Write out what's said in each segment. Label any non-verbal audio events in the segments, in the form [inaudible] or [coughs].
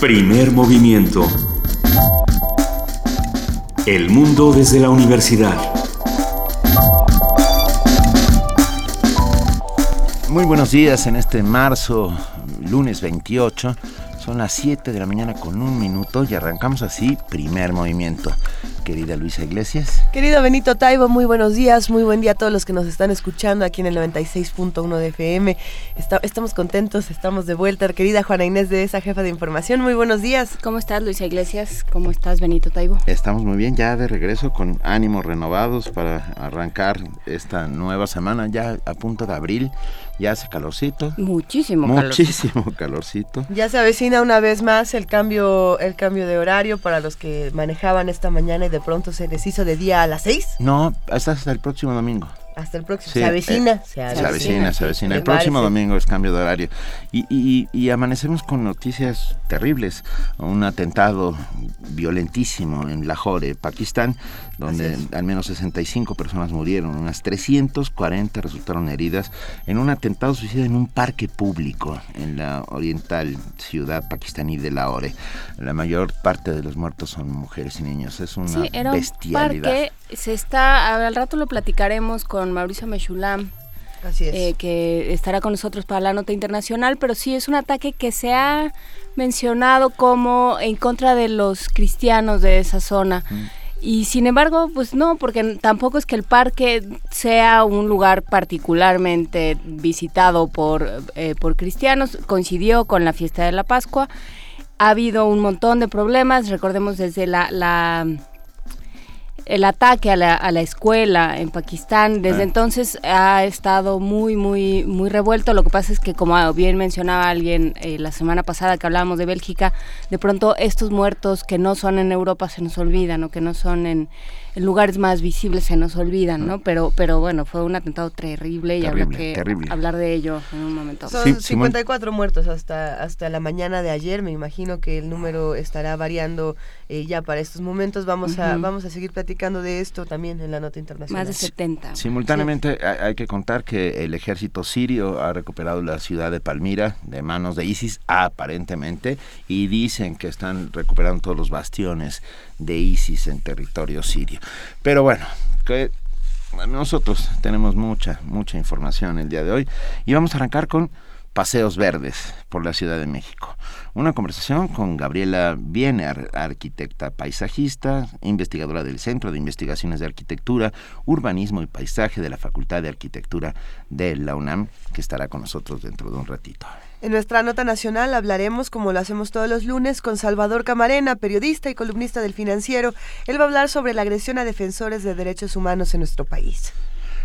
Primer movimiento. El mundo desde la universidad. Muy buenos días en este marzo, lunes 28. Son las 7 de la mañana con un minuto y arrancamos así primer movimiento. Querida Luisa Iglesias. Querido Benito Taibo, muy buenos días, muy buen día a todos los que nos están escuchando aquí en el 96.1 de FM. estamos contentos, estamos de vuelta. Querida Juana Inés de esa jefa de información, muy buenos días. ¿Cómo estás Luisa Iglesias? ¿Cómo estás Benito Taibo? Estamos muy bien, ya de regreso con ánimos renovados para arrancar esta nueva semana, ya a punto de abril. Ya hace calorcito. Muchísimo Muchísimo [laughs] calorcito. Ya se avecina una vez más el cambio, el cambio de horario para los que manejaban esta mañana y de pronto se les hizo de día a las seis. No, hasta el próximo domingo. Hasta el próximo. se avecina. Eh, se avecina, se avecina. El próximo domingo es cambio de horario. Y, y, y, amanecemos con noticias terribles. Un atentado violentísimo en Lahore, Pakistán, donde al menos 65 personas murieron, unas 340 resultaron heridas en un atentado suicida en un parque público en la oriental ciudad pakistaní de Lahore. La mayor parte de los muertos son mujeres y niños. Es una sí, era bestialidad. Un parque, se está, al rato lo platicaremos con Mauricio Meshulam. Así es. Eh, que estará con nosotros para la nota internacional, pero sí es un ataque que se ha mencionado como en contra de los cristianos de esa zona. Mm. Y sin embargo, pues no, porque tampoco es que el parque sea un lugar particularmente visitado por, eh, por cristianos, coincidió con la fiesta de la Pascua. Ha habido un montón de problemas, recordemos desde la, la el ataque a la, a la escuela en Pakistán. Desde ah. entonces ha estado muy, muy, muy revuelto. Lo que pasa es que, como bien mencionaba alguien eh, la semana pasada que hablábamos de Bélgica, de pronto estos muertos que no son en Europa se nos olvidan o que no son en lugares más visibles se nos olvidan, ¿no? Pero, pero bueno, fue un atentado terrible y habrá que hablar de ello en un momento. Son 54 muertos hasta, hasta la mañana de ayer. Me imagino que el número estará variando eh, ya para estos momentos. Vamos, a, vamos a seguir platicando de esto también en la nota internacional. Más de 70. Simultáneamente hay que contar que el ejército sirio ha recuperado la ciudad de Palmira de manos de ISIS aparentemente y dicen que están recuperando todos los bastiones de ISIS en territorio sirio. Pero bueno, nosotros tenemos mucha, mucha información el día de hoy y vamos a arrancar con paseos verdes por la Ciudad de México. Una conversación con Gabriela Biener, arquitecta paisajista, investigadora del Centro de Investigaciones de Arquitectura, Urbanismo y Paisaje de la Facultad de Arquitectura de la UNAM, que estará con nosotros dentro de un ratito. En nuestra nota nacional hablaremos, como lo hacemos todos los lunes, con Salvador Camarena, periodista y columnista del Financiero. Él va a hablar sobre la agresión a defensores de derechos humanos en nuestro país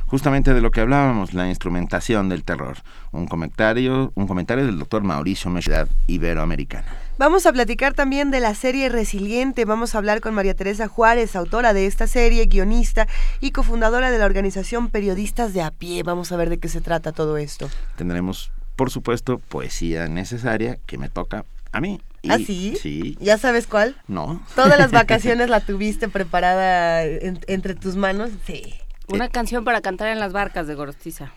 justamente de lo que hablábamos, la instrumentación del terror. Un comentario, un comentario del doctor Mauricio Mechedad, Iberoamericana. Vamos a platicar también de la serie Resiliente. Vamos a hablar con María Teresa Juárez, autora de esta serie, guionista y cofundadora de la organización Periodistas de a pie. Vamos a ver de qué se trata todo esto. Tendremos por supuesto, poesía necesaria que me toca a mí. ¿Ah, sí? Sí. ¿Ya sabes cuál? No. ¿Todas las [laughs] vacaciones la tuviste preparada entre tus manos? Sí. Una canción para cantar en las barcas de Gorostiza.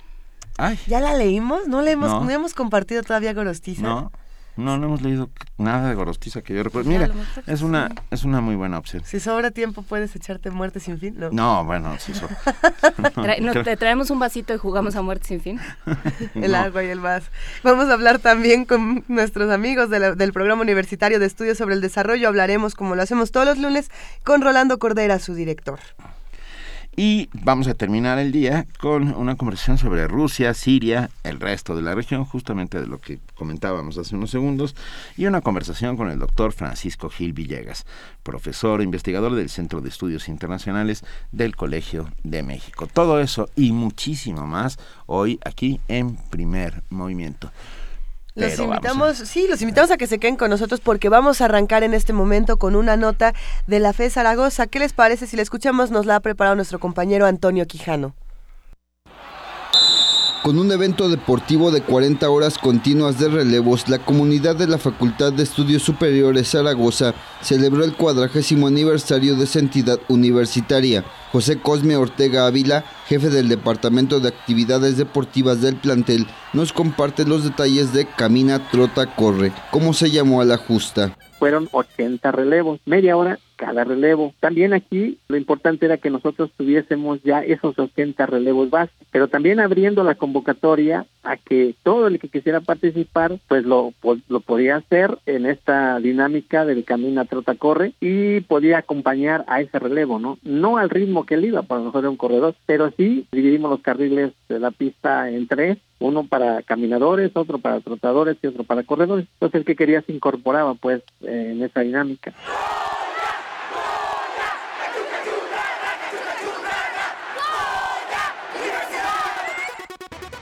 Ay. ¿Ya la leímos? ¿No, le hemos, no. hemos compartido todavía Gorostiza? No. No, no hemos leído nada de Gorostiza que yo recuerdo. Mira, es una, es una muy buena opción. Si sobra tiempo, ¿puedes echarte Muerte sin fin? No, no bueno, si sobra. [laughs] te traemos un vasito y jugamos a Muerte sin fin. [laughs] el agua y el vaso. Vamos a hablar también con nuestros amigos del programa universitario de estudios sobre el desarrollo. Hablaremos, como lo hacemos todos los lunes, con Rolando Cordera, su director. Y vamos a terminar el día con una conversación sobre Rusia, Siria, el resto de la región, justamente de lo que comentábamos hace unos segundos, y una conversación con el doctor Francisco Gil Villegas, profesor e investigador del Centro de Estudios Internacionales del Colegio de México. Todo eso y muchísimo más hoy aquí en primer movimiento. Los invitamos, sí, los invitamos a que se queden con nosotros porque vamos a arrancar en este momento con una nota de la FE Zaragoza. ¿Qué les parece si la escuchamos? Nos la ha preparado nuestro compañero Antonio Quijano. Con un evento deportivo de 40 horas continuas de relevos, la comunidad de la Facultad de Estudios Superiores Zaragoza celebró el cuadragésimo aniversario de esa entidad universitaria. José Cosme Ortega Ávila, jefe del Departamento de Actividades Deportivas del plantel, nos comparte los detalles de Camina, Trota, Corre, cómo se llamó a la justa fueron 80 relevos, media hora cada relevo. También aquí lo importante era que nosotros tuviésemos ya esos 80 relevos básicos, pero también abriendo la convocatoria a que todo el que quisiera participar pues lo, lo podía hacer en esta dinámica del camino a trota corre y podía acompañar a ese relevo, ¿no? No al ritmo que él iba, para nosotros era un corredor, pero sí dividimos los carriles de la pista en tres, uno para caminadores, otro para trotadores y otro para corredores. Entonces el que quería se incorporaba pues en esa dinámica.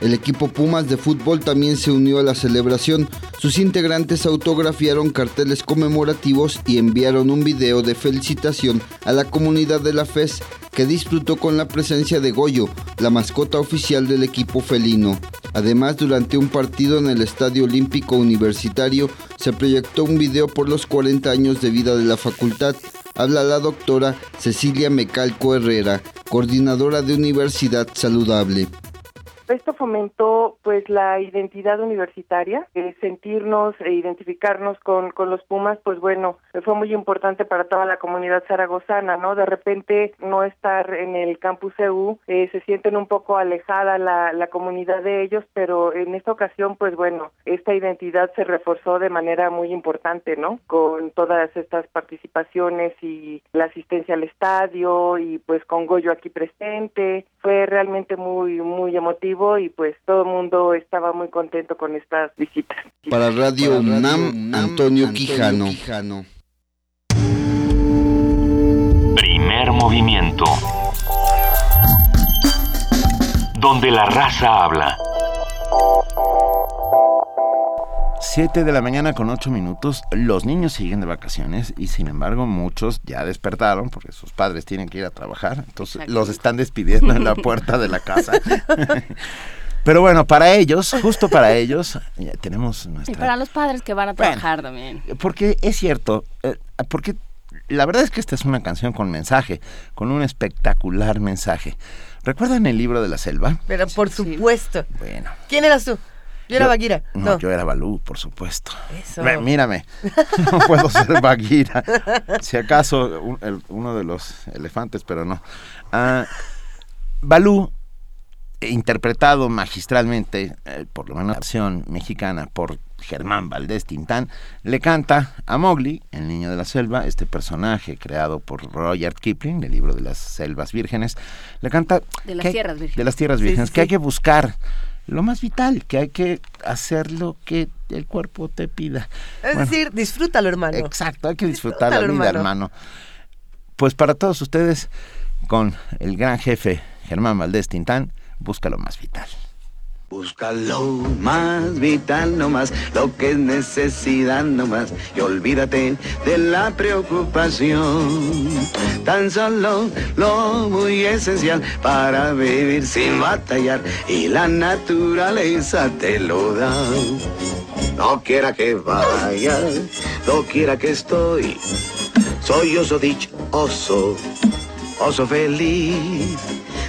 El equipo Pumas de fútbol también se unió a la celebración. Sus integrantes autografiaron carteles conmemorativos y enviaron un video de felicitación a la comunidad de la FES que disfrutó con la presencia de Goyo, la mascota oficial del equipo felino. Además, durante un partido en el Estadio Olímpico Universitario, se proyectó un video por los 40 años de vida de la facultad. Habla la doctora Cecilia Mecalco Herrera, coordinadora de Universidad Saludable. Esto fomentó pues la identidad universitaria, sentirnos e identificarnos con, con los Pumas, pues bueno, fue muy importante para toda la comunidad zaragozana, ¿no? De repente no estar en el campus EU, eh, se sienten un poco alejada la, la comunidad de ellos, pero en esta ocasión pues bueno, esta identidad se reforzó de manera muy importante, ¿no? Con todas estas participaciones y la asistencia al estadio y pues con Goyo aquí presente, fue realmente muy, muy emotivo y pues todo el mundo estaba muy contento con estas visitas. Para Radio UNAM, Antonio, Quijano. Quijano. Primer movimiento. Donde la raza habla. 7 de la mañana con 8 minutos, los niños siguen de vacaciones y sin embargo muchos ya despertaron porque sus padres tienen que ir a trabajar, entonces los están despidiendo en la [laughs] puerta de la casa. Pero bueno, para ellos, justo para ellos, tenemos nuestra... Y para los padres que van a trabajar también. Porque es cierto, eh, porque la verdad es que esta es una canción con mensaje, con un espectacular mensaje. ¿Recuerdan el libro de la selva? Pero por supuesto. Bueno. ¿Quién eras tú? Yo era Baguira. No, yo era Balú, por supuesto. Eso. Mírame, [laughs] no puedo ser Baguira. Si acaso uno de los elefantes, pero no. Ah, Balú, interpretado magistralmente, eh, por lo menos acción mexicana, por Germán Valdés Tintán, le canta a Mowgli, el niño de la selva, este personaje creado por Roger Kipling, del libro de las selvas vírgenes, le canta... De las tierras vírgenes. De las tierras vírgenes, que hay que buscar lo más vital, que hay que hacer lo que el cuerpo te pida. Es decir, disfrútalo, hermano. Exacto, hay que disfrutar la vida, hermano. Pues para todos ustedes, con el gran jefe Germán Valdés Tintán, busca lo más vital. Busca lo más vital nomás, lo que es necesidad nomás, y olvídate de la preocupación. Tan solo lo muy esencial para vivir sin batallar, y la naturaleza te lo da. No quiera que vaya, no quiera que estoy, soy oso dichoso, oso feliz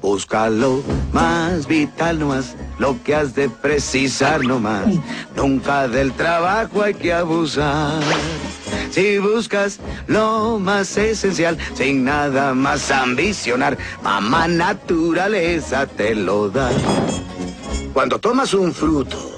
Búscalo más vital nomás lo que has de precisar nomás. Nunca del trabajo hay que abusar. Si buscas lo más esencial, sin nada más ambicionar, mamá naturaleza te lo da. Cuando tomas un fruto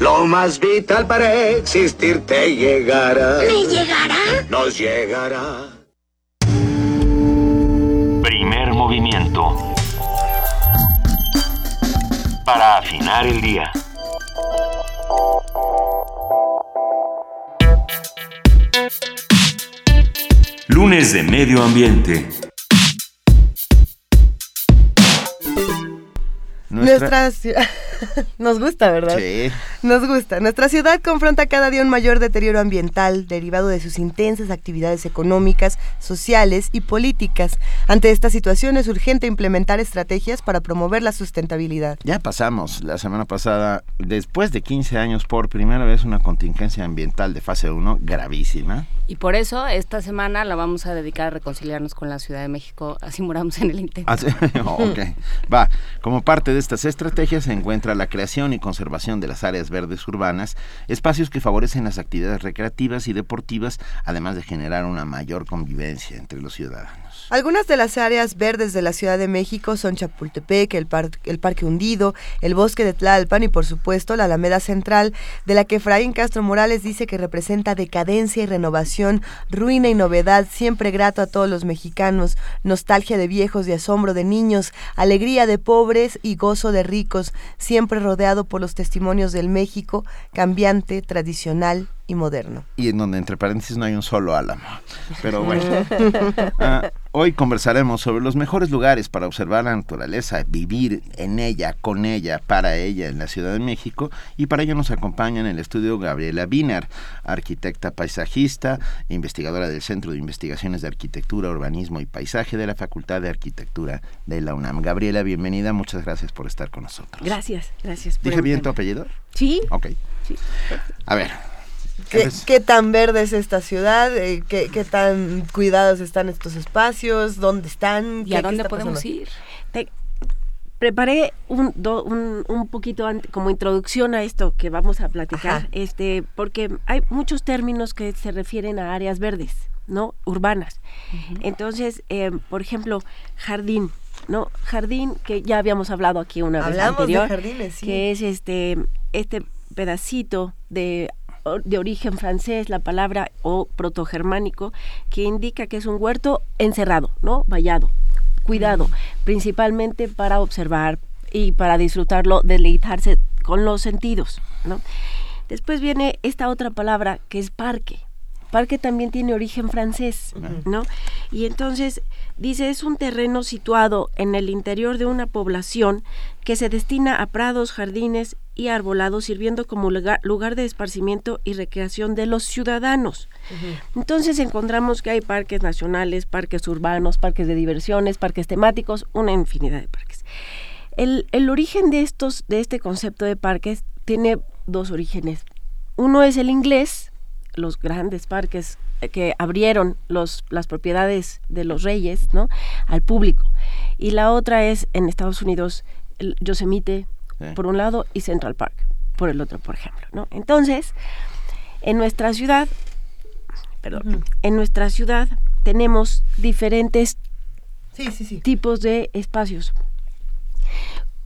Lo más vital para existir te llegará. ¿Me llegará? Nos llegará. Primer movimiento. Para afinar el día. Lunes de Medio Ambiente. Nuestra, ciudad... [laughs] Nos gusta, ¿verdad? Sí. Nos gusta. Nuestra ciudad confronta cada día un mayor deterioro ambiental derivado de sus intensas actividades económicas, sociales y políticas. Ante esta situación es urgente implementar estrategias para promover la sustentabilidad. Ya pasamos la semana pasada, después de 15 años, por primera vez una contingencia ambiental de fase 1 gravísima. Y por eso esta semana la vamos a dedicar a reconciliarnos con la Ciudad de México, así moramos en el intento. Ah, sí. [laughs] [laughs] va. Como parte de estas estrategias se encuentra la creación y conservación de las áreas verdes urbanas, espacios que favorecen las actividades recreativas y deportivas, además de generar una mayor convivencia entre los ciudadanos. Algunas de las áreas verdes de la Ciudad de México son Chapultepec, el, par el Parque Hundido, el Bosque de Tlalpan y por supuesto la Alameda Central, de la que Efraín Castro Morales dice que representa decadencia y renovación, ruina y novedad, siempre grato a todos los mexicanos, nostalgia de viejos y asombro de niños, alegría de pobres y gozo de ricos, siempre rodeado por los testimonios del México cambiante, tradicional y moderno. Y en donde entre paréntesis no hay un solo álamo. Pero bueno. [laughs] Ah, hoy conversaremos sobre los mejores lugares para observar la naturaleza, vivir en ella, con ella, para ella en la Ciudad de México. Y para ello nos acompaña en el estudio Gabriela Wiener, arquitecta paisajista, investigadora del Centro de Investigaciones de Arquitectura, Urbanismo y Paisaje de la Facultad de Arquitectura de la UNAM. Gabriela, bienvenida. Muchas gracias por estar con nosotros. Gracias, gracias. ¿Dije bien tu apellido? Sí. Ok. Sí. A ver, ¿Qué, ¿Qué, tan verde es esta ciudad? Eh, ¿Qué, ¿Qué, tan cuidados están estos espacios? ¿Dónde están? ¿Y a dónde podemos pasando? ir? Te, preparé un, do, un, un poquito como introducción a esto que vamos a platicar, Ajá. este, porque hay muchos términos que se refieren a áreas verdes, ¿no? Urbanas. Uh -huh. Entonces, eh, por ejemplo, jardín. ¿no? Jardín, que ya habíamos hablado aquí una Hablamos vez anterior, de jardines, sí. que es este, este pedacito de de origen francés, la palabra o protogermánico, que indica que es un huerto encerrado, ¿no? Vallado, cuidado, principalmente para observar y para disfrutarlo, deleitarse con los sentidos, ¿no? Después viene esta otra palabra que es parque. Parque también tiene origen francés, ¿no? Y entonces dice es un terreno situado en el interior de una población que se destina a prados, jardines y arbolados, sirviendo como lugar, lugar de esparcimiento y recreación de los ciudadanos. Uh -huh. Entonces encontramos que hay parques nacionales, parques urbanos, parques de diversiones, parques temáticos, una infinidad de parques. El, el origen de estos, de este concepto de parques tiene dos orígenes. Uno es el inglés, los grandes parques que abrieron los, las propiedades de los reyes ¿no? al público. Y la otra es en Estados Unidos, el Yosemite, sí. por un lado, y Central Park, por el otro, por ejemplo. ¿no? Entonces, en nuestra ciudad, perdón, uh -huh. en nuestra ciudad tenemos diferentes sí, sí, sí. tipos de espacios,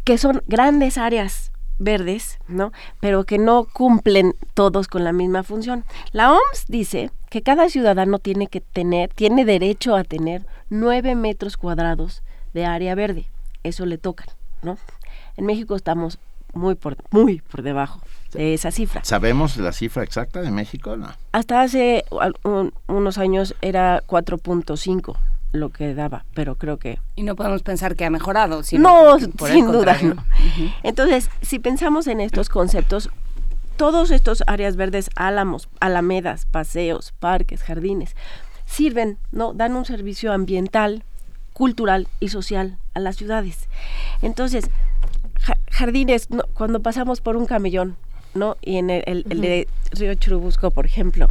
que son grandes áreas verdes, ¿no? Pero que no cumplen todos con la misma función. La OMS dice que cada ciudadano tiene que tener, tiene derecho a tener nueve metros cuadrados de área verde. Eso le toca, ¿no? En México estamos muy por, muy por debajo de esa cifra. ¿Sabemos la cifra exacta de México? No. Hasta hace un, unos años era 4.5 lo que daba, pero creo que... Y no podemos pensar que ha mejorado. Sino no, sin duda. No. Uh -huh. Entonces, si pensamos en estos conceptos, todos estos áreas verdes, álamos, alamedas, paseos, parques, jardines, sirven, ¿no? Dan un servicio ambiental, cultural y social a las ciudades. Entonces, jardines, ¿no? cuando pasamos por un camellón, ¿no? Y en el, el, uh -huh. el de Río Churubusco, por ejemplo,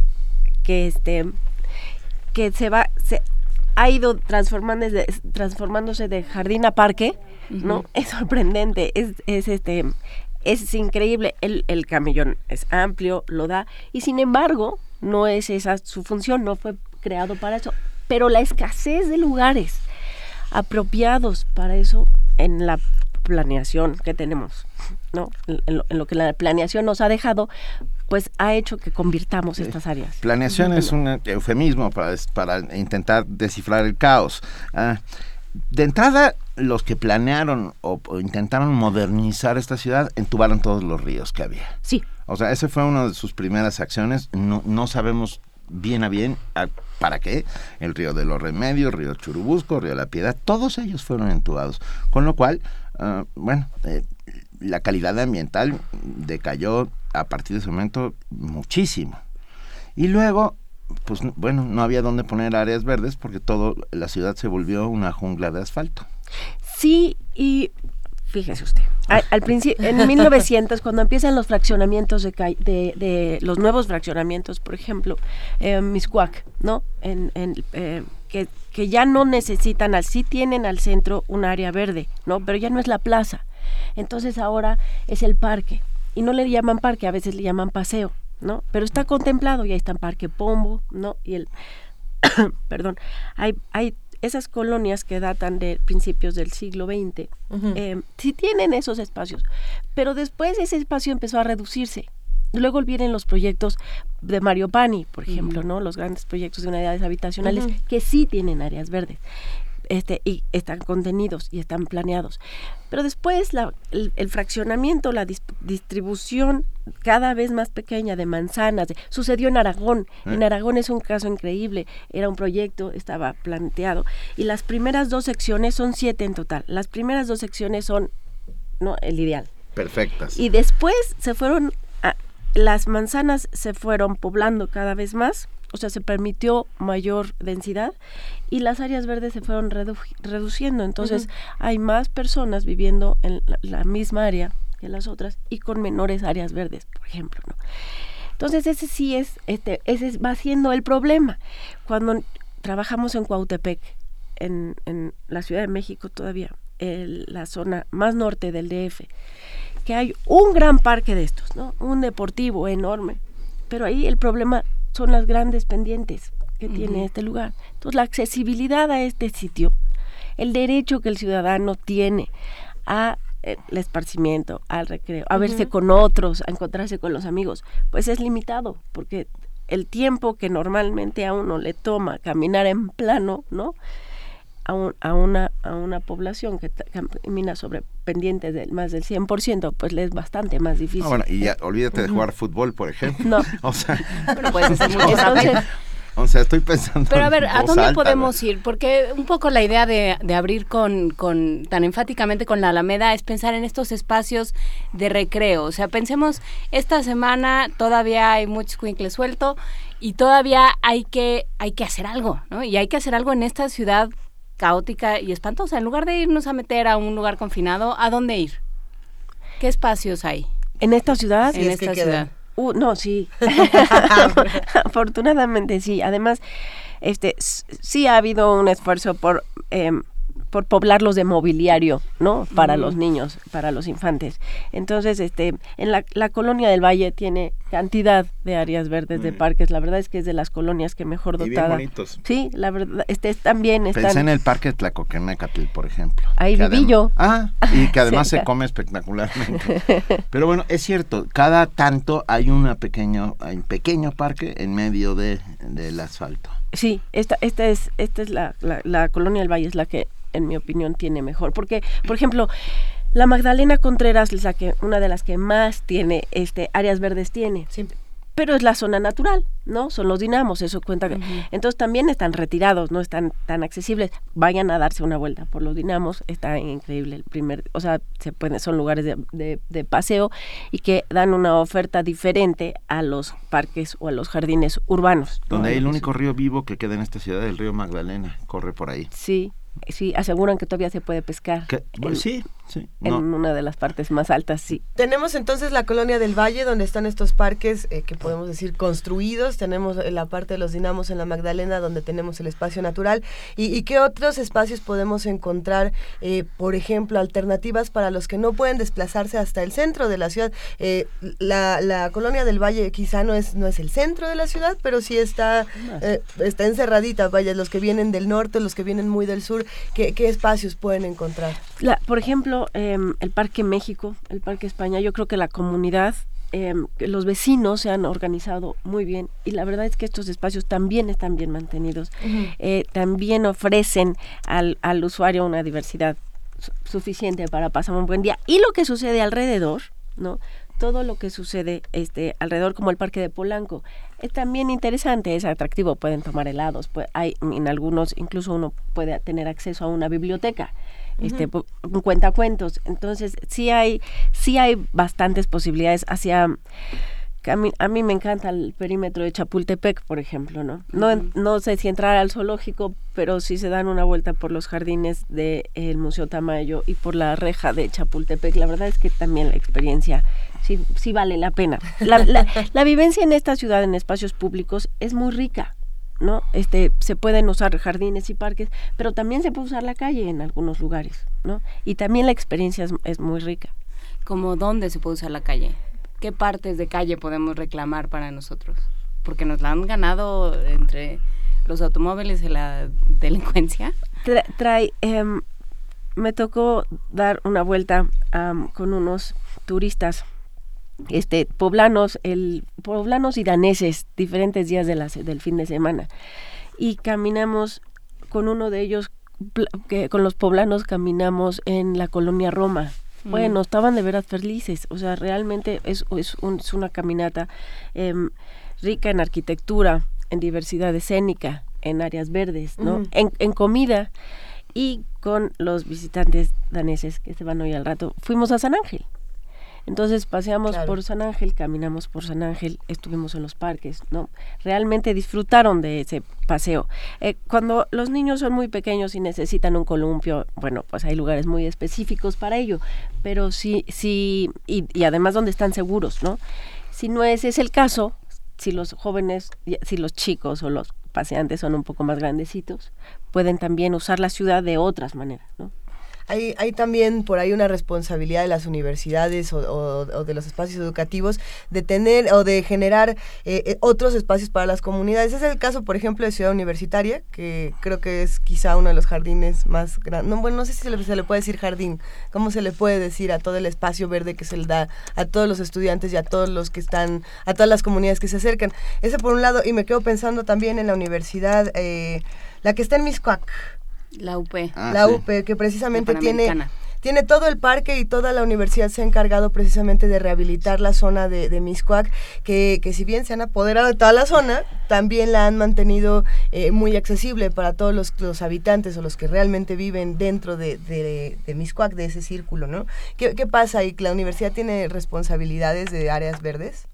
que este que se va se, ha ido transformándose, transformándose de jardín a parque, uh -huh. ¿no? Es sorprendente, es, es este es increíble, el, el camellón es amplio, lo da, y sin embargo, no es esa su función, no fue creado para eso, pero la escasez de lugares apropiados para eso en la planeación que tenemos, ¿no? En lo, en lo que la planeación nos ha dejado, pues ha hecho que convirtamos estas áreas. Planeación es un eufemismo para, para intentar descifrar el caos. Ah, de entrada, los que planearon o, o, intentaron modernizar esta ciudad entubaron todos los ríos que había. Sí. O sea, esa fue una de sus primeras acciones. No, no sabemos bien a bien a, para qué. El río de los Remedios, río Churubusco, río La Piedad, todos ellos fueron entubados. Con lo cual, uh, bueno, eh, la calidad ambiental decayó a partir de ese momento muchísimo. Y luego, pues bueno, no había dónde poner áreas verdes porque todo la ciudad se volvió una jungla de asfalto. Sí, y fíjese usted, al, al principio, en [laughs] 1900, cuando empiezan los fraccionamientos de, de, de, los nuevos fraccionamientos, por ejemplo, eh, Miscuac, ¿no? En, en, eh, que, que ya no necesitan, al, sí tienen al centro un área verde, ¿no? Pero ya no es la plaza. Entonces ahora es el parque. Y no le llaman parque, a veces le llaman paseo, ¿no? Pero está contemplado, y ahí está el Parque Pombo, ¿no? Y el, [coughs] perdón, hay, hay esas colonias que datan de principios del siglo XX, uh -huh. eh, sí tienen esos espacios, pero después ese espacio empezó a reducirse. Luego vienen los proyectos de Mario Pani, por ejemplo, uh -huh. ¿no? Los grandes proyectos de unidades habitacionales uh -huh. que sí tienen áreas verdes. Este, y están contenidos y están planeados. Pero después la, el, el, fraccionamiento, la dis distribución cada vez más pequeña de manzanas, sucedió en Aragón. ¿Eh? En Aragón es un caso increíble, era un proyecto, estaba planteado, y las primeras dos secciones son siete en total. Las primeras dos secciones son no el ideal. Perfectas. Y después se fueron, las manzanas se fueron poblando cada vez más o sea, se permitió mayor densidad y las áreas verdes se fueron redu reduciendo. Entonces, uh -huh. hay más personas viviendo en la, la, misma área que las otras y con menores áreas verdes, por ejemplo, ¿no? Entonces, ese sí es, este, ese va siendo el problema. Cuando trabajamos en Cuautepec, en, en la Ciudad de México todavía, el, la zona más norte del DF, que hay un gran parque de estos, ¿no? Un deportivo enorme. Pero ahí el problema son las grandes pendientes que uh -huh. tiene este lugar. Entonces, la accesibilidad a este sitio, el derecho que el ciudadano tiene a eh, el esparcimiento, al recreo, a uh -huh. verse con otros, a encontrarse con los amigos, pues es limitado, porque el tiempo que normalmente a uno le toma caminar en plano, ¿no? A, un, a, una, a una población que camina sobre pendientes del más del 100%, pues le es bastante más difícil. Ah, bueno, y ya olvídate de jugar fútbol, por ejemplo. No. [laughs] o sea, pero puede ser muy Entonces, o sea, estoy pensando. Pero a ver, ¿a dónde alta, podemos ¿no? ir? Porque un poco la idea de, de abrir con, con, tan enfáticamente con la Alameda es pensar en estos espacios de recreo. O sea, pensemos, esta semana todavía hay mucho escuincle suelto y todavía hay que, hay que hacer algo, ¿no? Y hay que hacer algo en esta ciudad caótica y espantosa. En lugar de irnos a meter a un lugar confinado, ¿a dónde ir? ¿Qué espacios hay? ¿En esta ciudad? En esta ciudad. Uh, no, sí. [laughs] [laughs] Afortunadamente sí. Además, este sí ha habido un esfuerzo por eh, por poblarlos de mobiliario, ¿no? Para mm. los niños, para los infantes. Entonces, este, en la, la, colonia del Valle tiene cantidad de áreas verdes, mm. de parques. La verdad es que es de las colonias que mejor dotada. Y bien bonitos. Sí, la verdad, este, también están... Pensé en el parque Tlacoquenecatl, por ejemplo. Ahí viví yo. Ah, y que [laughs] además se come espectacularmente. Pero bueno, es cierto, cada tanto hay una pequeño, hay un pequeño parque en medio de, del asfalto. Sí, esta, esta es, esta es la, la, la colonia del Valle, es la que en mi opinión, tiene mejor. Porque, por ejemplo, la Magdalena Contreras, la que, una de las que más tiene este áreas verdes tiene. Sí. Pero es la zona natural, ¿no? Son los dinamos, eso cuenta. Uh -huh. Entonces también están retirados, no están tan accesibles. Vayan a darse una vuelta por los dinamos, está increíble el primer, o sea, se pueden, son lugares de, de, de paseo y que dan una oferta diferente a los parques o a los jardines urbanos. Donde ¿no? hay el único río vivo que queda en esta ciudad, el río Magdalena, corre por ahí. Sí, sí aseguran que todavía se puede pescar. Pues sí, sí. En una de las partes más altas, sí. Tenemos entonces la colonia del Valle, donde están estos parques eh, que podemos decir construidos. Tenemos la parte de los dinamos en la Magdalena, donde tenemos el espacio natural. ¿Y, qué otros espacios podemos encontrar, eh, por ejemplo, alternativas para los que no pueden desplazarse hasta el centro de la ciudad? Eh, la, la, colonia del Valle quizá no es, no es el centro de la ciudad, pero sí está, está encerradita. Vaya, los que vienen del norte, los que vienen muy del sur, ¿qué, qué espacios pueden encontrar? La, por ejemplo, em, el Parque México, el Parque España, yo creo que la comunidad, em, los vecinos se han organizado muy bien y la verdad es que estos espacios también están bien mantenidos, eh, también ofrecen al, al usuario una diversidad suficiente para pasar un buen día. Y lo que sucede alrededor, ¿no? todo lo que sucede este alrededor como el parque de Polanco es también interesante es atractivo pueden tomar helados pues hay en algunos incluso uno puede tener acceso a una biblioteca este cuenta cuentos entonces sí hay sí hay bastantes posibilidades hacia a mí, a mí me encanta el perímetro de Chapultepec, por ejemplo, ¿no? No, no sé si entrar al zoológico, pero si se dan una vuelta por los jardines del Museo Tamayo y por la reja de Chapultepec, la verdad es que también la experiencia sí, sí vale la pena. La, la, vivencia en esta ciudad, en espacios públicos, es muy rica. ¿No? Este, se pueden usar jardines y parques, pero también se puede usar la calle en algunos lugares, ¿no? Y también la experiencia es, es muy rica. ¿Como dónde se puede usar la calle? ¿Qué partes de calle podemos reclamar para nosotros? Porque nos la han ganado entre los automóviles y la delincuencia. trae, em, me tocó dar una vuelta con unos turistas este poblanos el poblanos y daneses diferentes días de del fin de semana. Y caminamos con uno de ellos que con los poblanos caminamos en la colonia Roma. Bueno estaban de veras felices o sea realmente es, es, una caminata em, rica en arquitectura en diversidad escénica en áreas verdes no en, en comida y con los visitantes daneses que se van hoy al rato. Fuimos a San Ángel entonces paseamos por San Ángel, caminamos por San Ángel, estuvimos en los parques, ¿no? Realmente disfrutaron de ese paseo. Eh, cuando los niños son muy pequeños y necesitan un columpio, bueno, pues hay lugares muy específicos para ello, pero sí, sí, y, y además donde están seguros, ¿no? Si no ese es el caso, si los jóvenes, si los chicos o los paseantes son un poco más grandecitos, pueden también usar la ciudad de otras maneras, ¿no? Hay, hay también por ahí una responsabilidad de las universidades o, de los espacios educativos de tener o de generar eh, eh, otros espacios para las comunidades. Ese es el caso, por ejemplo, de Ciudad Universitaria, que creo que es quizá uno de los jardines más grandes. No, bueno, no sé si se le, puede decir jardín, cómo se le puede decir a todo el espacio verde que se le da a todos los estudiantes y a todos los que están, a todas las comunidades que se acercan. Ese por un lado, y me quedo pensando también en la universidad, eh, la que está en Miscuac la UP. Ah, la UP, que precisamente tiene tiene todo el parque y toda la universidad se ha encargado precisamente de rehabilitar la zona de, de Miscuac, que, que, si bien se han apoderado de toda la zona, también la han mantenido eh, muy accesible para todos los, los, habitantes o los que realmente viven dentro de, de, de Miscuac, de ese círculo, ¿no? ¿Qué, ¿Qué pasa ahí? ¿La universidad tiene responsabilidades de áreas verdes?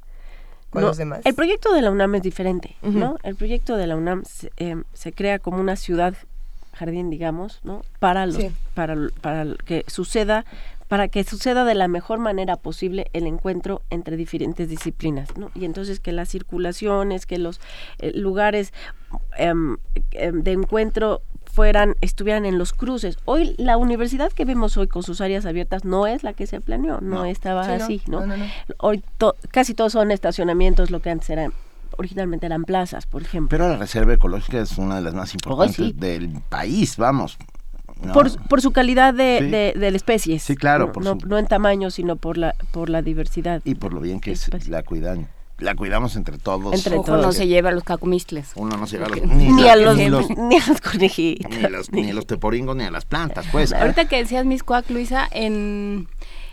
Con los demás? El proyecto de la UNAM es diferente, ¿no? El proyecto de la UNAM se, eh, se crea como una ciudad jardín, digamos, ¿no? Para los, para, para que suceda para que suceda de la mejor manera posible el encuentro entre diferentes disciplinas, ¿no? Y entonces que las circulaciones, que los eh, lugares em, em, de encuentro fueran, estuvieran en los cruces. Hoy la universidad que vemos hoy con sus áreas abiertas no es la que se planeó, no, estaba así, ¿no? Hoy casi todos son estacionamientos, lo que antes era originalmente eran plazas, por ejemplo. Pero la reserva ecológica es una de las más importantes del país, vamos. Por, su calidad de, de, especies. Sí, claro. No, no, en tamaño, sino por la, por la diversidad. Y por lo bien que es, la cuidan la cuidamos entre todos. Entre todos. no se lleva a los cacumistles. Uno no se lleva a los, ni, a los, [laughs] ni, a los conejitos. Ni a los, ni a los teporingos, ni a las plantas, pues. [laughs] Ahorita que decías Miscuac, Luisa, en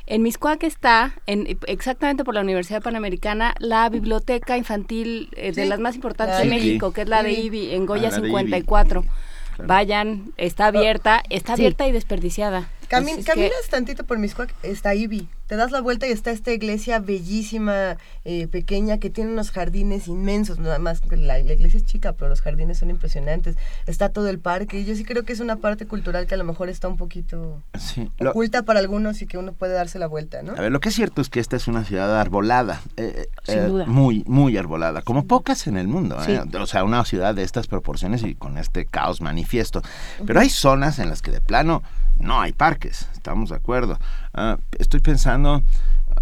en Miscuac está, en, exactamente por la Universidad Panamericana, la biblioteca infantil eh, de las más importantes de México, que es la de IBI, en Goya 54. Ah, Vayan, está abierta, está abierta y desperdiciada. Caminas tantito por Miscuac, está IBI. te das la vuelta y está esta iglesia bellísima, eh, pequeña, que tiene unos jardines inmensos, nada más que la, la iglesia es chica, pero los jardines son impresionantes, está todo el parque, y yo sí creo que es una parte cultural que a lo mejor está un poquito Sí, lo- oculta para algunos y que uno puede darse la vuelta, ¿no? A ver, lo que es cierto es que esta es una ciudad arbolada, eh, Sin eh, duda. muy, muy arbolada, como pocas en el mundo. Sí. ¿eh? O sea, una ciudad de estas proporciones y con este caos manifiesto. Pero hay zonas en las que de plano no hay parques, estamos de acuerdo. Ah, estoy pensando,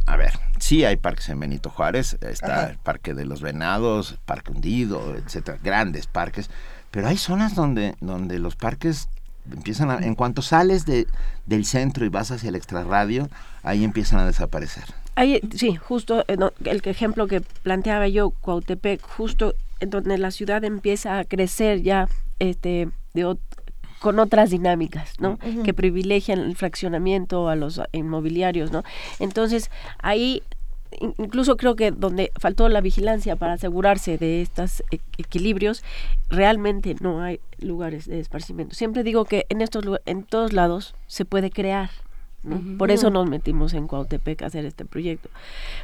a ver, sí hay parques en Benito Juárez, está Ajá. el Parque de los Venados, Parque Hundido, etcétera, grandes parques, pero hay zonas donde, donde los parques empiezan a, en cuanto sales de, del centro y vas hacia el extrarradio, ahí empiezan a desaparecer. Ahí, sí, justo eh, el ejemplo que planteaba yo, Cuautepec, justo en donde la ciudad empieza a crecer ya este, de con otras dinámicas, ¿no? Que privilegian el fraccionamiento a los inmobiliarios, ¿no? Entonces, ahí in- incluso creo que donde faltó la vigilancia para asegurarse de estos e- equilibrios, realmente no hay lugares de esparcimiento. Siempre digo que en estos en todos lados se puede crear, ¿no? Por eso nos metimos en Cuautepec a hacer este proyecto.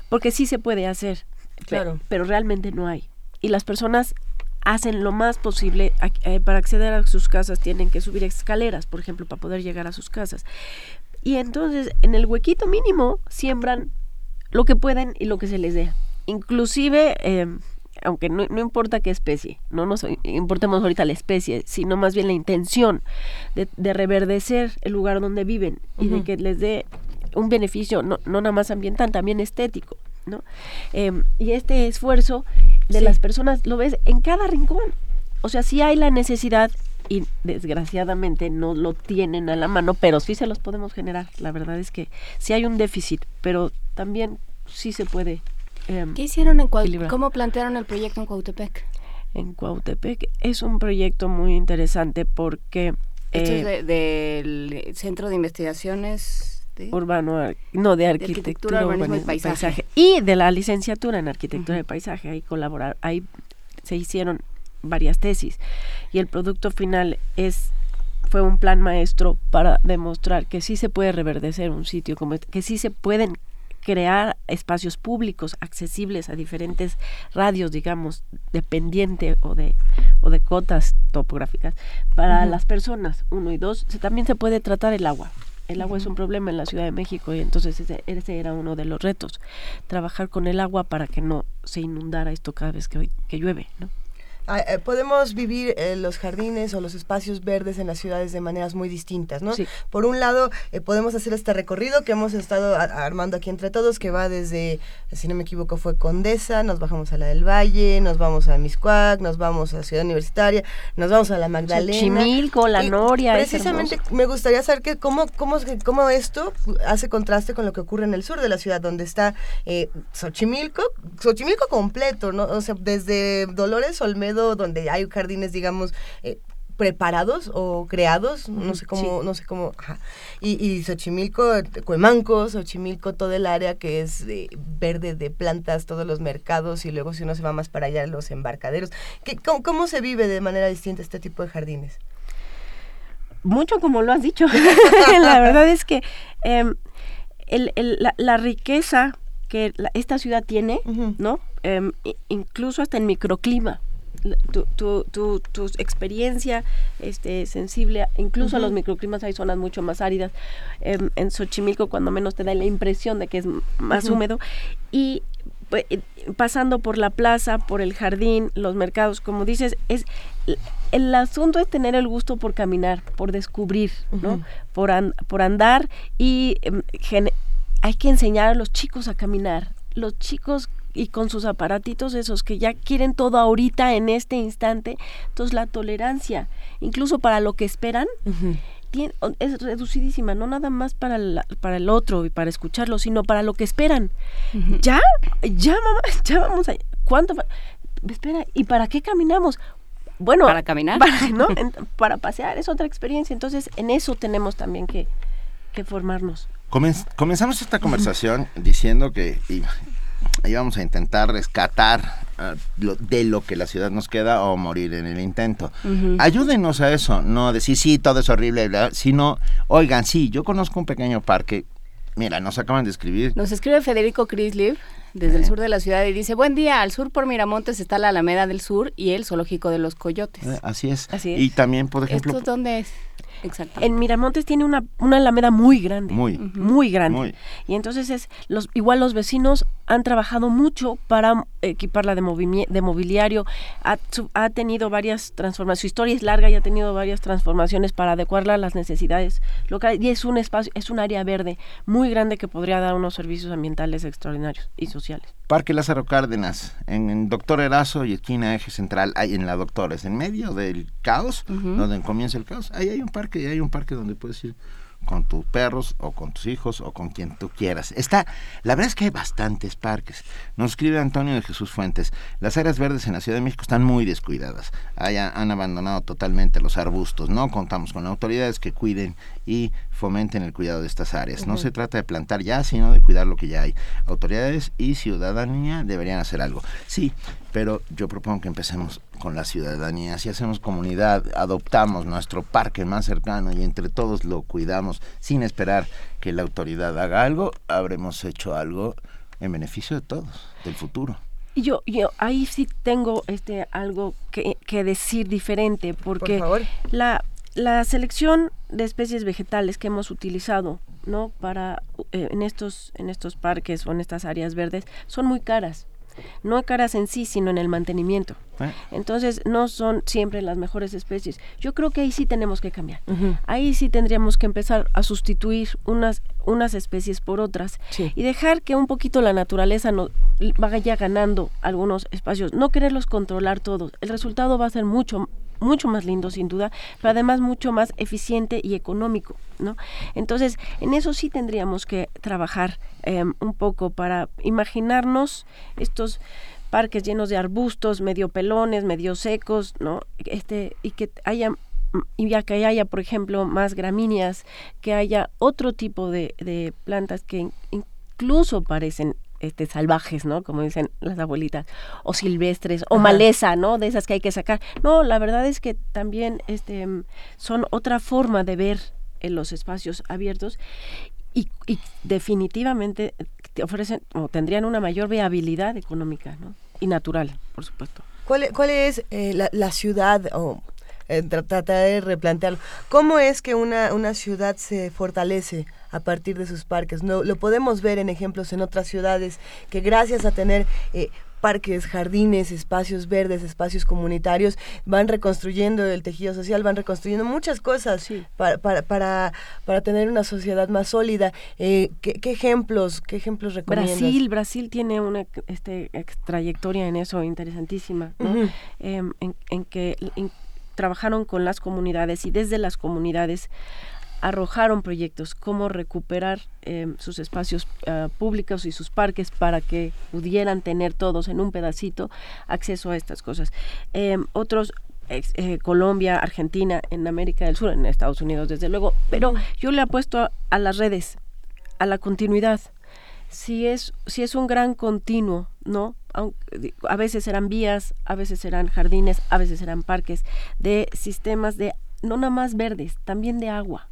Porque sí se puede hacer, Claro. pero realmente no hay. Y las personas hacen lo más posible eh, para acceder a sus casas tienen que subir escaleras, por ejemplo, para poder llegar a sus casas. Y entonces en el huequito mínimo siembran lo que pueden y lo que se les dé. Inclusive, eh, aunque no, no importa qué especie, no nos importemos ahorita la especie, sino más bien la intención de, de reverdecer el lugar donde viven y de que les dé un beneficio, no, no nada más ambiental, también estético. ¿no? Em, y este esfuerzo de Sí. las personas lo ves en cada rincón. O sea, sí hay la necesidad y desgraciadamente no lo tienen a la mano, pero sí se los podemos generar. La verdad es que sí hay un déficit, pero también sí se puede. em, ¿Qué hicieron en Cuau- equilibrar. ¿Cómo plantearon el proyecto en Cuautepec? En Cuautepec es un proyecto muy interesante porque Esto eh, es de- del Centro de Investigaciones de- urbano, no de arquitectura, arquitectura, urbanismo y y paisaje. paisaje. y de la licenciatura en arquitectura de paisaje, ahí colaborar, ahí se hicieron varias tesis y el producto final es fue un plan maestro para demostrar que sí se puede reverdecer un sitio como este, que sí se pueden crear espacios públicos accesibles a diferentes radios, digamos, dependiente o de o de cotas topográficas para las personas, uno y dos, se- también se puede tratar el agua. El agua es un problema en la Ciudad de México y entonces ese, ese era uno de los retos, trabajar con el agua para que no se inundara esto cada vez que, que llueve, ¿no? Ah, eh, podemos vivir eh, los jardines o los espacios verdes en las ciudades de maneras muy distintas, ¿no? Sí. Por un lado, eh, podemos hacer este recorrido que hemos estado armando aquí entre todos, que va desde, si no me equivoco, fue Condesa, nos bajamos a la del Valle, nos vamos a Miscuac, nos vamos a Ciudad Universitaria, nos vamos a la Magdalena. Xochimilco, La Noria, Precisamente me gustaría saber que cómo, cómo, cómo esto hace contraste con lo que ocurre en el sur de la ciudad, donde está eh, Xochimilco, Xochimilco completo, ¿no? O sea, desde Dolores Olmedo, donde hay jardines, digamos, eh, preparados o creados, no sé cómo, Sí. no sé cómo, ajá. Y, y Xochimilco, Cuemanco, Xochimilco, todo el área que es eh, verde de plantas, todos los mercados, y luego si uno se va más para allá, los embarcaderos. ¿Qué, cómo, ¿Cómo se vive de manera distinta este tipo de jardines? mucho como lo has dicho. [laughs] la verdad es que em, el- el- la, la riqueza que la- esta ciudad tiene, ¿no? Em, incluso hasta en microclima. Tu, tu, tu, tu experiencia este, sensible, incluso a los microclimas hay zonas mucho más áridas. Em, en Xochimilco, cuando menos te da la impresión de que es más húmedo. Y pues, eh, pasando por la plaza, por el jardín, los mercados, como dices, es el asunto es tener el gusto por caminar, por descubrir, ¿no? Por, an- por andar y em, hay que enseñar a los chicos a caminar. Los chicos y con sus aparatitos esos que ya quieren todo ahorita en este instante, entonces la tolerancia, incluso para lo que esperan, es reducidísima, no nada más para, la- para el otro y para escucharlo, sino para lo que esperan. ¿Ya? ¿Ya, mamá? [laughs] ¿Ya vamos a...? ¿Cuánto? Espera, ¿y para qué caminamos? Bueno, ¿Para caminar? Para, [laughs] ¿no? [laughs] En- para pasear, es otra experiencia. Entonces, en eso tenemos también que, que formarnos. Comenz- comenzamos esta conversación diciendo que i- íbamos a intentar rescatar ah, lo- de lo que la ciudad nos queda o morir en el intento. Ayúdenos a eso, no decir sí, todo es horrible, bla, sino, oigan, sí, yo conozco un pequeño parque Mira, nos acaban de escribir. Nos escribe Federico Crisliv desde el sur de la ciudad y dice, buen día, al sur por Miramontes está la Alameda del Sur y el Zoológico de los Coyotes. Eh, así, es. Así es. Y también, por ejemplo... ¿Esto dónde es? Exacto. En Miramontes tiene una, una alameda muy grande. Muy. Muy grande. Muy. Y entonces es, los, igual los vecinos han trabajado mucho para equiparla de, de mobiliario, ha, su- ha tenido varias transformaciones, su historia es larga y ha tenido varias transformaciones para adecuarla a las necesidades locales. Y es un espacio, es un área verde muy grande que podría dar unos servicios ambientales extraordinarios y sociales. Parque Lázaro Cárdenas, en, en Doctor Erazo y esquina Eje Central, hay en la Doctores, en medio del caos, donde comienza el caos, ahí hay un parque, y hay un parque donde puedes ir con tus perros o con tus hijos o con quien tú quieras. Está, la verdad es que hay bastantes parques. Nos escribe Antonio de Jesús Fuentes, las áreas verdes en la Ciudad de México están muy descuidadas. Haya- han abandonado totalmente los arbustos. No contamos con autoridades que cuiden y fomenten el cuidado de estas áreas. No se trata de plantar ya, sino de cuidar lo que ya hay. Autoridades y ciudadanía deberían hacer algo. Sí, pero yo propongo que empecemos con la ciudadanía. Si hacemos comunidad, adoptamos nuestro parque más cercano y entre todos lo cuidamos sin esperar que la autoridad haga algo, habremos hecho algo en beneficio de todos, del futuro. Y yo, yo ahí sí tengo este algo que, que decir diferente, porque la la selección de especies vegetales que hemos utilizado, ¿no? Para eh, en estos en estos parques o en estas áreas verdes son muy caras. No caras en sí, sino en el mantenimiento. ¿Eh? Entonces no son siempre las mejores especies. Yo creo que ahí sí tenemos que cambiar. Ahí sí tendríamos que empezar a sustituir unas unas especies por otras y dejar que un poquito la naturaleza no, vaya ganando algunos espacios, no quererlos controlar todos. El resultado va a ser mucho mucho más lindo sin duda, pero además mucho más eficiente y económico, ¿no? Entonces, en eso sí tendríamos que trabajar eh, un poco para imaginarnos estos parques llenos de arbustos, medio pelones, medio secos, ¿no? Este, y que haya y ya que haya, por ejemplo, más gramíneas, que haya otro tipo de, de plantas que in- incluso parecen este, salvajes, ¿no? Como dicen las abuelitas, o silvestres, o Ajá. maleza, ¿no? De esas que hay que sacar. No, la verdad es que también este, son otra forma de ver en los espacios abiertos y, y definitivamente te ofrecen o tendrían una mayor viabilidad económica, ¿no? Y natural, por supuesto. ¿Cuál, cuál es eh, la, la ciudad o eh, tratar de replantearlo? ¿Cómo es que una, una ciudad se fortalece a partir de sus parques? No, lo podemos ver en ejemplos en otras ciudades que gracias a tener eh, parques, jardines, espacios verdes, espacios comunitarios, van reconstruyendo el tejido social, van reconstruyendo muchas cosas para, para, para, para tener una sociedad más sólida. Eh, ¿qué, qué ejemplos, qué ejemplos recomiendas? Brasil, Brasil tiene una este, trayectoria en eso interesantísima. Em, en, en que en- trabajaron con las comunidades y desde las comunidades arrojaron proyectos, cómo recuperar em, sus espacios ah, públicos y sus parques para que pudieran tener todos en un pedacito acceso a estas cosas. Em, otros eh, Colombia, Argentina, en América del Sur, en Estados Unidos desde luego, pero yo le apuesto a, a las redes, a la continuidad. Si es, si es un gran continuo, ¿no? A veces serán vías, a veces serán jardines, a veces serán parques, de sistemas de, no nada más verdes, también de agua.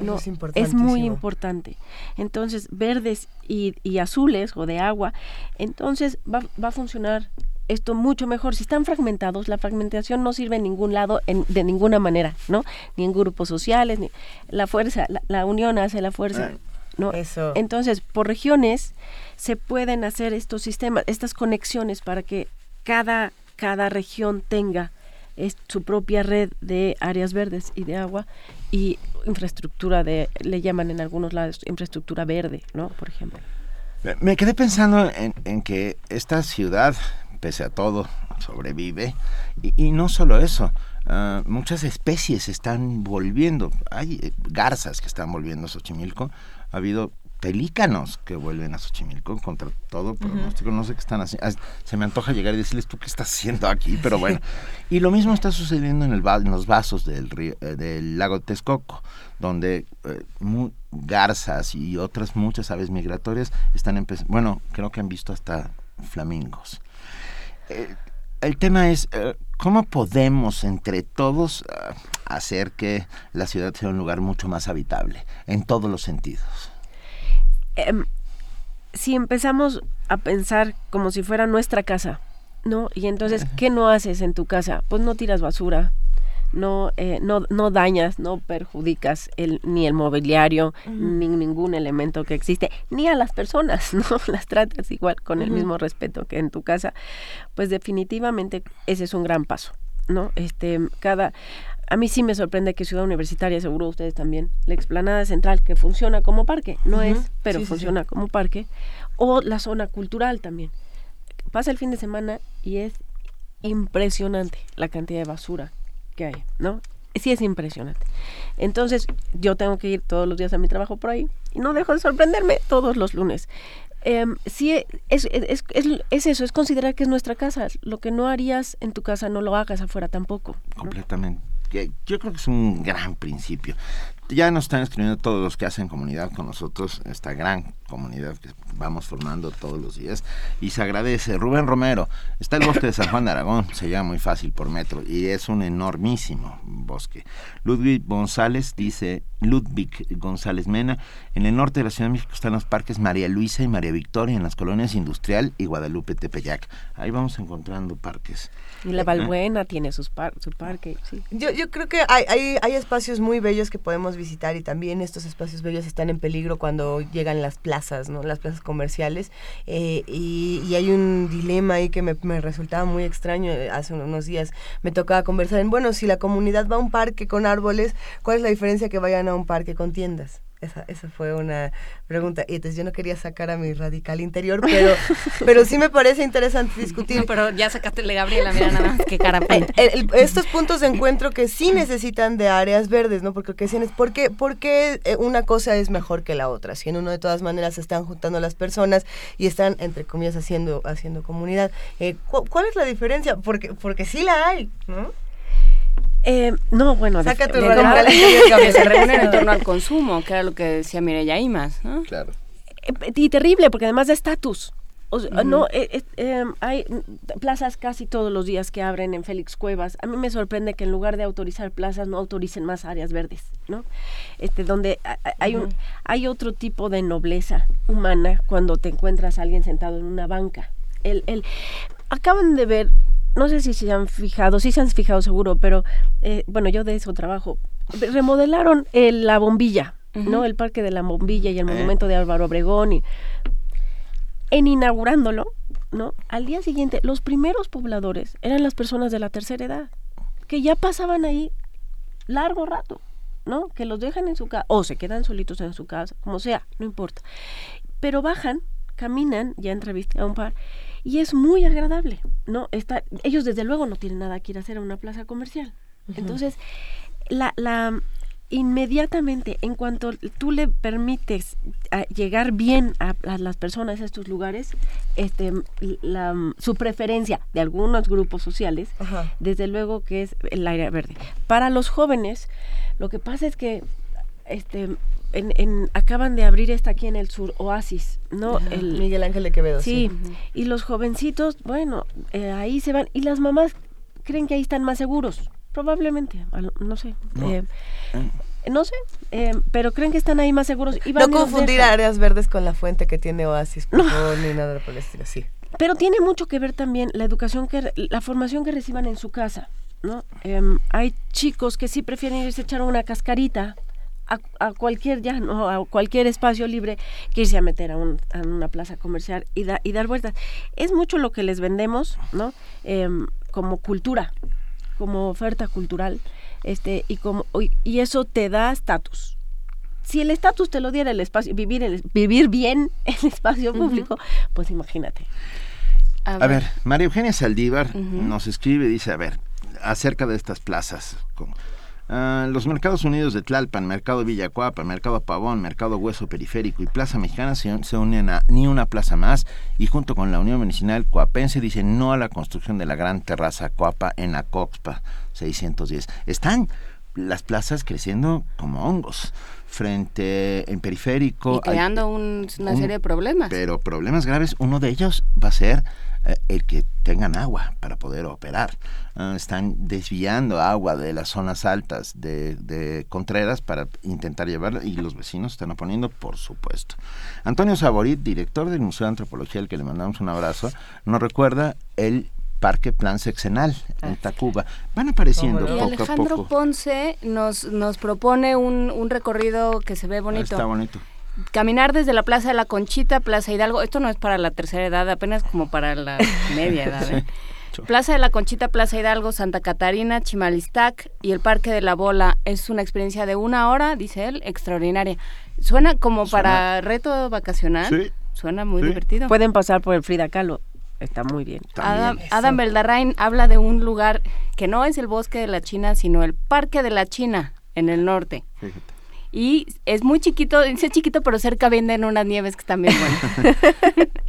Eso No, es es muy importante. Entonces, verdes y, y azules o de agua, entonces va, va a funcionar esto mucho mejor. Si están fragmentados, la fragmentación no sirve en ningún lado, en- de ninguna manera, ¿no? Ni en grupos sociales, ni la fuerza, la, la unión hace la fuerza. ¿no? Entonces, por regiones se pueden hacer estos sistemas, estas conexiones para que cada, cada región tenga es- su propia red de áreas verdes y de agua y infraestructura de, le llaman en algunos lados infraestructura verde, ¿no? Por ejemplo. Me- quedé pensando en, que esta ciudad, pese a todo, sobrevive. Y, y no solo eso, ah, muchas especies están volviendo. Hay eh, garzas que están volviendo a Xochimilco. Ha habido pelícanos que vuelven a Xochimilco contra todo pronóstico. No sé qué están haciendo. Se me antoja llegar y decirles, ¿tú qué estás haciendo aquí? Pero bueno. Y lo mismo está sucediendo en, el, en los vasos del, río, eh, del lago de Texcoco, donde eh, garzas y otras muchas aves migratorias están empezando. Bueno, creo que han visto hasta flamingos. Eh, el tema es cómo podemos entre todos ah, hacer que la ciudad sea un lugar mucho más habitable en todos los sentidos. Em, si empezamos a pensar como si fuera nuestra casa, ¿no? Y entonces, ¿qué no haces en tu casa? Pues no tiras basura, no, eh, no, no dañas, no perjudicas el, ni el mobiliario, ni ningún elemento que existe, ni a las personas, [laughs] ¿no? Las tratas igual con el mismo respeto que en tu casa. Pues definitivamente ese es un gran paso, ¿no? Este, cada... A mí sí me sorprende que Ciudad Universitaria, seguro ustedes también, la explanada central que funciona como parque, no es, pero Sí, sí, sí. funciona como parque, o la zona cultural también. Pasa el fin de semana y es impresionante la cantidad de basura que hay, ¿no? Sí es impresionante. Entonces, yo tengo que ir todos los días a mi trabajo por ahí y no dejo de sorprenderme todos los lunes. Em, sí, es, es, es, es eso, es considerar que es nuestra casa. Lo que no harías en tu casa, no lo hagas afuera tampoco. Completamente. Yo creo que es un gran principio. Ya nos están escribiendo todos los que hacen comunidad con nosotros, esta gran comunidad que vamos formando todos los días. Y se agradece. Rubén Romero, está el bosque de San Juan de Aragón, se llama muy fácil por metro y es un enormísimo bosque. Ludwig González dice, Ludwig González Mena, en el norte de la Ciudad de México están los parques María Luisa y María Victoria, en las colonias Industrial y Guadalupe Tepeyac. Ahí vamos encontrando parques. Y la Valbuena tiene sus par- su parque, sí. Yo, yo creo que hay, hay, hay espacios muy bellos que podemos visitar y también estos espacios bellos están en peligro cuando llegan las plazas, ¿no? Las plazas comerciales. eh, y, y hay un dilema ahí que me, me resultaba muy extraño eh, hace unos días. Me tocaba conversar en, bueno, si la comunidad va a un parque con árboles, ¿cuál es la diferencia que vayan a un parque con tiendas? Esa, esa fue una pregunta. Y entonces yo no quería sacar a mi radical interior, pero, [laughs] pero sí me parece interesante discutir. No, pero ya sacaste el de Gabriela, mira nada más, qué cara estos puntos de encuentro que sí necesitan de áreas verdes, ¿no? Porque decían, es ¿por qué, por qué, eh, una cosa es mejor que la otra? Si en uno de todas maneras se están juntando las personas y están, entre comillas, haciendo, haciendo comunidad. Eh, ¿cu- ¿Cuál es la diferencia? Porque, porque sí la hay, ¿no? Eh, no, bueno, Saca de- tu de- de- que [laughs] se reúnen en torno al consumo, que era lo que decía Mireya Imas, ¿no? Claro. Eh, y terrible porque además da estatus. O sea, no, eh, eh, hay plazas casi todos los días que abren en Félix Cuevas. A mí me sorprende que en lugar de autorizar plazas no autoricen más áreas verdes, ¿no? Este, donde hay un, hay otro tipo de nobleza humana cuando te encuentras a alguien sentado en una banca. El, el, acaban de ver, no sé si se han fijado, sí se han fijado seguro, pero eh, bueno, yo de eso trabajo. Remodelaron el- la bombilla, ¿no? El parque de la bombilla y el Eh. monumento de Álvaro Obregón y en inaugurándolo, ¿no? Al día siguiente, los primeros pobladores eran las personas de la tercera edad, que ya pasaban ahí largo rato, ¿no? Que los dejan en su casa, o se quedan solitos en su casa, como sea, no importa. Pero bajan, caminan, ya entrevisté a un par, y es muy agradable, ¿no? Está, ellos desde luego no tienen nada que ir a hacer a una plaza comercial. Entonces, la, la inmediatamente, en cuanto tú le permites a llegar bien a, a las personas a estos lugares, este, la, su preferencia de algunos grupos sociales, desde luego que es el aire verde. Para los jóvenes, lo que pasa es que este, en, en- acaban de abrir esta aquí en el sur, Oasis, ¿no? Ajá. El, Miguel Ángel de Quevedo. Sí, y los jovencitos, bueno, eh, ahí se van. Y las mamás creen que ahí están más seguros, probablemente, a lo- no sé. No. eh, no sé, eh, pero creen que están ahí más seguros. Y van No confundir áreas verdes con la fuente que tiene Oasis, por favor, ni nada por el estilo, sí. Pero tiene mucho que ver también la educación, que re- la formación que reciban en su casa, ¿no? Em, hay chicos que sí prefieren irse a echar una cascarita a, a cualquier ya, ¿no? a cualquier espacio libre que irse a meter a, un- a una plaza comercial y, da- y dar vueltas. Es mucho lo que les vendemos, ¿no? Em, como cultura, como oferta cultural, este y como y- y eso te da estatus. Si el estatus te lo diera el espacio, vivir el, vivir bien [laughs] el espacio público, pues imagínate. A ver, María Eugenia Saldívar nos escribe, dice, a ver, acerca de estas plazas. como, ah, los mercados unidos de Tlalpan, Mercado Villacuapa, Mercado Pavón, Mercado Hueso Periférico y Plaza Mexicana se, se unen a ni una plaza más y junto con la Unión Medicinal Coapense dicen no a la construcción de la gran terraza Coapa en Acoxpa 610. Están las plazas creciendo como hongos frente en periférico. Y creando un, una serie de problemas. Pero problemas graves, uno de ellos va a ser el que tengan agua para poder operar. Ah, están desviando agua de las zonas altas de, de, Contreras para intentar llevarla y los vecinos están oponiendo, por supuesto. Antonio Saborit, director del Museo de Antropología, al que le mandamos un abrazo, nos recuerda el Parque Plan Sexenal en Tacuba. Van apareciendo poco Alejandro a poco. Ponce nos, nos propone un, un recorrido que se ve bonito. Está bonito. Caminar desde la Plaza de la Conchita, Plaza Hidalgo, esto no es para la tercera edad, apenas como para la [laughs] media edad. ¿eh? Plaza de la Conchita, Plaza Hidalgo, Santa Catarina, Chimalistac y el Parque de la Bola. Es una experiencia de una hora, dice él, extraordinaria. Suena como Suena. para reto vacacional. Sí. Suena muy Sí. divertido. Pueden pasar por el Frida Kahlo. Está muy bien. Adam, Adam Beldarrain habla de un lugar que no es el bosque de la China, sino el Parque de la China, en el norte. Fíjate. Y es muy chiquito, dice chiquito, pero cerca venden unas nieves que están bien buenas.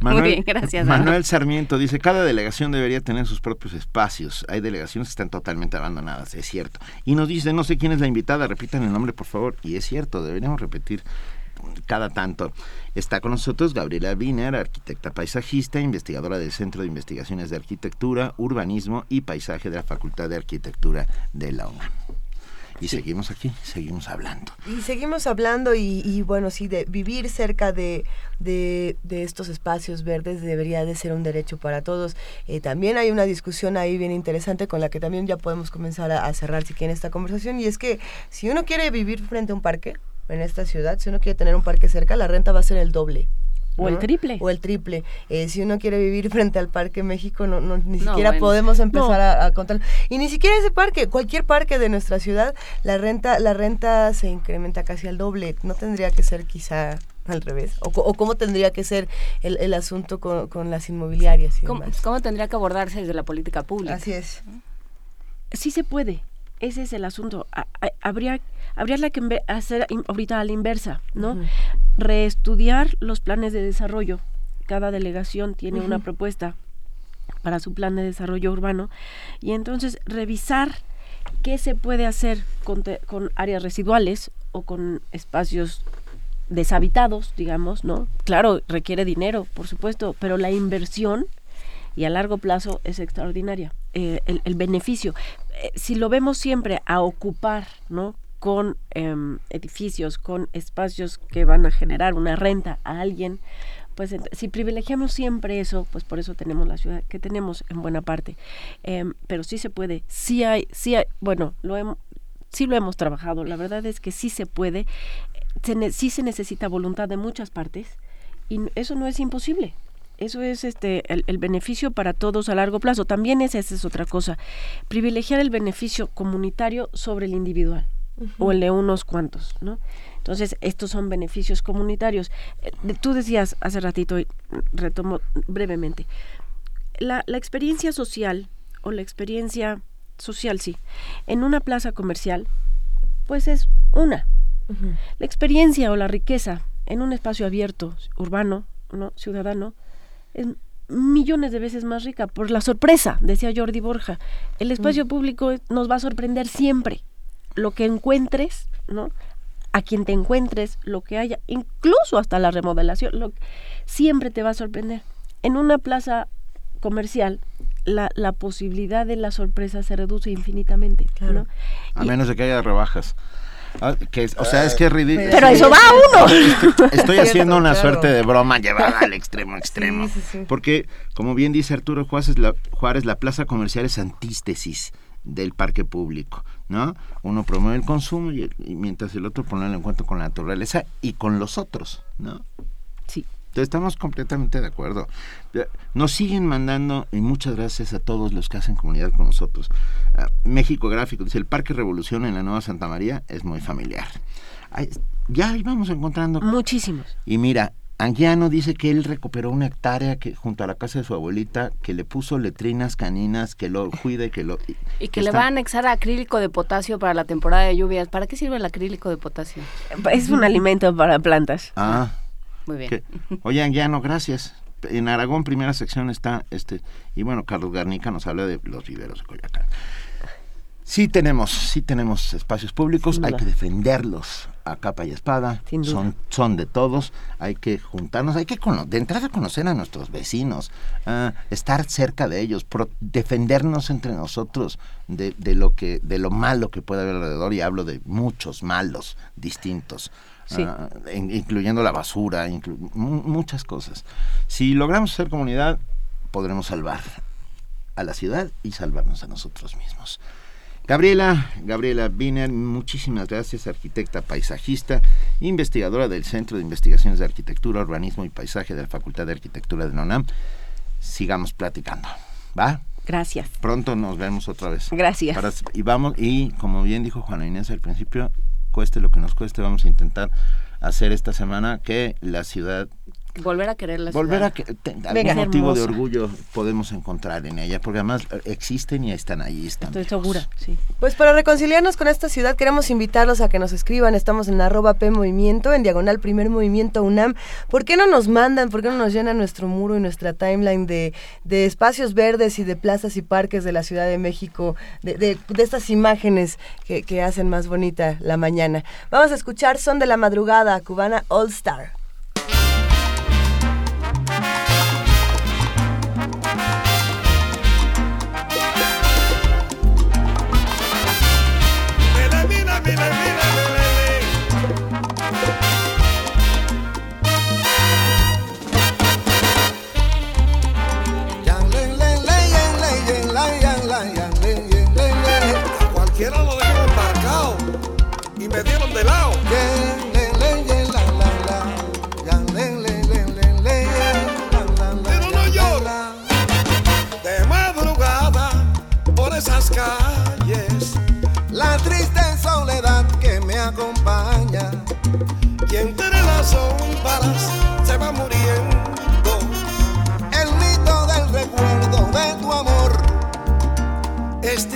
[laughs] muy bien, gracias. Manuel Sarmiento dice, cada delegación debería tener sus propios espacios. Hay delegaciones que están totalmente abandonadas, es cierto. Y nos dice, no sé quién es la invitada, repitan el nombre, por favor. Y es cierto, deberíamos repetir cada tanto. Está con nosotros Gabriela Wiener, arquitecta paisajista, investigadora del Centro de Investigaciones de Arquitectura, Urbanismo y Paisaje de la Facultad de Arquitectura de la UNAM. Y seguimos aquí, seguimos hablando. Y seguimos hablando y, y, bueno, sí, de vivir cerca de, de, de, estos espacios verdes debería de ser un derecho para todos. Eh, también hay una discusión ahí bien interesante con la que también ya podemos comenzar a, a cerrar si quieren esta conversación y es que si uno quiere vivir frente a un parque en esta ciudad, si uno quiere tener un parque cerca, la renta va a ser el doble. O el triple. O el triple. Eh, si uno quiere vivir [laughs] frente al Parque México, no, no ni siquiera bueno. podemos empezar no. a, a, contar. Y ni siquiera ese parque, cualquier parque de nuestra ciudad, la renta, la renta se incrementa casi al doble. No tendría que ser quizá al revés. O, o cómo tendría que ser el, el asunto con, con, las inmobiliarias. Y ¿Cómo, ¿Cómo tendría que abordarse desde la política pública? Así es. Sí se puede. Ese es el asunto. Habría, habría que hacer ahorita a la inversa, ¿no? Uh -huh. Reestudiar los planes de desarrollo. Cada delegación tiene uh -huh. una propuesta para su plan de desarrollo urbano y entonces revisar qué se puede hacer con, con áreas residuales o con espacios deshabitados, digamos, ¿no? Claro, requiere dinero, por supuesto, pero la inversión y a largo plazo es extraordinaria. Eh, el, el, beneficio. Eh, si lo vemos siempre a ocupar, ¿no? Con eh, edificios, con espacios que van a generar una renta a alguien, pues si privilegiamos siempre eso, pues por eso tenemos la ciudad que tenemos en buena parte. Em, pero sí se puede, sí hay, sí hay, bueno, lo hemos, sí lo hemos trabajado. La verdad es que sí se puede, sí se necesita voluntad de muchas partes y eso no es imposible eso es este el, beneficio para todos a largo plazo. También esa es otra cosa. Privilegiar el beneficio comunitario sobre el individual uh -huh. o el de unos cuantos, ¿no? Entonces, estos son beneficios comunitarios. Eh, tú decías hace ratito, y retomo brevemente, la, la experiencia social o la experiencia social, sí, en una plaza comercial, pues es una. Uh -huh. La experiencia o la riqueza en un espacio abierto, urbano, ¿no? ciudadano, es millones de veces más rica por la sorpresa, decía Jordi Borja. El espacio mm. público nos va a sorprender siempre. Lo que encuentres, ¿no? A quien te encuentres, lo que haya, incluso hasta la remodelación, lo, siempre te va a sorprender. En una plaza comercial, la, la posibilidad de la sorpresa se reduce infinitamente. Claro. ¿no? A y, menos de que haya rebajas. Ah, que, o sea, es que es ridículo. Pero eso va a uno. [laughs] Estoy, estoy haciendo una claro. suerte de broma llevada al extremo extremo. Sí, sí, sí. Porque, como bien dice Arturo Juárez la, Juárez, la plaza comercial es antítesis del parque público, ¿no? Uno promueve el consumo y, y mientras el otro pone el encuentro con la naturaleza y con los otros, ¿no? Sí. Entonces, estamos completamente de acuerdo. Nos siguen mandando, y muchas gracias a todos los que hacen comunidad con nosotros. Uh, México Gráfico dice, el Parque Revolución en la Nueva Santa María es muy familiar. Ay, ya íbamos encontrando. Muchísimos. Y mira, Anguiano dice que él recuperó una hectárea que junto a la casa de su abuelita, que le puso letrinas caninas, que lo cuida y que lo... Y, y que, le va a anexar acrílico de potasio para la temporada de lluvias. ¿Para qué sirve el acrílico de potasio? Es un alimento para plantas. Ah. Muy bien. Que, oye, Anguiano, gracias. En Aragón, primera sección está este. Y bueno, Carlos Garnica nos habla de los viveros de Coyoacán. Sí tenemos, sí tenemos espacios públicos, hay que defenderlos a capa y espada, son, son de todos, hay que juntarnos, hay que de entrada conocer a nuestros vecinos, ah, estar cerca de ellos, pro- defendernos entre nosotros de, de lo que, de lo malo que puede haber alrededor, y hablo de muchos malos distintos. Sí. ah, in- incluyendo la basura, inclu- muchas cosas. Si logramos ser comunidad, podremos salvar a la ciudad y salvarnos a nosotros mismos. Gabriela, Gabriela Biner, muchísimas gracias, arquitecta paisajista, investigadora del Centro de Investigaciones de Arquitectura, Urbanismo y Paisaje de la Facultad de Arquitectura de la UNAM. Sigamos platicando, ¿va? Gracias. Pronto nos vemos otra vez. Gracias. Para- y vamos, y como bien dijo Juana Inés al principio, cueste lo que nos cueste, vamos a intentar hacer esta semana que la ciudad Volver a querer la volver ciudad. a que te- algún Venga. motivo de orgullo podemos encontrar en ella porque además eh, existen y están ahí están Estoy vivos. segura, sí. Pues para reconciliarnos con esta ciudad queremos invitarlos a que nos escriban, estamos en arroba P Movimiento, en diagonal Primer Movimiento UNAM. ¿Por qué no nos mandan, por qué no nos llenan nuestro muro y nuestra timeline de, de espacios verdes y de plazas y parques de la Ciudad de México, de, de- de estas imágenes que, que hacen más bonita la mañana? Vamos a escuchar Son de la Madrugada, cubana All Star. Es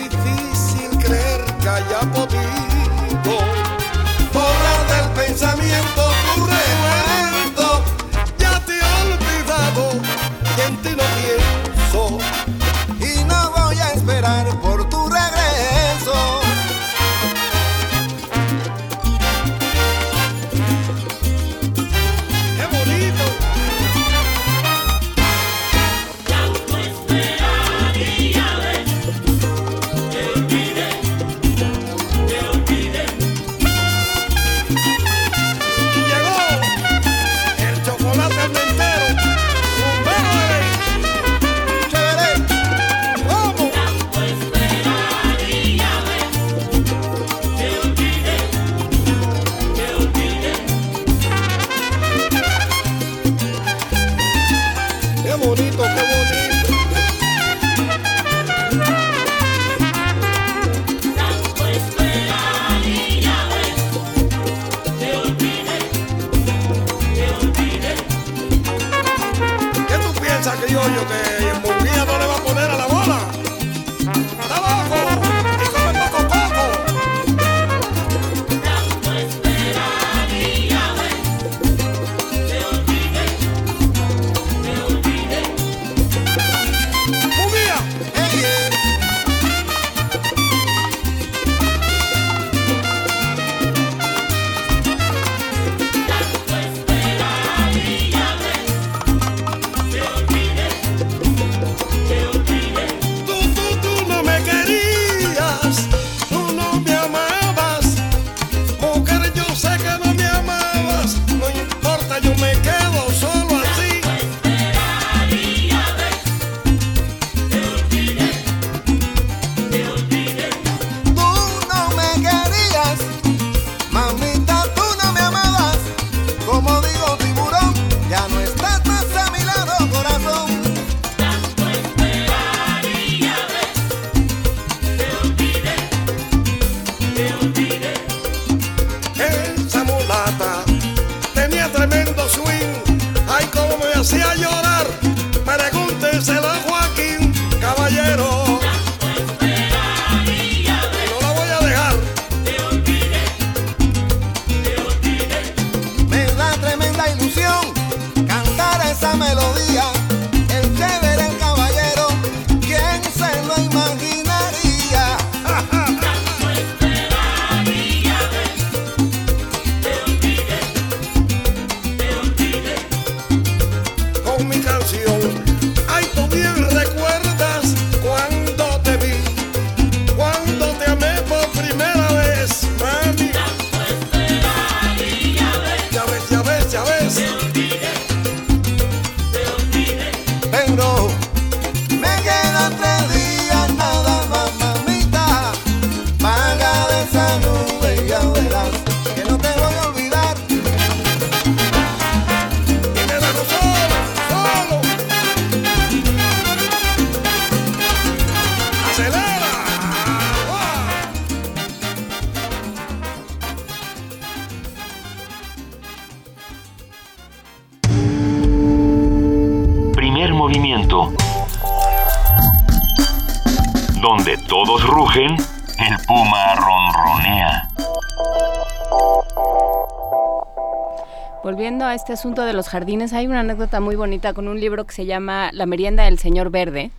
este asunto de los jardines, hay una anécdota muy bonita con un libro que se llama La merienda del señor verde,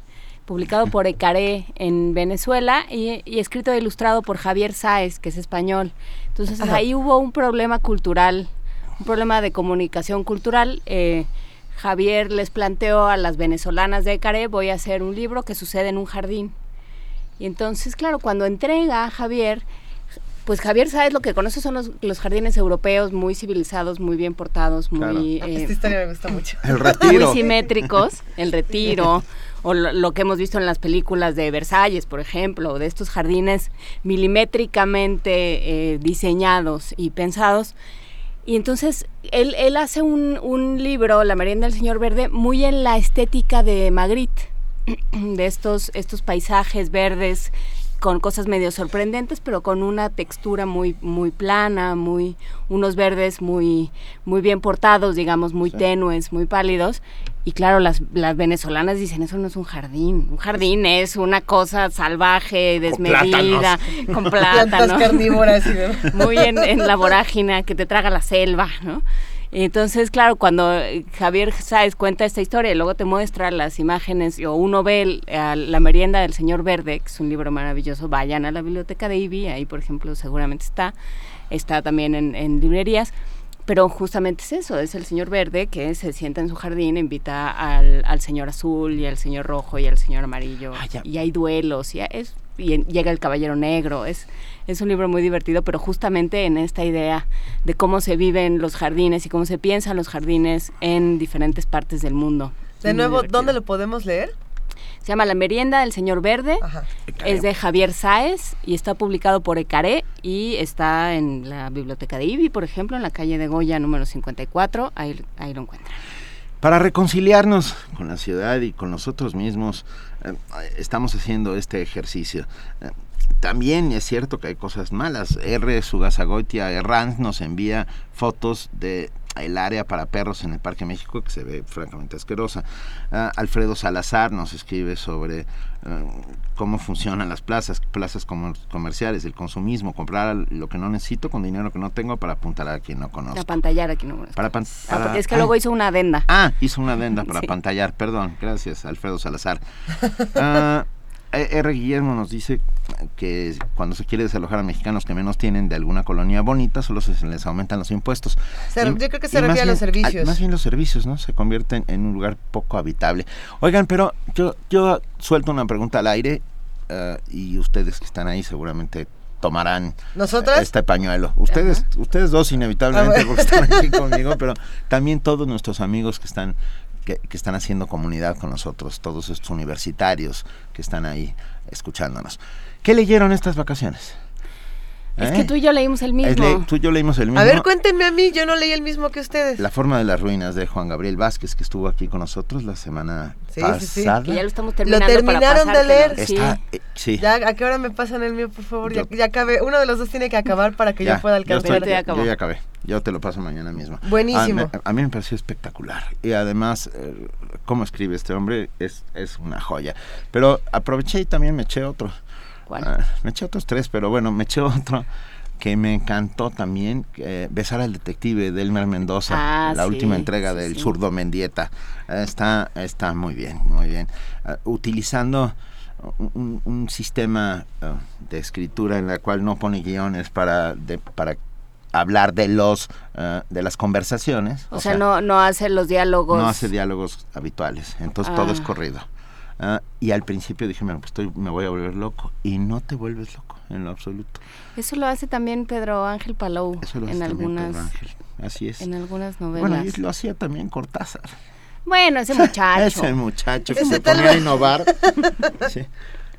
publicado por Ecaré en Venezuela y, y escrito e ilustrado por Javier Sáez, que es español. Entonces Ajá. ahí hubo un problema cultural, un problema de comunicación cultural. eh, Javier les planteó a las venezolanas de Ecaré, voy a hacer un libro que sucede en un jardín. Y entonces, claro, cuando entrega a Javier, pues Javier Sáez lo que conoce son los, los jardines europeos muy civilizados, muy bien portados, muy... Claro. eh, Esta historia me gusta mucho. [laughs] El retiro. muy simétricos, el retiro, o lo, lo que hemos visto en las películas de Versalles, por ejemplo, de estos jardines milimétricamente eh, diseñados y pensados. Y entonces él, él hace un, un libro, La merienda del señor verde, muy en la estética de Magritte, [clears throat] de estos, estos paisajes verdes con cosas medio sorprendentes, pero con una textura muy, muy plana, muy, unos verdes muy, muy bien portados, digamos, muy tenues, muy pálidos. Y claro, las, las venezolanas dicen, eso no es un jardín. Un jardín es una cosa salvaje, desmedida, con [laughs] plátanos. carnívoras y demás. [laughs] Muy en, en la vorágina que te traga la selva, ¿no? Entonces, claro, cuando eh, Javier Sáez cuenta esta historia y luego te muestra las imágenes, o uno ve el- a la merienda del señor Verde, que es un libro maravilloso, vayan a la biblioteca de IBI, ahí por ejemplo seguramente está, está también en, en librerías, pero justamente es eso, es el señor Verde que se sienta en su jardín, invita al, al señor azul y al señor rojo y al señor amarillo, y hay duelos, y, es, y en- llega el caballero negro, es, es un libro muy divertido, pero justamente en esta idea de cómo se viven los jardines y cómo se piensan los jardines en diferentes partes del mundo. De nuevo. ¿dónde lo podemos leer? Se llama La merienda del señor Verde. Es de Javier Sáez y está publicado por Ecaré y está en la biblioteca de IBI, por ejemplo, en la calle de Goya número 54. Ahí, ahí lo encuentran. Para reconciliarnos con la ciudad y con nosotros mismos, eh, estamos haciendo este ejercicio. Eh, también es cierto que hay cosas malas. R. Sugasagoitia Herranz nos envía fotos de el área para perros en el Parque México que se ve francamente asquerosa. Ah, Alfredo Salazar nos escribe sobre eh, cómo funcionan las plazas, plazas comerciales, el consumismo, comprar lo que no necesito con dinero que no tengo para apuntar a quien no conozco. A pantallar aquí no. Para pan- Ah, para- es que ah. luego hizo una adenda. Ah, hizo una adenda para [laughs] Sí. pantallar, perdón, gracias, Alfredo Salazar. [laughs] Ah, eh, R. Guillermo nos dice que cuando se quiere desalojar a mexicanos que menos tienen de alguna colonia bonita, solo se les aumentan los impuestos. Se- yo creo que se refiere a los bien- servicios. más bien los servicios, ¿no? Se convierten en un lugar poco habitable. Oigan, pero yo, yo suelto una pregunta al aire ah, y ustedes que están ahí seguramente tomarán ¿Nosotras? este pañuelo. Ustedes, ustedes dos inevitablemente Ah, porque están aquí [laughs] conmigo, pero también todos nuestros amigos que están que, están haciendo comunidad con nosotros, todos estos universitarios que están ahí escuchándonos. ¿Qué leyeron estas vacaciones? Es ¿Eh? que tú y yo leímos el mismo. Le- tú y yo leímos el mismo. A ver, cuéntenme a mí, yo no leí el mismo que ustedes. La forma de las ruinas de Juan Gabriel Vázquez, que estuvo aquí con nosotros la semana Sí, pasada. sí, sí. Que ya lo estamos Lo terminando para terminaron de pasártelo. leer. Sí. Está, eh, sí. Ya, ¿A qué hora me pasan el mío, por favor? Ya, Yo- ya acabé. Uno de los dos tiene que acabar para que Ya, yo pueda yo, estoy- alcanzar. yo ya acabé. Yo te lo paso mañana mismo. Buenísimo. A, me- a mí me pareció espectacular. Y además, eh, cómo escribe este hombre es, es una joya. Pero aproveché y también me eché otro. ¿Cuál? Ah, me eché otros tres, pero bueno, me eché otro que me encantó también, eh, Besar al detective de Elmer Mendoza, Ah, la sí, última entrega sí, del sí. zurdo Mendieta. Eh, está, está muy bien, muy bien. Ah, utilizando un, sistema ah, de escritura en la cual no pone guiones para, de- para hablar de los ah, de las conversaciones. O, sea, no, no hace los diálogos. no hace diálogos habituales, entonces todo es Ah. corrido. Ah, y al principio dije, "Bueno, pues estoy, me voy a volver loco. Y no te vuelves loco, en lo absoluto. Eso lo hace también Pedro Ángel Palou Eso lo hace en algunas Pedro Ángel. Así es. en algunas Bueno, novelas. y lo hacía también Cortázar. Bueno, ese [laughs] muchacho. Ese muchacho que Ese se ponía a innovar. [laughs] Sí.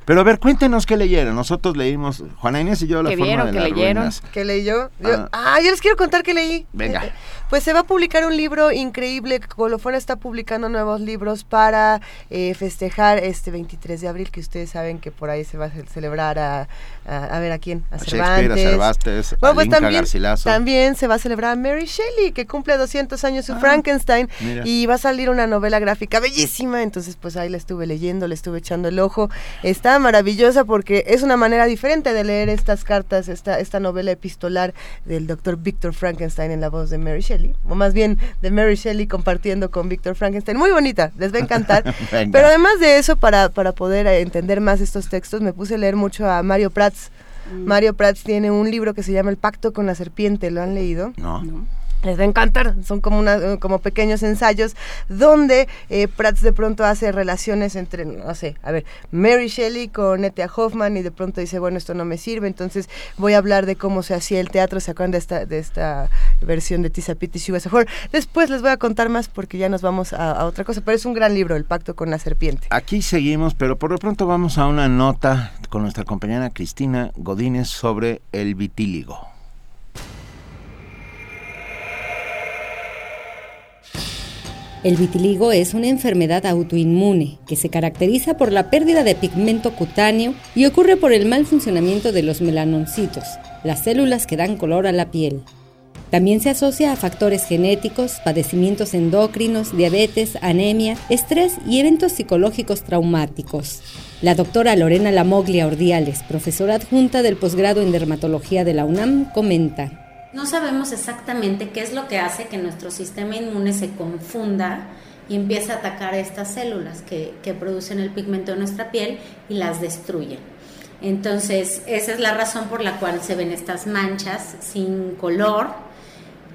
Pero a ver, cuéntenos qué leyeron. Nosotros leímos, Juana Inés y yo, La ¿Qué forma vieron, de qué las leyeron? ruinas. ¿Qué leí yo? Yo- Ah. ah, yo les quiero contar qué leí. Venga. [laughs] Pues se va a publicar un libro increíble. Colofón está publicando nuevos libros para eh, festejar este 23 de abril, que ustedes saben que por ahí se va a celebrar a, a, ver a quién, a, Shakespeare, a Cervantes, bueno, a pues también, Garcilaso. también se va a celebrar a Mary Shelley, que cumple 200 años su Frankenstein, mira. y va a salir una novela gráfica bellísima. Entonces, pues ahí la estuve leyendo, le estuve echando el ojo. Está maravillosa porque es una manera diferente de leer estas cartas, esta, esta novela epistolar del doctor Victor Frankenstein en la voz de Mary Shelley, o más bien de Mary Shelley compartiendo con Victor Frankenstein. Muy bonita, les va a encantar. [laughs] Pero además de eso, para, para poder entender más estos textos, me puse a leer mucho a Mario Prats. Mario Prats tiene un libro que se llama El pacto con la serpiente, ¿lo han leído? No. Les va a encantar, son como, una, como pequeños ensayos donde eh, Prats de pronto hace relaciones entre, no sé, a ver, Mary Shelley con Etia Hoffman y de pronto dice, bueno, esto no me sirve, entonces voy a hablar de cómo se hacía el teatro, ¿se acuerdan de esta, de esta versión de Tisa Pitt y? Después les voy a contar más porque ya nos vamos a, a otra cosa, pero es un gran libro, El pacto con la serpiente. Aquí seguimos, pero por lo pronto vamos a una nota con nuestra compañera Cristina Godínez sobre el vitíligo. El vitiligo es una enfermedad autoinmune que se caracteriza por la pérdida de pigmento cutáneo y ocurre por el mal funcionamiento de los melanoncitos, las células que dan color a la piel. También se asocia a factores genéticos, padecimientos endocrinos, diabetes, anemia, estrés y eventos psicológicos traumáticos. La doctora Lorena Lamoglia Ordiales, profesora adjunta del posgrado en dermatología de la UNAM, comenta. No sabemos exactamente qué es lo que hace que nuestro sistema inmune se confunda y empiece a atacar estas células que, que producen el pigmento de nuestra piel y las destruyen. Entonces, esa es la razón por la cual se ven estas manchas sin color,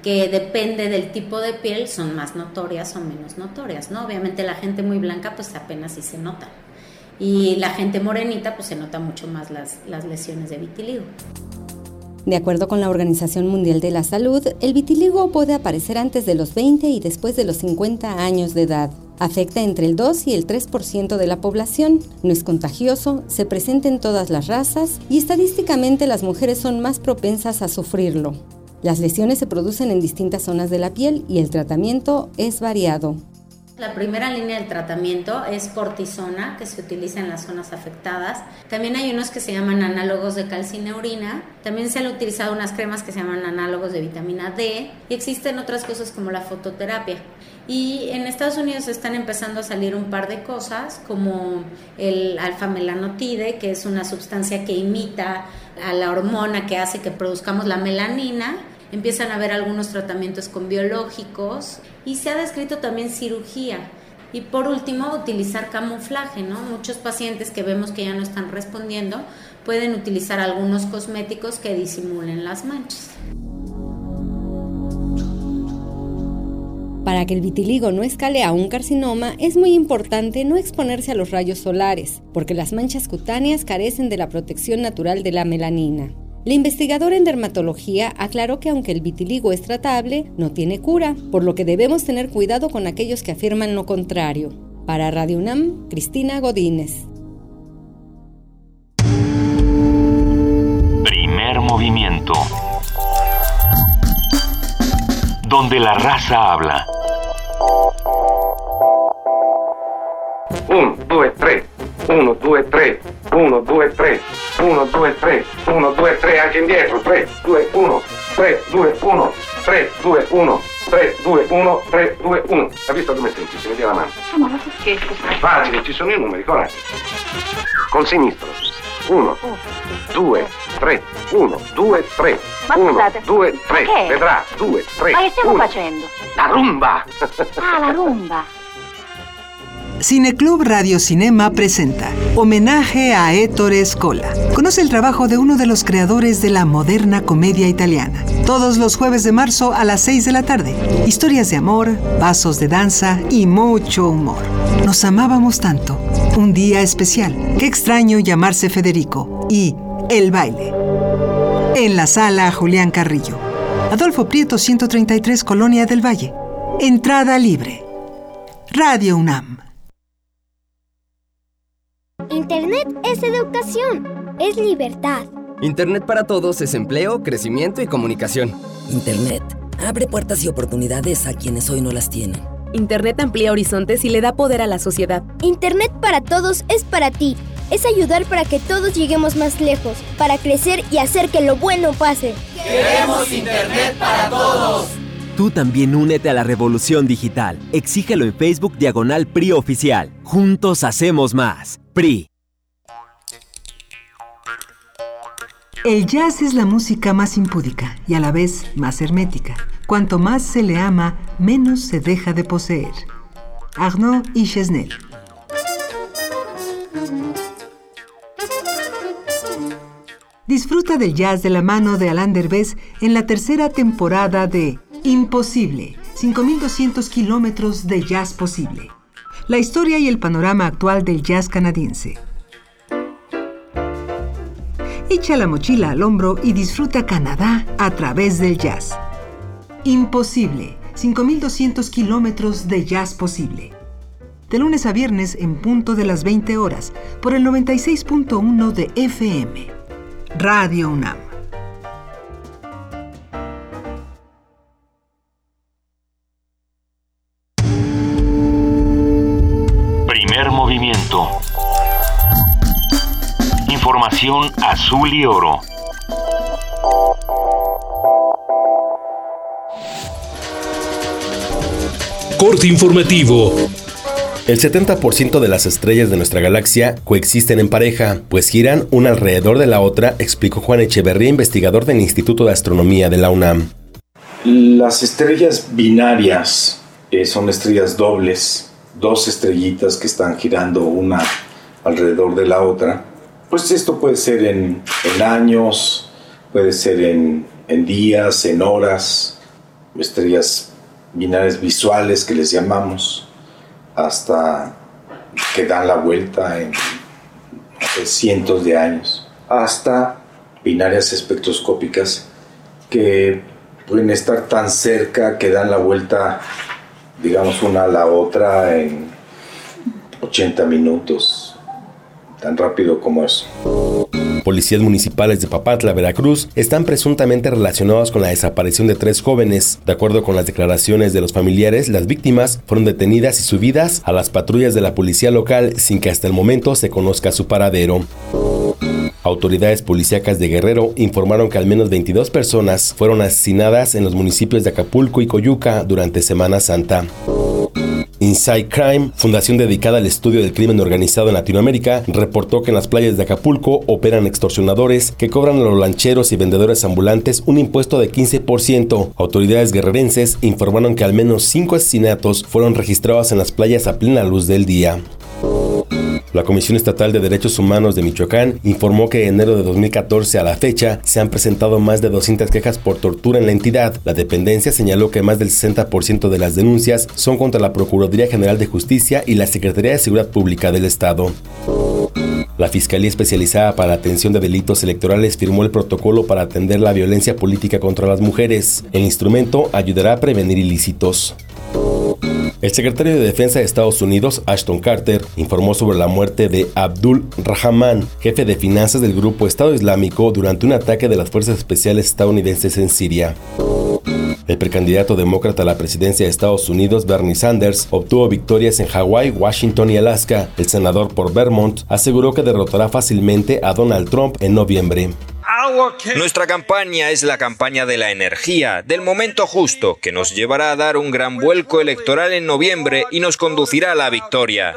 que depende del tipo de piel, son más notorias o menos notorias, ¿no? Obviamente la gente muy blanca, pues apenas sí se nota. Y la gente morenita, pues se nota mucho más las, las lesiones de vitiligo. De acuerdo con la Organización Mundial de la Salud, el vitiligo puede aparecer antes de los 20 y después de los 50 años de edad. Afecta entre el 2 y el 3% de la población, no es contagioso, se presenta en todas las razas y estadísticamente las mujeres son más propensas a sufrirlo. Las lesiones se producen en distintas zonas de la piel y el tratamiento es variado. La primera línea del tratamiento es cortisona, que se utiliza en las zonas afectadas. También hay unos que se llaman análogos de calcineurina. También se han utilizado unas cremas que se llaman análogos de vitamina D. Y existen otras cosas como la fototerapia. Y en Estados Unidos están empezando a salir un par de cosas, como el alfa-melanotide, que es una sustancia que imita a la hormona que hace que produzcamos la melanina empiezan a haber algunos tratamientos con biológicos y se ha descrito también cirugía. Y por último, utilizar camuflaje, ¿no? Muchos pacientes que vemos que ya no están respondiendo pueden utilizar algunos cosméticos que disimulen las manchas. Para que el vitiligo no escale a un carcinoma, es muy importante no exponerse a los rayos solares, porque las manchas cutáneas carecen de la protección natural de la melanina. La investigadora en dermatología aclaró que aunque el vitiligo es tratable, no tiene cura, por lo que debemos tener cuidado con aquellos que afirman lo contrario. Para Radio UNAM, Cristina Godínez. Primer movimiento. Donde la raza habla. Un, dos, tres. Uno, dos, tres. 1, 2, 3, 1, 2, 3, 1, 2, 3, anche indietro, 3, 2, 1, 3, 2, 1, 3, 2, 1, 3, 2, 1, 3, 2, 1. Hai visto come senti? Si vedi la mano. Ah, ma ma che scherzo? Facile, ci sono i numeri, coraggio. Col sinistro. 1, 2, 3, 1, 2, 3, 1, 2, 3, vedrà, 2, 3, Ma che stiamo facendo? La rumba! Ah, la rumba! Cineclub Radio Cinema presenta Homenaje a Ettore Scola. Conoce el trabajo de uno de los creadores de la moderna comedia italiana. Todos los jueves de marzo a las 6 de la tarde. Historias de amor, pasos de danza y mucho humor. Nos amábamos tanto. Un día especial. Qué extraño llamarse Federico. Y El baile. En la sala Julián Carrillo. Adolfo Prieto 133 Colonia del Valle. Entrada libre. Radio UNAM. Internet es educación, es libertad. Internet para todos es empleo, crecimiento y comunicación. Internet abre puertas y oportunidades a quienes hoy no las tienen. Internet amplía horizontes y le da poder a la sociedad. Internet para todos es para ti. Es ayudar para que todos lleguemos más lejos, para crecer y hacer que lo bueno pase. Queremos Internet para todos. Tú también únete a la revolución digital. Exígelo en Facebook Diagonal PRI Oficial. Juntos hacemos más. PRI. El jazz es la música más impúdica y a la vez más hermética. Cuanto más se le ama, menos se deja de poseer. Arnaud y Chesnel. Disfruta del jazz de la mano de Alain Derbez en la tercera temporada de Imposible, 5200 kilómetros de jazz posible. La historia y el panorama actual del jazz canadiense. Echa la mochila al hombro y disfruta Canadá a través del jazz. Imposible, 5200 kilómetros de jazz posible. De lunes a viernes en punto de las 20 horas por el 96.1 de FM. Radio UNAM. Azul y oro. Corte informativo. El 70% de las estrellas de nuestra galaxia coexisten en pareja, pues giran una alrededor de la otra, explicó Juan Echeverría, investigador del Instituto de Astronomía de la UNAM. Las estrellas binarias eh, son estrellas dobles, dos estrellitas que están girando una alrededor de la otra. Pues esto puede ser en, años, puede ser en, días, en horas, estrellas binarias visuales que les llamamos, hasta que dan la vuelta en cientos de años, hasta binarias espectroscópicas que pueden estar tan cerca que dan la vuelta, digamos, una a la otra en 80 minutos, tan rápido como eso. Policías municipales de Papatla, Veracruz, están presuntamente relacionados con la desaparición de tres jóvenes. De acuerdo con las declaraciones de los familiares, las víctimas fueron detenidas y subidas a las patrullas de la policía local sin que hasta el momento se conozca su paradero. Autoridades policíacas de Guerrero informaron que al menos 22 personas fueron asesinadas en los municipios de Acapulco y Coyuca durante Semana Santa. Inside Crime, fundación dedicada al estudio del crimen organizado en Latinoamérica, reportó que en las playas de Acapulco operan extorsionadores que cobran a los lancheros y vendedores ambulantes un impuesto de 15%. Autoridades guerrerenses informaron que al menos cinco asesinatos fueron registrados en las playas a plena luz del día. La Comisión Estatal de Derechos Humanos de Michoacán informó que de enero de 2014 a la fecha se han presentado más de 200 quejas por tortura en la entidad. La dependencia señaló que más del 60% de las denuncias son contra la Procuraduría General de Justicia y la Secretaría de Seguridad Pública del Estado. La Fiscalía Especializada para la Atención de Delitos Electorales firmó el protocolo para atender la violencia política contra las mujeres. El instrumento ayudará a prevenir ilícitos. El secretario de Defensa de Estados Unidos, Ashton Carter, informó sobre la muerte de Abdul Rahman, jefe de finanzas del grupo Estado Islámico, durante un ataque de las fuerzas especiales estadounidenses en Siria. El precandidato demócrata a la presidencia de Estados Unidos, Bernie Sanders, obtuvo victorias en Hawái, Washington y Alaska. El senador por Vermont aseguró que derrotará fácilmente a Donald Trump en noviembre. Nuestra campaña es la campaña de la energía, del momento justo, que nos llevará a dar un gran vuelco electoral en noviembre y nos conducirá a la victoria.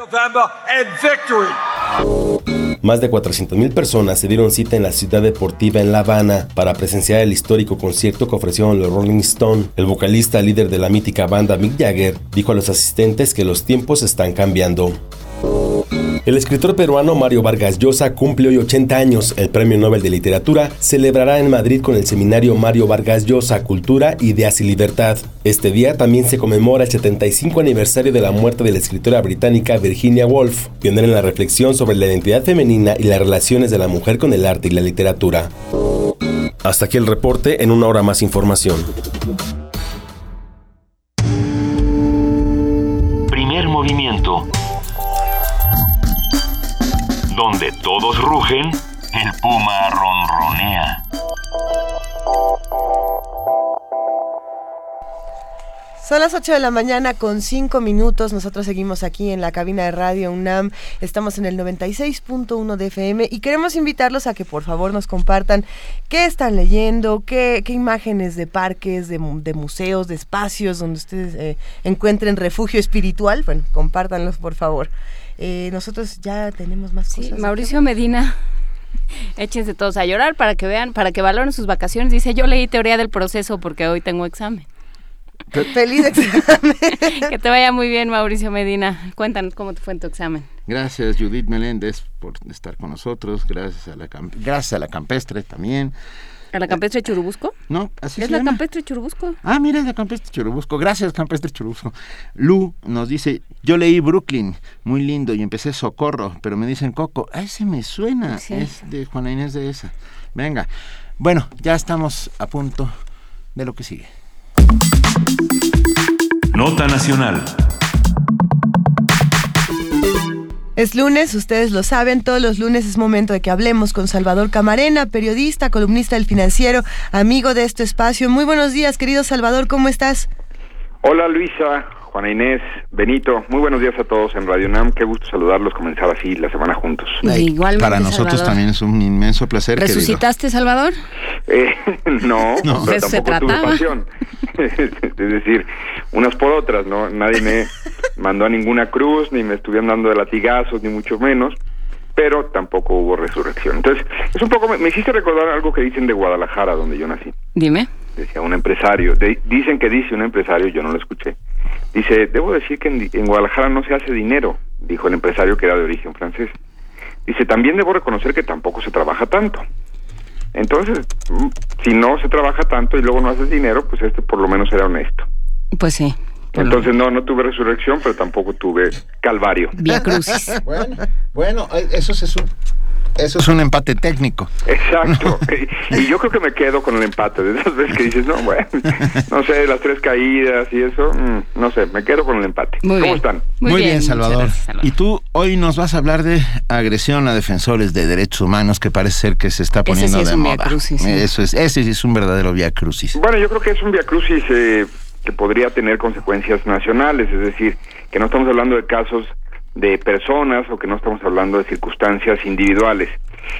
Más de 400.000 personas se dieron cita en la ciudad deportiva en La Habana para presenciar el histórico concierto que ofrecieron los Rolling Stone. El vocalista líder de la mítica banda Mick Jagger dijo a los asistentes que los tiempos están cambiando. El escritor peruano Mario Vargas Llosa cumple hoy 80 años. El Premio Nobel de Literatura celebrará en Madrid con el seminario Mario Vargas Llosa Cultura, Ideas y Libertad. Este día también se conmemora el 75 aniversario de la muerte de la escritora británica Virginia Woolf, pionera en la reflexión sobre la identidad femenina y las relaciones de la mujer con el arte y la literatura. Hasta aquí el reporte, en una hora más información. Donde todos rugen, el puma ronronea. Son las 8 de la mañana con 5 minutos. Nosotros seguimos aquí en la cabina de radio UNAM. Estamos en el 96.1 de FM y queremos invitarlos a que por favor nos compartan qué están leyendo, qué, imágenes de parques, de, de, museos, de espacios donde ustedes eh, encuentren refugio espiritual. Bueno, compártanlos por favor. Eh, nosotros ya tenemos más sí, cosas. Mauricio Medina. [laughs] Échense todos a llorar para que vean, para que valoren sus vacaciones. Dice, yo leí teoría del proceso porque hoy tengo examen. Feliz [laughs] examen. que te vaya muy bien, Mauricio Medina. Cuéntanos cómo te fue en tu examen. Gracias, Judith Meléndez, por estar con nosotros. Gracias a la, gracias a la campestre también. ¿A la campestre Churubusco? No, así ¿Es se la llama. campestre Churubusco? Ah, mira, es la campestre Churubusco. Gracias, campestre Churubusco. Lu nos dice, yo leí Brooklyn, muy lindo, y empecé Socorro, pero me dicen Coco. Ah, ese me suena. Sí. Es de Juana Inés de esa. Venga. Bueno, ya estamos a punto de lo que sigue. Nota Nacional. Es lunes, ustedes lo saben, todos los lunes es momento de que hablemos con Salvador Camarena, periodista, columnista del financiero, amigo de este espacio. Muy buenos días, querido Salvador, ¿cómo estás? Hola Luisa, Juana Inés, Benito, muy buenos días a todos en Radio Nam, qué gusto saludarlos, comenzar así la semana juntos. Igualmente, Para nosotros Salvador. también es un inmenso placer. querido. ¿Resucitaste, Salvador? [laughs] Eh, no, No. pero eso se tampoco tuve pasión. [laughs] es decir, unas por otras, ¿no? Nadie me [laughs] mandó a ninguna cruz, ni me estuvieron dando de latigazos, ni mucho menos, pero tampoco hubo resurrección. Entonces, es un poco, me, me hiciste recordar algo que dicen de Guadalajara, donde yo nací. Dime. decía un empresario, de- dicen que dice un empresario, yo no lo escuché, dice, debo decir que en, en Guadalajara no se hace dinero, dijo el empresario que era de origen francés. Dice, también debo reconocer que tampoco se trabaja tanto. Entonces, mm, si no se trabaja tanto y luego no haces dinero, pues este por lo menos era honesto. Pues sí. Entonces, no, no tuve resurrección, pero tampoco tuve calvario. Vía Crucis. [laughs] bueno, bueno, eh, eso es un, eso es un empate técnico. Exacto. [laughs] y yo creo que me quedo con el empate de esas veces que dices, no, bueno, [laughs] no sé, las tres caídas y eso, mm, no sé, me quedo con el empate. Muy ¿Cómo bien. están? Muy, bien, Salvador. Y tú hoy nos vas a hablar de agresión a defensores de derechos humanos, que parece ser que se está Ese poniendo sí es de un moda. viacrucis, sí. Eso es, ese sí es un verdadero via crucis. Bueno, yo creo que es un viacrucis eh, que podría tener consecuencias nacionales, es decir, que no estamos hablando de casos de personas o que no estamos hablando de circunstancias individuales.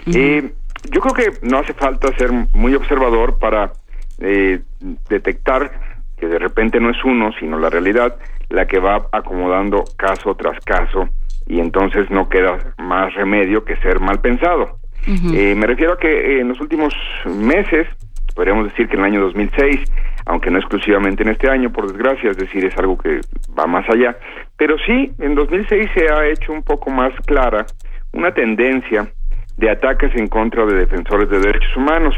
Eh, yo creo que no hace falta ser muy observador para eh, detectar que de repente no es uno, sino la realidad, la que va acomodando caso tras caso y entonces no queda más remedio que ser mal pensado. Eh, me refiero a que en los últimos meses, podríamos decir que en el año 2006, aunque no exclusivamente en este año, por desgracia, es decir, es algo que va más allá, pero sí, en 2006 se ha hecho un poco más clara una tendencia de ataques en contra de defensores de derechos humanos.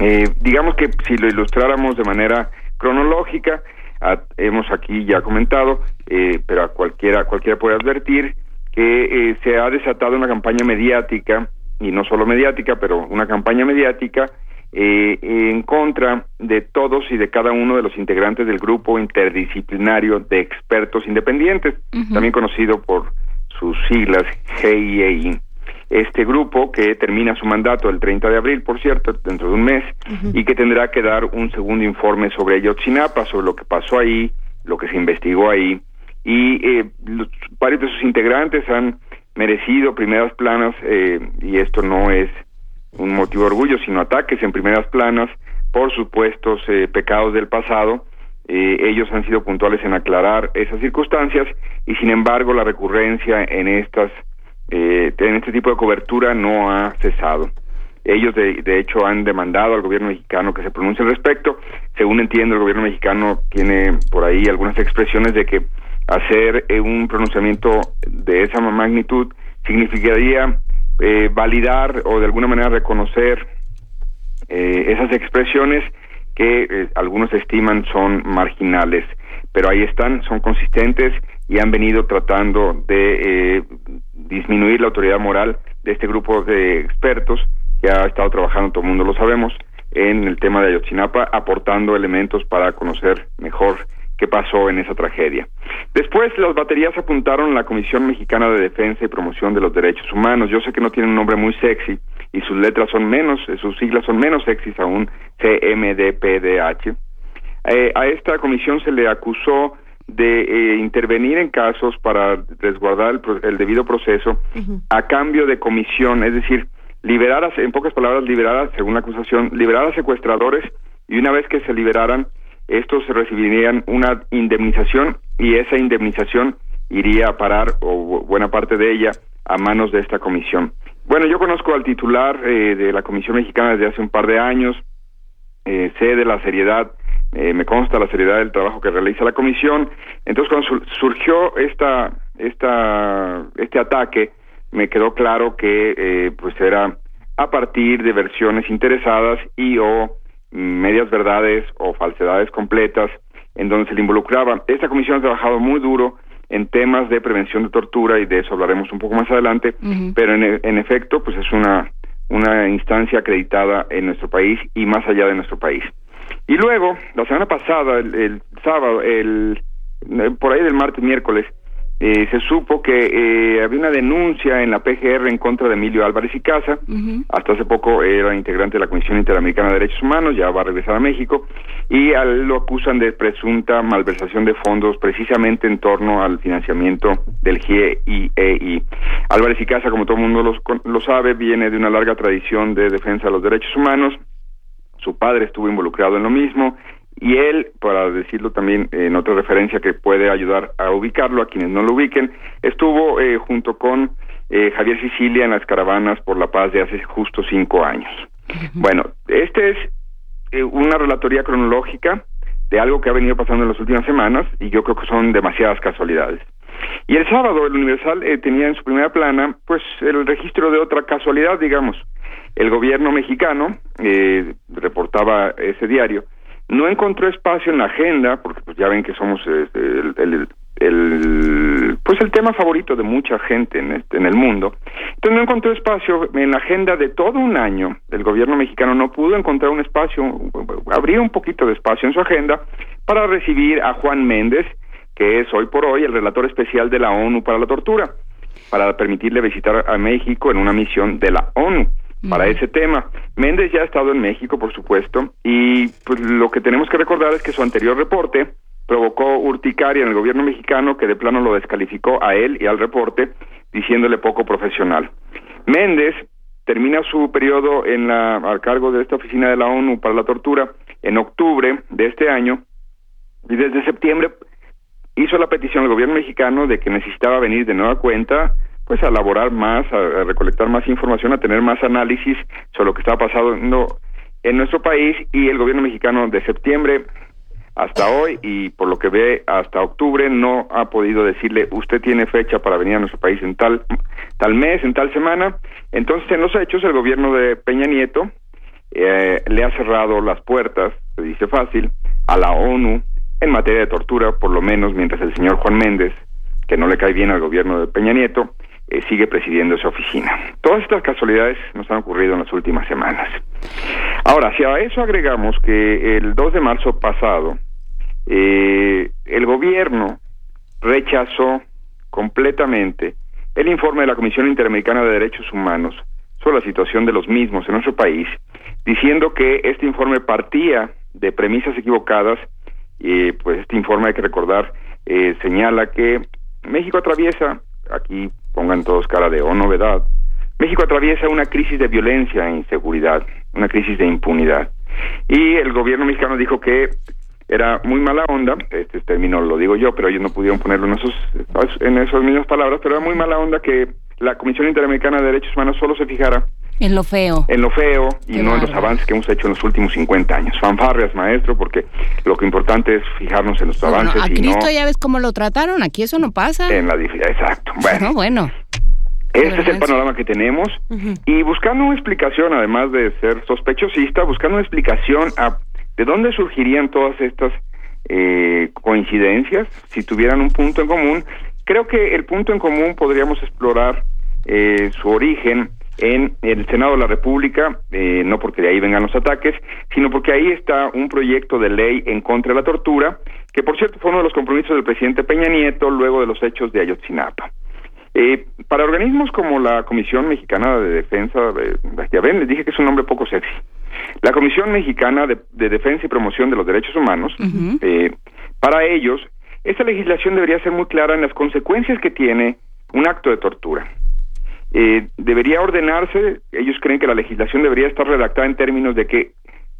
Eh, digamos que si lo ilustráramos de manera cronológica, a- hemos aquí ya comentado, eh, pero a cualquiera, cualquiera puede advertir que eh, se ha desatado una campaña mediática, y no solo mediática, pero una campaña mediática eh, en contra de todos y de cada uno de los integrantes del grupo interdisciplinario de expertos independientes, también conocido por sus siglas GIEI. Este grupo que termina su mandato el 30 de abril, por cierto, dentro de un mes, y que tendrá que dar un segundo informe sobre Ayotzinapa, sobre lo que pasó ahí, lo que se investigó ahí, y eh, los- varios de sus integrantes han merecido primeras planas, eh, y esto no es un motivo de orgullo, sino ataques en primeras planas por supuestos eh, pecados del pasado. Eh, ellos han sido puntuales en aclarar esas circunstancias y sin embargo la recurrencia en estas eh, en este tipo de cobertura no ha cesado. Ellos de, de hecho han demandado al gobierno mexicano que se pronuncie al respecto. Según entiendo, el gobierno mexicano tiene por ahí algunas expresiones de que hacer eh, un pronunciamiento de esa magnitud significaría eh, validar o de alguna manera reconocer eh, esas expresiones que eh, algunos estiman son marginales, pero ahí están, son consistentes y han venido tratando de eh, disminuir la autoridad moral de este grupo de expertos que ha estado trabajando, todo el mundo lo sabemos, en el tema de Ayotzinapa, aportando elementos para conocer mejor qué pasó en esa tragedia. Después, las baterías apuntaron a la Comisión Mexicana de Defensa y Promoción de los Derechos Humanos. Yo sé que no tiene un nombre muy sexy y sus letras son menos, eh, sus siglas son menos sexys aún, CMDPDH. Eh, a esta comisión se le acusó de eh, intervenir en casos para resguardar el, el debido proceso a cambio de comisión, es decir, liberar, a- en pocas palabras, liberar, a- según la acusación, liberar a secuestradores y una vez que se liberaran, estos recibirían una indemnización y esa indemnización iría a parar, o bu- buena parte de ella, a manos de esta comisión. Bueno, yo conozco al titular eh, de la Comisión Mexicana desde hace un par de años, eh, sé de la seriedad, eh, me consta la seriedad del trabajo que realiza la comisión. Entonces, cuando sur- surgió esta, esta, este ataque, me quedó claro que eh, pues era a partir de versiones interesadas y o medias verdades o falsedades completas en donde se le involucraba. Esta comisión ha trabajado muy duro en temas de prevención de tortura y de eso hablaremos un poco más adelante, pero en, e- en efecto pues es una una instancia acreditada en nuestro país y más allá de nuestro país. Y luego, la semana pasada, el, el sábado, el, eh, por ahí del martes, miércoles, eh, se supo que eh, había una denuncia en la PGR en contra de Emilio Álvarez y Casa. Hasta hace poco era integrante de la Comisión Interamericana de Derechos Humanos, ya va a regresar a México, y a lo acusan de presunta malversación de fondos precisamente en torno al financiamiento del GIEI. Álvarez y Casa, como todo el mundo los lo sabe, viene de una larga tradición de defensa de los derechos humanos. Su padre estuvo involucrado en lo mismo y él, para decirlo también en otra referencia que puede ayudar a ubicarlo a quienes no lo ubiquen, estuvo eh, junto con eh, Javier Sicilia en las caravanas por la paz de hace justo cinco años. Bueno, este es eh, una relatoría cronológica de algo que ha venido pasando en las últimas semanas y yo creo que son demasiadas casualidades. Y el sábado el Universal eh, tenía en su primera plana pues el registro de otra casualidad, digamos. El gobierno mexicano, eh, reportaba ese diario, no encontró espacio en la agenda, porque pues ya ven que somos el, el- el- pues el tema favorito de mucha gente en, este- en el mundo. Entonces no encontró espacio en la agenda de todo un año. El gobierno mexicano no pudo encontrar un espacio, abrir un poquito de espacio en su agenda para recibir a Juan Méndez, que es hoy por hoy el relator especial de la ONU para la tortura, para permitirle visitar a México en una misión de la ONU para ese tema. Méndez ya ha estado en México, por supuesto, y pues lo que tenemos que recordar es que su anterior reporte provocó urticaria en el gobierno mexicano que de plano lo descalificó a él y al reporte diciéndole poco profesional. Méndez termina su periodo en la a cargo de esta oficina de la ONU para la tortura en octubre de este año y desde septiembre hizo la petición al gobierno mexicano de que necesitaba venir de nueva cuenta pues a elaborar más, a, recolectar más información, a tener más análisis sobre lo que estaba pasando en nuestro país y el gobierno mexicano de septiembre hasta hoy y por lo que ve hasta octubre no ha podido decirle usted tiene fecha para venir a nuestro país en tal tal mes, en tal semana. Entonces en los hechos el gobierno de Peña Nieto eh, le ha cerrado las puertas, se dice fácil, a la ONU en materia de tortura, por lo menos mientras el señor Juan Méndez, que no le cae bien al gobierno de Peña Nieto, eh, sigue presidiendo esa oficina. Todas estas casualidades nos han ocurrido en las últimas semanas. Ahora, si a eso agregamos que el 2 de marzo pasado, eh, el gobierno rechazó completamente el informe de la Comisión Interamericana de Derechos Humanos sobre la situación de los mismos en nuestro país, diciendo que este informe partía de premisas equivocadas, y pues este informe hay que recordar, eh, señala que México atraviesa, aquí pongan todos cara de oh novedad, México atraviesa una crisis de violencia e inseguridad, una crisis de impunidad. Y el gobierno mexicano dijo que era muy mala onda, este término lo digo yo, pero ellos no pudieron ponerlo en esos en esas mismas palabras, pero era muy mala onda que la Comisión Interamericana de Derechos Humanos solo se fijara En lo feo. en lo feo y Qué no en los avances que hemos hecho en los últimos 50 años. Fanfarrias, maestro, porque lo que importante es fijarnos en los Bueno, avances a y no Cristo ya ves cómo lo trataron, aquí eso no pasa. en la. Exacto. Bueno, No, bueno. este es el panorama que tenemos y buscando una explicación, además de ser sospechosista, buscando una explicación a de dónde surgirían todas estas eh, coincidencias, si tuvieran un punto en común. Creo que el punto en común podríamos explorar eh, su origen en el Senado de la República, eh, no porque de ahí vengan los ataques, sino porque ahí está un proyecto de ley en contra de la tortura, que por cierto fue uno de los compromisos del presidente Peña Nieto luego de los hechos de Ayotzinapa. Eh, para organismos como la Comisión Mexicana de Defensa, de, ya ven, les dije que es un nombre poco sexy. La Comisión Mexicana de, de Defensa y Promoción de los Derechos Humanos, eh, para ellos, esta legislación debería ser muy clara en las consecuencias que tiene un acto de tortura. Eh, debería ordenarse, ellos creen que la legislación debería estar redactada en términos de que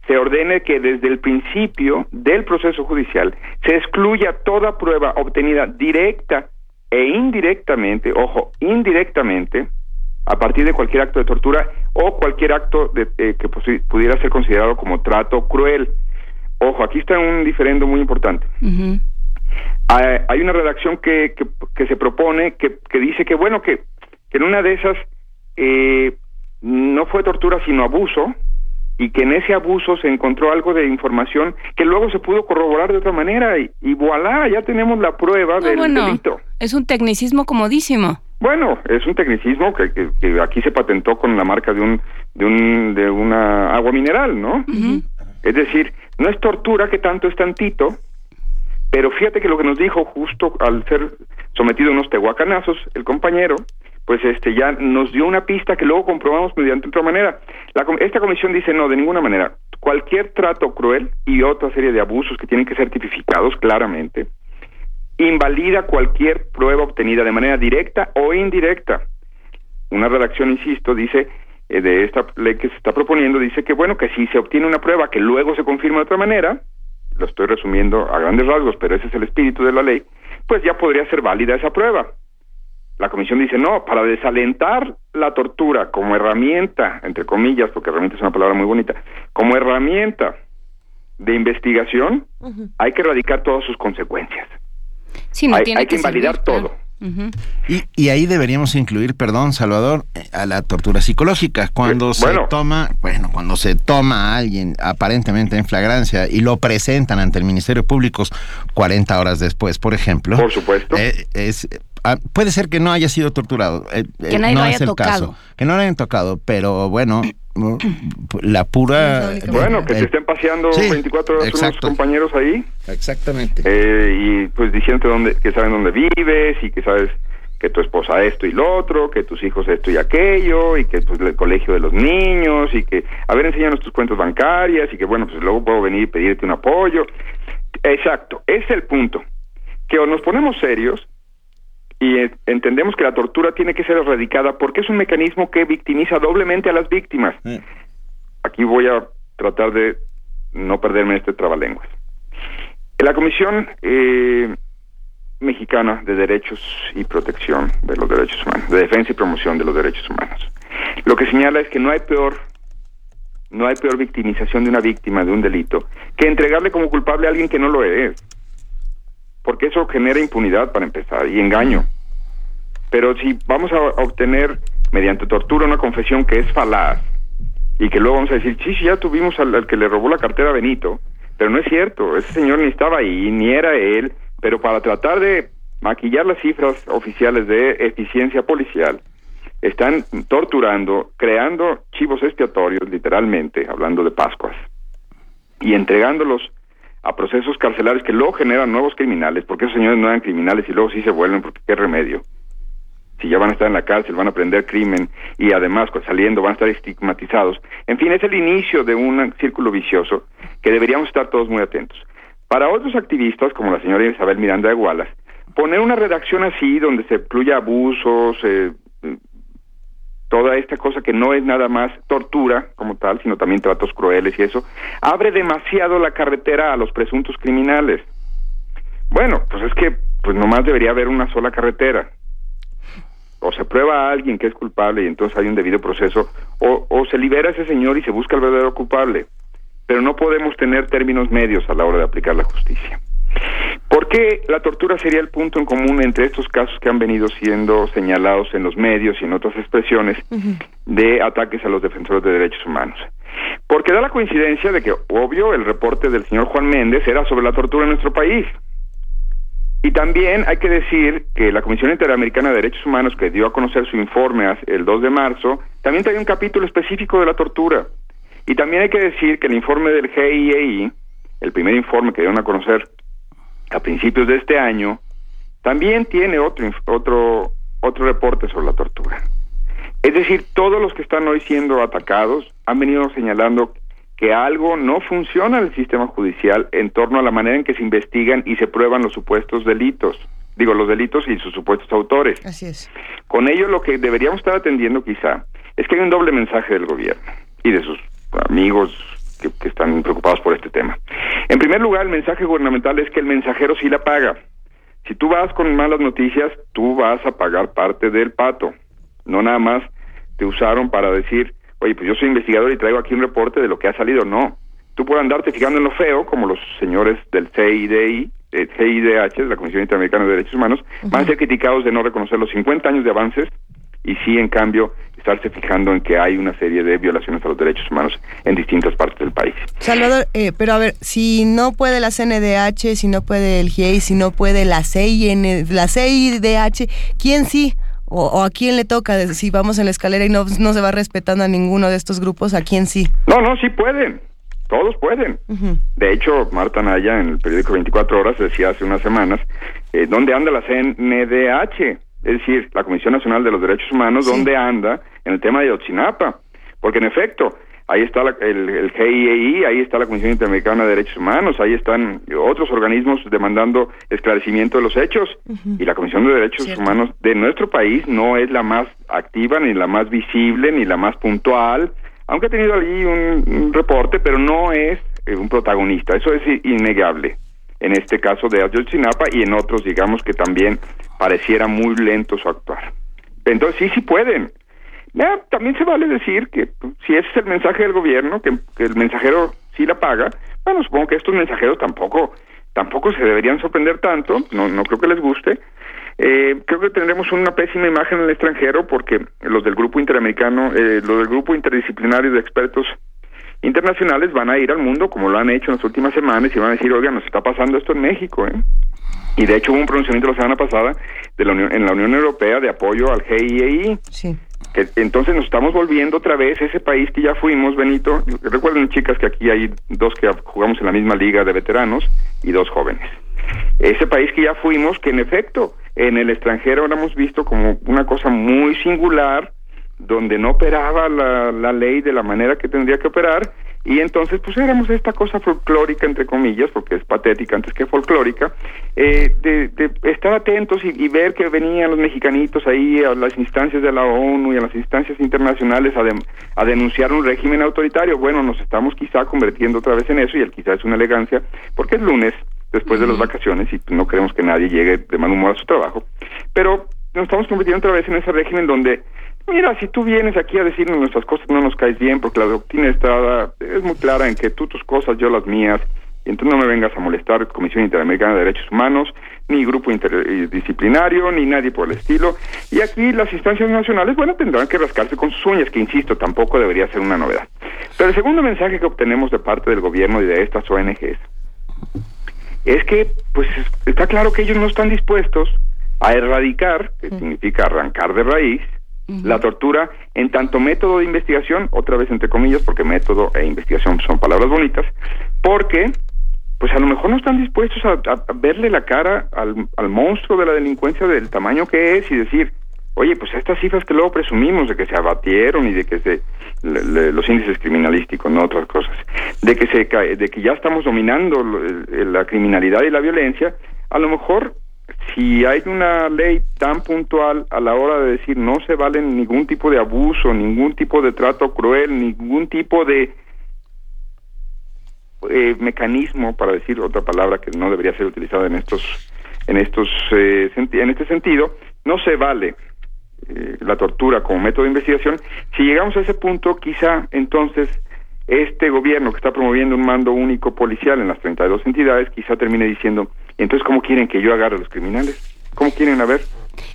se ordene que desde el principio del proceso judicial se excluya toda prueba obtenida directa e indirectamente, ojo, indirectamente, a partir de cualquier acto de tortura o cualquier acto de, eh, que pudiera ser considerado como trato cruel. Ojo, aquí está un diferendo muy importante. Ah, hay una redacción que, que, que se propone que, que dice que, bueno, que, que en una de esas eh, no fue tortura sino abuso y que en ese abuso se encontró algo de información que luego se pudo corroborar de otra manera y, y voilà, ya tenemos la prueba No, del bueno, delito. es un tecnicismo comodísimo. Bueno, es un tecnicismo que, que- que aquí se patentó con la marca de un de un de una agua mineral, ¿no? Es decir, no es tortura que tanto es tantito, pero fíjate que lo que nos dijo justo al ser sometido a unos tehuacanazos, el compañero, pues este ya nos dio una pista que luego comprobamos mediante otra manera. La esta comisión dice no, de ninguna manera. Cualquier trato cruel y otra serie de abusos que tienen que ser tipificados claramente, invalida cualquier prueba obtenida de manera directa o indirecta. Una redacción, insisto, dice eh, de esta ley que se está proponiendo, dice que bueno, que si se obtiene una prueba que luego se confirma de otra manera, lo estoy resumiendo a grandes rasgos, pero ese es el espíritu de la ley, pues ya podría ser válida esa prueba. La comisión dice, no, para desalentar la tortura como herramienta, entre comillas, porque herramienta es una palabra muy bonita, como herramienta de investigación, hay que erradicar todas sus consecuencias. Sí, no hay, tiene hay que, invalidar servir, claro. Y, y ahí deberíamos incluir, perdón, Salvador, eh, a la tortura psicológica. Cuando Eh, se bueno. toma, bueno, cuando se toma a alguien aparentemente en flagrancia y lo presentan ante el Ministerio Público 40 horas después, por ejemplo. Por supuesto. eh, es, ah, puede ser que no haya sido torturado. eh, Que nadie no lo haya es el tocado. caso. Que no lo hayan tocado, pero bueno, la pura... Bueno, que el- se estén paseando Sí, 24 horas exacto. unos compañeros ahí. Exactamente. Eh, y pues diciendo dónde, que saben dónde vives y que sabes que tu esposa esto y lo otro, que tus hijos esto y aquello, y que pues el colegio de los niños, y que, a ver, enséñanos tus cuentas bancarias, y que bueno, pues luego puedo venir y pedirte un apoyo. Exacto, ese es el punto. Que o nos ponemos serios y entendemos que la tortura tiene que ser erradicada porque es un mecanismo que victimiza doblemente a las víctimas. Aquí voy a tratar de no perderme este trabalenguas. La Comisión eh, Mexicana de Derechos y Protección de los Derechos Humanos, de Defensa y Promoción de los Derechos Humanos, lo que señala es que no hay peor no hay peor victimización de una víctima de un delito que entregarle como culpable a alguien que no lo es. Porque eso genera impunidad para empezar y engaño. Pero si vamos a obtener mediante tortura una confesión que es falaz y que luego vamos a decir, sí, sí, ya tuvimos al, al que le robó la cartera a Benito, pero no es cierto, ese señor ni estaba ahí, ni era él, pero para tratar de maquillar las cifras oficiales de eficiencia policial, están torturando, creando chivos expiatorios, literalmente, hablando de Pascuas, y entregándolos a procesos carcelarios que luego generan nuevos criminales, porque esos señores no eran criminales y luego sí se vuelven, porque qué remedio. Si ya van a estar en la cárcel, van a aprender crimen y además pues, saliendo van a estar estigmatizados. En fin, es el inicio de un círculo vicioso que deberíamos estar todos muy atentos. Para otros activistas, como la señora Isabel Miranda de Gualas, poner una redacción así donde se incluya abusos, eh, toda esta cosa que no es nada más tortura como tal, sino también tratos crueles y eso, abre demasiado la carretera a los presuntos criminales. Bueno, pues es que pues nomás debería haber una sola carretera. O se prueba a alguien que es culpable y entonces hay un debido proceso, o, o se libera a ese señor y se busca al verdadero culpable. Pero no podemos tener términos medios a la hora de aplicar la justicia. ¿Por qué la tortura sería el punto en común entre estos casos que han venido siendo señalados en los medios y en otras expresiones de ataques a los defensores de derechos humanos? Porque da la coincidencia de que, obvio, el reporte del señor Juan Méndez era sobre la tortura en nuestro país. Y también hay que decir que la Comisión Interamericana de Derechos Humanos, que dio a conocer su informe el 2 de marzo, también trae un capítulo específico de la tortura. Y también hay que decir que el informe del GIEI, el primer informe que dieron a conocer a principios de este año, también tiene otro otro otro reporte sobre la tortura. Es decir, todos los que están hoy siendo atacados han venido señalando que algo no funciona en el sistema judicial en torno a la manera en que se investigan y se prueban los supuestos delitos. Digo, los delitos y sus supuestos autores. Así es. Con ello lo que deberíamos estar atendiendo quizá es que hay un doble mensaje del gobierno y de sus amigos que, que están preocupados por este tema. En primer lugar, el mensaje gubernamental es que el mensajero sí la paga. Si tú vas con malas noticias, tú vas a pagar parte del pato. No nada más te usaron para decir, oye, pues yo soy investigador y traigo aquí un reporte de lo que ha salido. No. Tú puedes andarte fijando en lo feo, como los señores del CIDI, eh, CIDH, de la Comisión Interamericana de Derechos Humanos, van a ser criticados de no reconocer los 50 años de avances y sí, en cambio, estarse fijando en que hay una serie de violaciones a los derechos humanos en distintas partes del país. Salvador, eh, pero a ver, si no puede la CNDH, si no puede el GIEI, si no puede la CIN, la CIDH, ¿quién sí? O, o, a quién le toca? Si vamos en la escalera y no, no se va respetando a ninguno de estos grupos, ¿a quién sí? No, no, sí pueden. Todos pueden. Uh -huh. De hecho, Marta Naya en el periódico 24 Horas decía hace unas semanas, eh, ¿dónde anda la CNDH? Es decir, la Comisión Nacional de los Derechos Humanos, sí. ¿dónde anda en el tema de Otsinapa? Porque en efecto, ahí está la, el, el GIEI, ahí está la Comisión Interamericana de Derechos Humanos, ahí están otros organismos demandando esclarecimiento de los hechos uh -huh. y la Comisión de Derechos Cierto. Humanos de nuestro país no es la más activa, ni la más visible, ni la más puntual, aunque ha tenido allí un, un reporte, pero no es eh, un protagonista, eso es innegable en este caso de Ayotzinapa y en otros, digamos, que también pareciera muy lento su actuar. Entonces, sí, sí pueden. Ya, también se vale decir que pues, si ese es el mensaje del gobierno, que, que, el mensajero sí la paga, bueno, supongo que estos mensajeros tampoco tampoco se deberían sorprender tanto, no, no creo que les guste. Eh, creo que tendremos una pésima imagen en el extranjero porque los del grupo interamericano, eh, los del grupo interdisciplinario de expertos internacionales van a ir al mundo como lo han hecho en las últimas semanas y van a decir, oiga, nos está pasando esto en México, ¿eh? Y de hecho hubo un pronunciamiento la semana pasada de la Unión, en la Unión Europea de apoyo al GIEI. Sí. Que, entonces nos estamos volviendo otra vez ese país que ya fuimos, Benito. Recuerden, chicas, que aquí hay dos que jugamos en la misma liga de veteranos y dos jóvenes. Ese país que ya fuimos, que en efecto en el extranjero lo hemos visto como una cosa muy singular, donde no operaba la, la ley de la manera que tendría que operar y entonces pues éramos esta cosa folclórica entre comillas porque es patética antes que folclórica eh, de, de, estar atentos y, y, ver que venían los mexicanitos ahí a las instancias de la ONU y a las instancias internacionales a, de, a denunciar un régimen autoritario. Bueno nos estamos quizá convirtiendo otra vez en eso y el quizá es una elegancia porque es lunes después de las vacaciones y no queremos que nadie llegue de mal humor a su trabajo. Pero nos estamos convirtiendo otra vez en ese régimen donde Mira, si tú vienes aquí a decirnos nuestras cosas, no nos caes bien, porque la doctrina está, es muy clara en que tú tus cosas, yo las mías, y entonces no me vengas a molestar Comisión Interamericana de Derechos Humanos, ni grupo interdisciplinario, ni nadie por el estilo. Y aquí las instancias nacionales, bueno, tendrán que rascarse con sus uñas, que insisto, tampoco debería ser una novedad. Pero el segundo mensaje que obtenemos de parte del gobierno y de estas ONGs es que, pues, está claro que ellos no están dispuestos a erradicar, que significa arrancar de raíz, La tortura en tanto método de investigación, otra vez entre comillas, porque método e investigación son palabras bonitas, porque pues a lo mejor no están dispuestos a, verle la cara al, al, monstruo de la delincuencia del tamaño que es y decir, oye, pues estas cifras que luego presumimos de que se abatieron y de que se le, los índices criminalísticos, no otras cosas, de que se de que ya estamos dominando la criminalidad y la violencia, a lo mejor si hay una ley tan puntual a la hora de decir no se vale ningún tipo de abuso, ningún tipo de trato cruel, ningún tipo de eh, mecanismo, para decir otra palabra que no debería ser utilizada en estos, en estos, eh, en este sentido, no se vale eh, la tortura como método de investigación. Si llegamos a ese punto, quizá entonces este gobierno que está promoviendo un mando único policial en las 32 entidades, quizá termine diciendo, entonces, ¿cómo quieren que yo agarre a los criminales? ¿Cómo quieren a ver?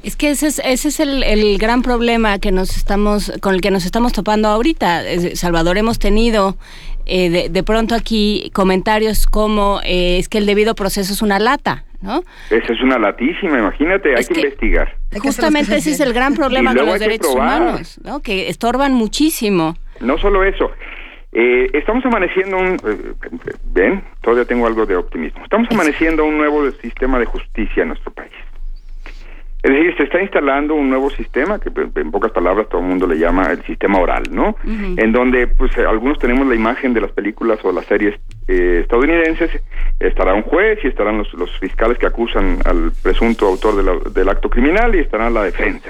Es que ese es, ese es el, el, gran problema que nos estamos, con el que nos estamos topando ahorita. Salvador, hemos tenido eh, de, de, pronto aquí comentarios como eh, es que el debido proceso es una lata, ¿no? Esa es una latísima, imagínate, hay es que, que, investigar. Justamente ese es el gran problema con los derechos humanos, ¿no? Que estorban muchísimo. No solo eso, eh, estamos amaneciendo un... Eh, ven, todavía tengo algo de optimismo. Estamos amaneciendo un nuevo sistema de justicia en nuestro país. Es decir, se está instalando un nuevo sistema, que en pocas palabras todo el mundo le llama el sistema oral, ¿no? En donde pues eh, algunos tenemos la imagen de las películas o las series eh, estadounidenses, estará un juez y estarán los, los fiscales que acusan al presunto autor de la- del acto criminal y estará la defensa.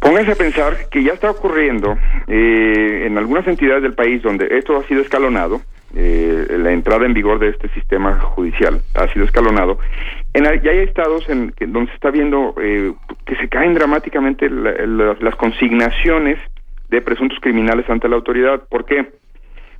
Pónganse a pensar que ya está ocurriendo eh, en algunas entidades del país donde esto ha sido escalonado, eh, la entrada en vigor de este sistema judicial ha sido escalonado. En, ya hay estados en donde se está viendo eh, que se caen dramáticamente la- la- las consignaciones de presuntos criminales ante la autoridad. ¿Por qué?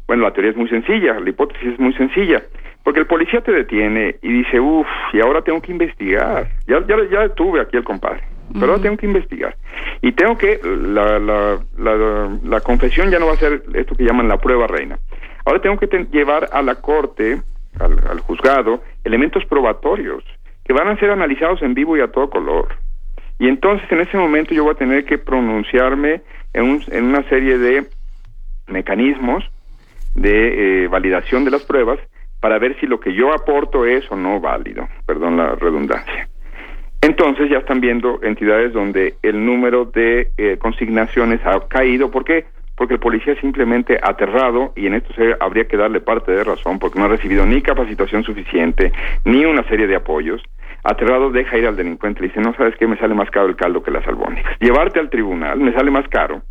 Bueno, la teoría es muy sencilla, la hipótesis es muy sencilla, porque el policía te detiene y dice, uff, y ahora tengo que investigar. Ya, ya, ya detuve aquí al compadre, pero ahora tengo que investigar. Y tengo que, la, la, la, la confesión ya no va a ser esto que llaman la prueba reina. Ahora tengo que ten- llevar a la corte, al, al juzgado, elementos probatorios que van a ser analizados en vivo y a todo color. Y entonces en ese momento yo voy a tener que pronunciarme en, un- en una serie de mecanismos de eh, validación de las pruebas para ver si lo que yo aporto es o no válido, perdón la redundancia. Entonces ya están viendo entidades donde el número de eh, consignaciones ha caído. ¿Por qué? Porque el policía simplemente aterrado y en esto se, habría que darle parte de razón porque no ha recibido ni capacitación suficiente ni una serie de apoyos. Aterrado deja ir al delincuente y dice, no sabes qué, me sale más caro el caldo que las albóndigas. Llevarte al tribunal me sale más caro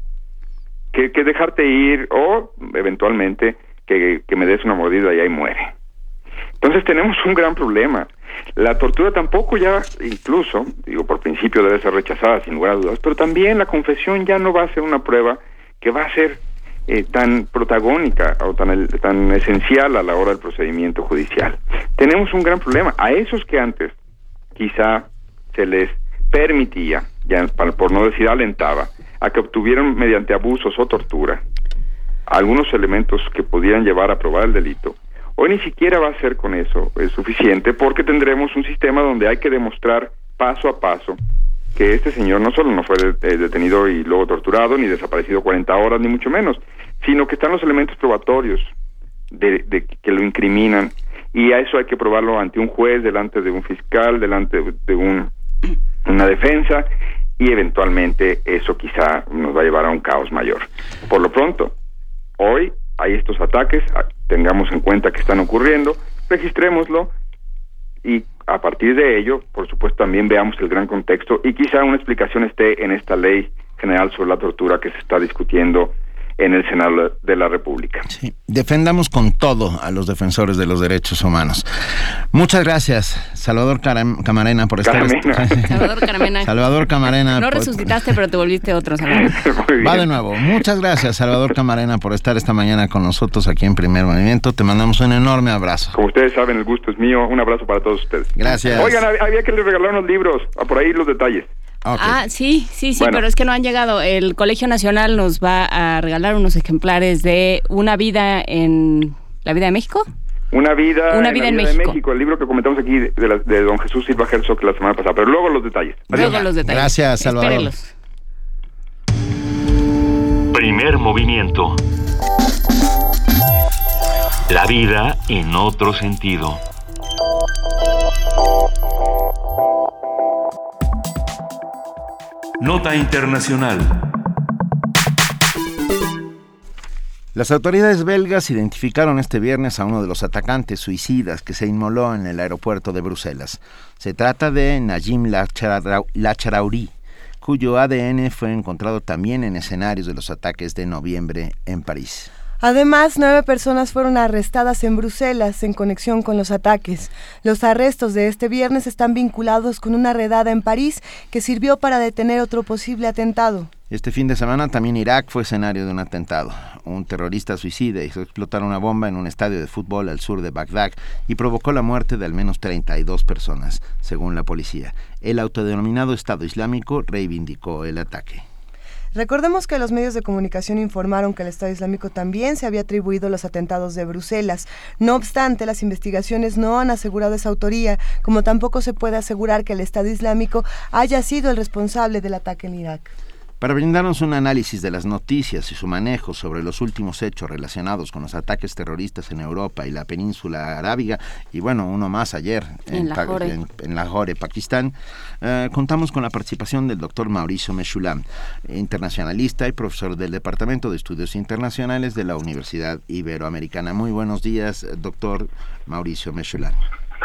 que, que dejarte ir o eventualmente que, que me des una mordida y ahí muere. Entonces tenemos un gran problema. La tortura tampoco ya, incluso, digo, por principio debe ser rechazada sin lugar a dudas, pero también la confesión ya no va a ser una prueba que va a ser eh, tan protagónica o tan, tan esencial a la hora del procedimiento judicial. Tenemos un gran problema. A esos que antes quizá se les permitía, ya por no decir alentaba, a que obtuvieran mediante abusos o tortura algunos elementos que pudieran llevar a probar el delito, hoy ni siquiera va a ser con eso es suficiente porque tendremos un sistema donde hay que demostrar paso a paso que este señor no solo no fue eh, detenido y luego torturado, ni desaparecido 40 horas, ni mucho menos, sino que están los elementos probatorios de que lo incriminan y a eso hay que probarlo ante un juez, delante de un fiscal, delante de un, [clears throat] una defensa y eventualmente eso quizá nos va a llevar a un caos mayor. Por lo pronto, hoy hay estos ataques, a- tengamos en cuenta que están ocurriendo, registrémoslo y a partir de ello, por supuesto, también veamos el gran contexto y quizá una explicación esté en esta ley general sobre la tortura que se está discutiendo en el Senado de la República. Defendamos con todo a los defensores de los derechos humanos. Muchas gracias, Salvador Caram- Camarena, por estar. Caramena. [laughs] Salvador Caramena. Salvador Camarena. No por- resucitaste, pero te volviste otro, Salvador. [laughs] Va de nuevo. Muchas gracias, Salvador Camarena, por estar esta mañana con nosotros aquí en Primer Movimiento. Te mandamos un enorme abrazo. Como ustedes saben, el gusto es mío. Un abrazo para todos ustedes. Gracias. Oigan, hab- había que les regalar unos libros. Ah, Por ahí los detalles. Ah, sí, sí, sí, Bueno. pero es que no han llegado. El Colegio Nacional nos va a regalar unos ejemplares de Una vida en la vida de México. Una vida, Una en vida en vida de México. México, el libro que comentamos aquí de, de la- de don Jesús Silva Herzog la semana pasada. Pero luego los detalles. Adiós. Luego los detalles. Gracias, Salvador. Espérenlos. Primer movimiento. La vida en otro sentido. Nota Internacional. Las autoridades belgas identificaron este viernes a uno de los atacantes suicidas que se inmoló en el aeropuerto de Bruselas. Se trata de Najim Lacharau- Lacharaoui, cuyo ADN fue encontrado también en escenarios de los ataques de noviembre en París. Además, nueve personas fueron arrestadas en Bruselas en conexión con los ataques. Los arrestos de este viernes están vinculados con una redada en París que sirvió para detener otro posible atentado. Este fin de semana también Irak fue escenario de un atentado. Un terrorista suicida hizo explotar una bomba en un estadio de fútbol al sur de Bagdad y provocó la muerte de al menos 32 personas, según la policía. El autodenominado Estado Islámico reivindicó el ataque. Recordemos que los medios de comunicación informaron que el Estado Islámico también se había atribuido los atentados de Bruselas. No obstante, las investigaciones no han asegurado esa autoría, como tampoco se puede asegurar que el Estado Islámico haya sido el responsable del ataque en Irak. Para brindarnos un análisis de las noticias y su manejo sobre los últimos hechos relacionados con los ataques terroristas en Europa y la península arábiga, y bueno, uno más ayer en, Lahore, en, Lahore Pakistán, eh, contamos con la participación del doctor Mauricio Meshulam, internacionalista y profesor del Departamento de Estudios Internacionales de la Universidad Iberoamericana. Muy buenos días, doctor Mauricio Meshulam.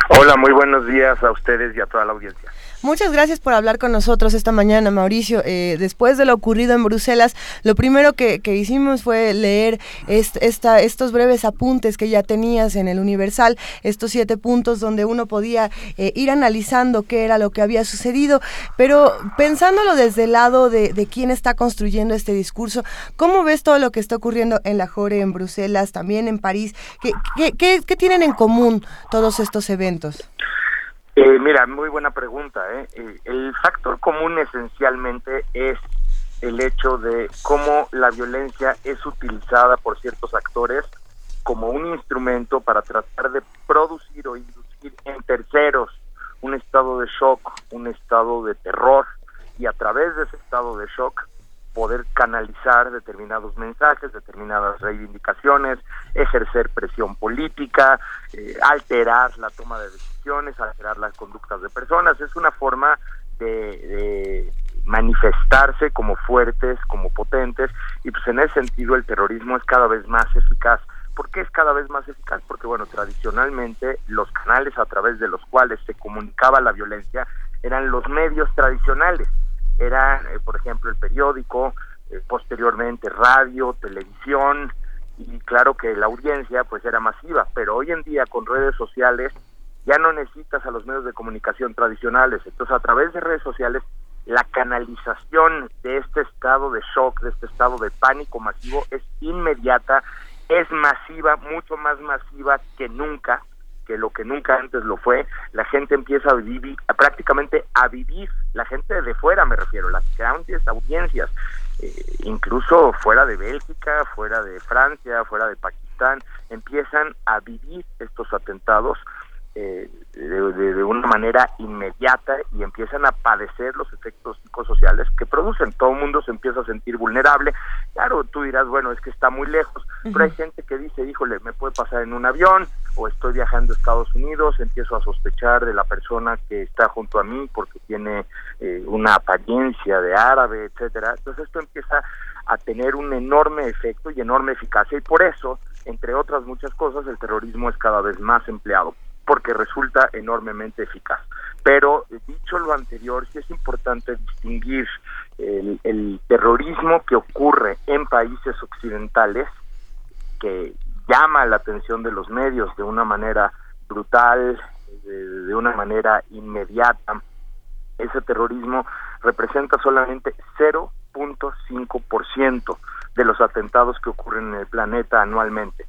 Hola, muy buenos días a ustedes y a toda la audiencia. Muchas gracias por hablar con nosotros esta mañana, Mauricio. Eh, después de lo ocurrido en Bruselas, lo primero que, hicimos fue leer esta, estos breves apuntes que ya tenías en el Universal, estos siete puntos donde uno podía eh, ir analizando qué era lo que había sucedido, pero pensándolo desde el lado de, de quién está construyendo este discurso, ¿cómo ves todo lo que está ocurriendo en la Jore, en Bruselas, también en París? ¿Qué, qué, qué, qué tienen en común todos estos eventos? Eh, mira, muy buena pregunta. ¿eh? ¿eh? El factor común esencialmente es el hecho de cómo la violencia es utilizada por ciertos actores como un instrumento para tratar de producir o inducir en terceros un estado de shock, un estado de terror, y a través de ese estado de shock poder canalizar determinados mensajes, determinadas reivindicaciones, ejercer presión política, eh, alterar la toma de decisiones, alterar las conductas de personas. Es una forma de, manifestarse como fuertes, como potentes, y pues en ese sentido el terrorismo es cada vez más eficaz. ¿Por qué es cada vez más eficaz? Porque, bueno, tradicionalmente los canales a través de los cuales se comunicaba la violencia eran los medios tradicionales era, eh, por ejemplo, el periódico, eh, posteriormente radio, televisión, y claro que la audiencia pues era masiva, pero hoy en día con redes sociales ya no necesitas a los medios de comunicación tradicionales, entonces a través de redes sociales la canalización de este estado de shock, de este estado de pánico masivo es inmediata, es masiva, mucho más masiva que nunca, que lo que nunca antes lo fue, la gente empieza a vivir, prácticamente a vivir, la gente de fuera me refiero, las grandes audiencias, eh, incluso fuera de Bélgica, fuera de Francia, fuera de Pakistán, empiezan a vivir estos atentados eh, de, una manera inmediata y empiezan a padecer los efectos psicosociales que producen. Todo el mundo se empieza a sentir vulnerable. Claro, tú dirás, bueno, es que está muy lejos, pero hay gente que dice, híjole, me puede pasar en un avión o estoy viajando a Estados Unidos, empiezo a sospechar de la persona que está junto a mí porque tiene eh, una apariencia de árabe, etcétera. Entonces esto empieza a tener un enorme efecto y enorme eficacia y por eso, entre otras muchas cosas, el terrorismo es cada vez más empleado porque resulta enormemente eficaz. Pero dicho lo anterior, sí es importante distinguir el, terrorismo que ocurre en países occidentales, que llama la atención de los medios de una manera brutal, de, una manera inmediata. Ese terrorismo representa solamente 0.5% de los atentados que ocurren en el planeta anualmente.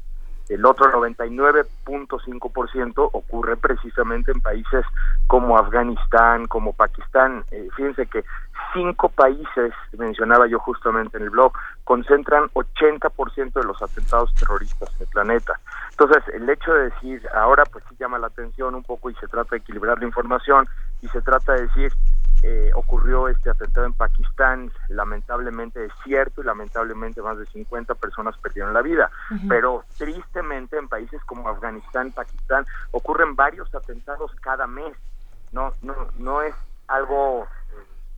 El otro 99.5% ocurre precisamente en países como Afganistán, como Pakistán. Eh, fíjense que cinco países, mencionaba yo justamente en el blog, concentran 80% de los atentados terroristas en el planeta. Entonces, el hecho de decir, ahora pues sí llama la atención un poco y se trata de equilibrar la información y se trata de decir, eh, ocurrió este atentado en Pakistán, lamentablemente es cierto y lamentablemente más de 50 personas perdieron la vida, pero tristemente en países como Afganistán, Pakistán ocurren varios atentados cada mes. No no no es algo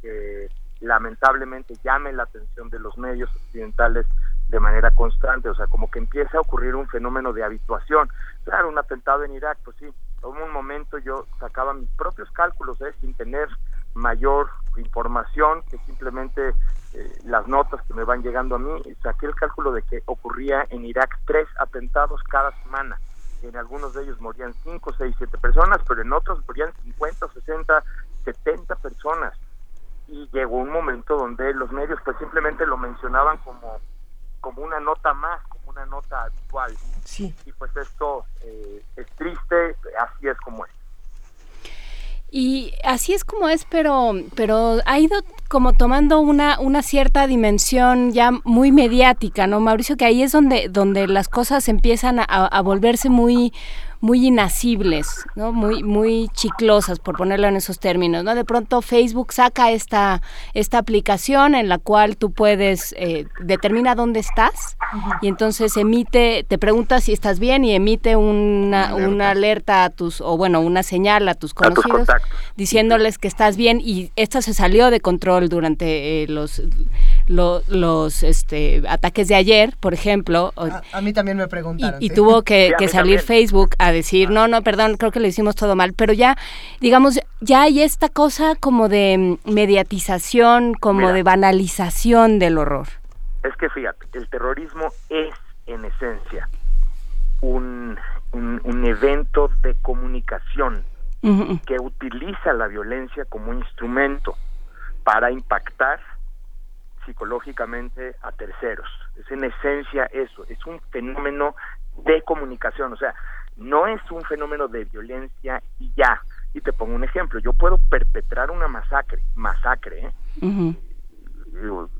eh, que lamentablemente llame la atención de los medios occidentales de manera constante, o sea, como que empieza a ocurrir un fenómeno de habituación. Claro, un atentado en Irak, pues sí, en un momento yo sacaba mis propios cálculos, ¿eh? sin tener mayor información que simplemente eh, las notas que me van llegando a mí. Saqué el cálculo de que ocurría en Irak tres atentados cada semana. En algunos de ellos morían 5, 6, 7 personas, pero en otros morían 50, 60, 70 personas. Y llegó un momento donde los medios pues simplemente lo mencionaban como, como una nota más, como una nota habitual. Sí. Y pues esto eh, es triste, así es como es. Y así es como es, pero, pero ha ido como tomando una, una cierta dimensión ya muy mediática, ¿no, Mauricio? Que ahí es donde, donde las cosas empiezan a, volverse muy, muy inacibles, ¿no? Muy, muy chiclosas, por ponerlo en esos términos, ¿no? De pronto Facebook saca esta, esta aplicación en la cual tú puedes, eh, determina dónde estás y entonces emite, te pregunta si estás bien y emite una, una alerta a tus, o bueno, una señal a tus conocidos diciéndoles que estás bien y esto se salió de control durante eh, los, los, este, ataques de ayer, por ejemplo. A, mí también me preguntaron. Y, tuvo que, salir Facebook a decir, no, no, perdón, creo que lo hicimos todo mal, pero ya, digamos, ya hay esta cosa como de mediatización, como de banalización del horror. Es que fíjate, el terrorismo es en esencia un, un, evento de comunicación que utiliza la violencia como instrumento para impactar psicológicamente a terceros. Es en esencia eso, es un fenómeno de comunicación, o sea, no es un fenómeno de violencia y ya. Y te pongo un ejemplo, yo puedo perpetrar una masacre, masacre, ¿eh?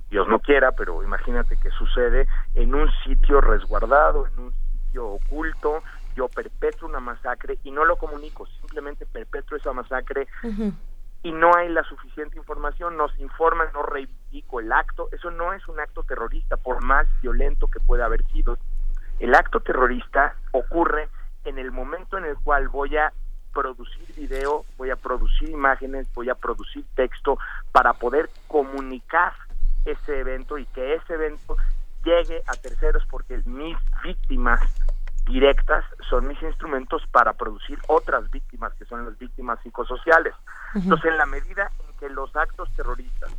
Dios no quiera, pero imagínate que sucede en un sitio resguardado, en un sitio oculto, yo perpetro una masacre y no lo comunico, simplemente perpetro esa masacre y no hay la suficiente información, nos informan, no el acto, eso no es un acto terrorista, por más violento que pueda haber sido. El acto terrorista ocurre en el momento en el cual voy a producir video, voy a producir imágenes, voy a producir texto para poder comunicar ese evento y que ese evento llegue a terceros porque mis víctimas directas son mis instrumentos para producir otras víctimas que son las víctimas psicosociales. Entonces, en la medida en que los actos terroristas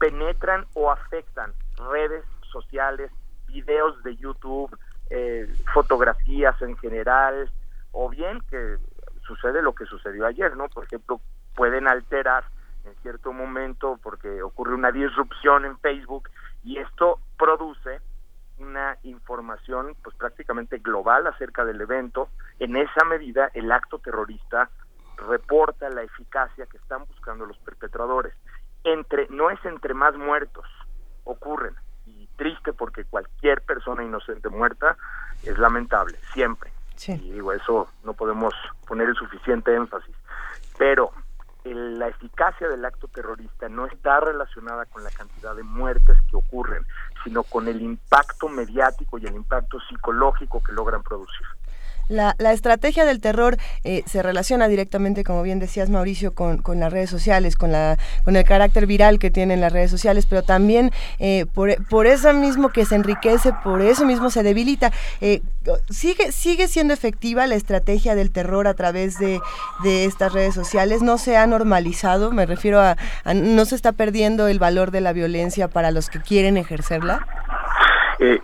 penetran o afectan redes sociales, videos de YouTube, eh, fotografías en general, o bien que sucede lo que sucedió ayer, ¿no? Por ejemplo, pueden alterar en cierto momento porque ocurre una disrupción en Facebook y esto produce una información pues prácticamente global acerca del evento. En esa medida el acto terrorista reporta la eficacia que están buscando los perpetradores. Entre no es entre más muertos ocurren y triste porque cualquier persona inocente muerta es lamentable siempre. Y digo eso no podemos poner el suficiente énfasis, pero la eficacia del acto terrorista no está relacionada con la cantidad de muertes que ocurren, sino con el impacto mediático y el impacto psicológico que logran producir. La, estrategia del terror eh, se relaciona directamente, como bien decías Mauricio, con, las redes sociales, con, la, con el carácter viral que tienen las redes sociales, pero también eh, por, eso mismo que se enriquece, por eso mismo se debilita. Eh, sigue, sigue siendo efectiva la estrategia del terror a través de, estas redes sociales, no se ha normalizado, me refiero a, no se está perdiendo el valor de la violencia para los que quieren ejercerla.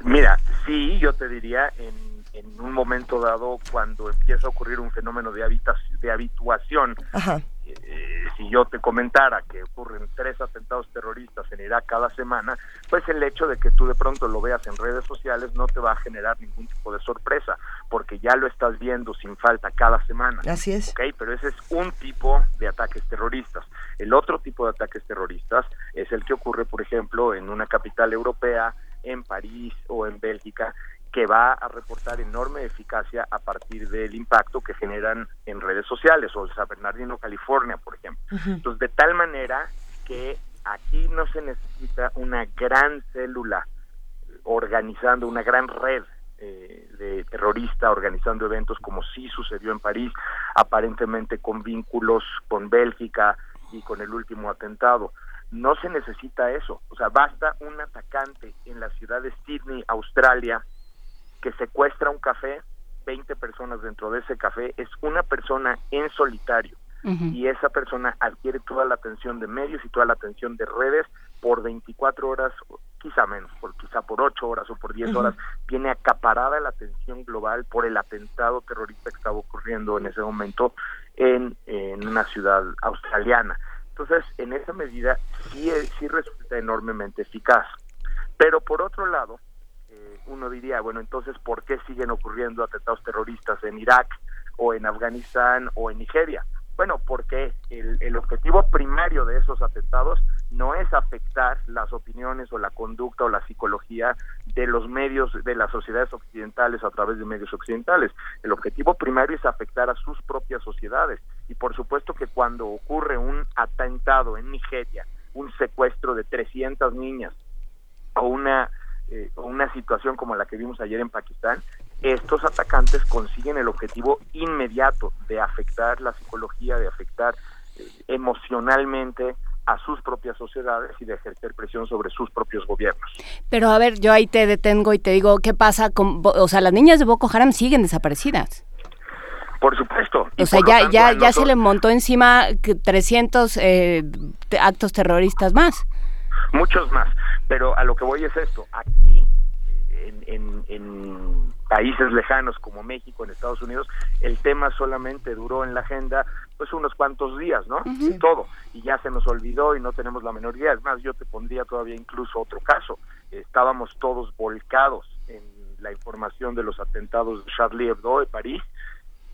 mira, sí, yo te diría en en un momento dado cuando empieza a ocurrir un fenómeno de, de habituación. Eh, si yo te comentara que ocurren tres atentados terroristas en Irak cada semana, pues el hecho de que tú de pronto lo veas en redes sociales no te va a generar ningún tipo de sorpresa, porque ya lo estás viendo sin falta cada semana. Así es. Okay, pero ese es un tipo de ataques terroristas. El otro tipo de ataques terroristas es el que ocurre, por ejemplo, en una capital europea, en París o en Bélgica, que va a reportar enorme eficacia a partir del impacto que generan en redes sociales, o San Bernardino, California, por ejemplo. Entonces, de tal manera que aquí no se necesita una gran célula organizando, una gran red eh, de terrorista organizando eventos como sí sucedió en París, aparentemente con vínculos con Bélgica y con el último atentado. No se necesita eso, o sea, basta un atacante en la ciudad de Sydney, Australia, que secuestra un café, 20 personas dentro de ese café, es una persona en solitario. Y esa persona adquiere toda la atención de medios y toda la atención de redes por 24 horas, quizá menos, por, quizá por 8 horas o por 10 horas, tiene acaparada la atención global por el atentado terrorista que estaba ocurriendo en ese momento en, en una ciudad australiana. Entonces, en esa medida sí, sí resulta enormemente eficaz. Pero por otro lado, uno diría, bueno, entonces, ¿por qué siguen ocurriendo atentados terroristas en Irak o en Afganistán o en Nigeria? Bueno, porque el, el objetivo primario de esos atentados no es afectar las opiniones o la conducta o la psicología de los medios de las sociedades occidentales a través de medios occidentales. El objetivo primario es afectar a sus propias sociedades y por supuesto que cuando ocurre un atentado en Nigeria, un secuestro de 300 niñas o una eh, una situación como la que vimos ayer en Pakistán, estos atacantes consiguen el objetivo inmediato de afectar la psicología, de afectar eh, emocionalmente a sus propias sociedades y de ejercer presión sobre sus propios gobiernos. Pero a ver, yo ahí te detengo y te digo, ¿qué pasa con, o sea, las niñas de Boko Haram siguen desaparecidas? Por supuesto. O sea, ya, ya, ya se le montó encima 300 eh, actos terroristas más. Muchos más. Pero a lo que voy es esto, aquí en, en, países lejanos como México, en Estados Unidos, el tema solamente duró en la agenda pues unos cuantos días, ¿no? Todo. Y ya se nos olvidó y no tenemos la menor idea. Es más, yo te pondría todavía incluso otro caso. Estábamos todos volcados en la información de los atentados de Charlie Hebdo de París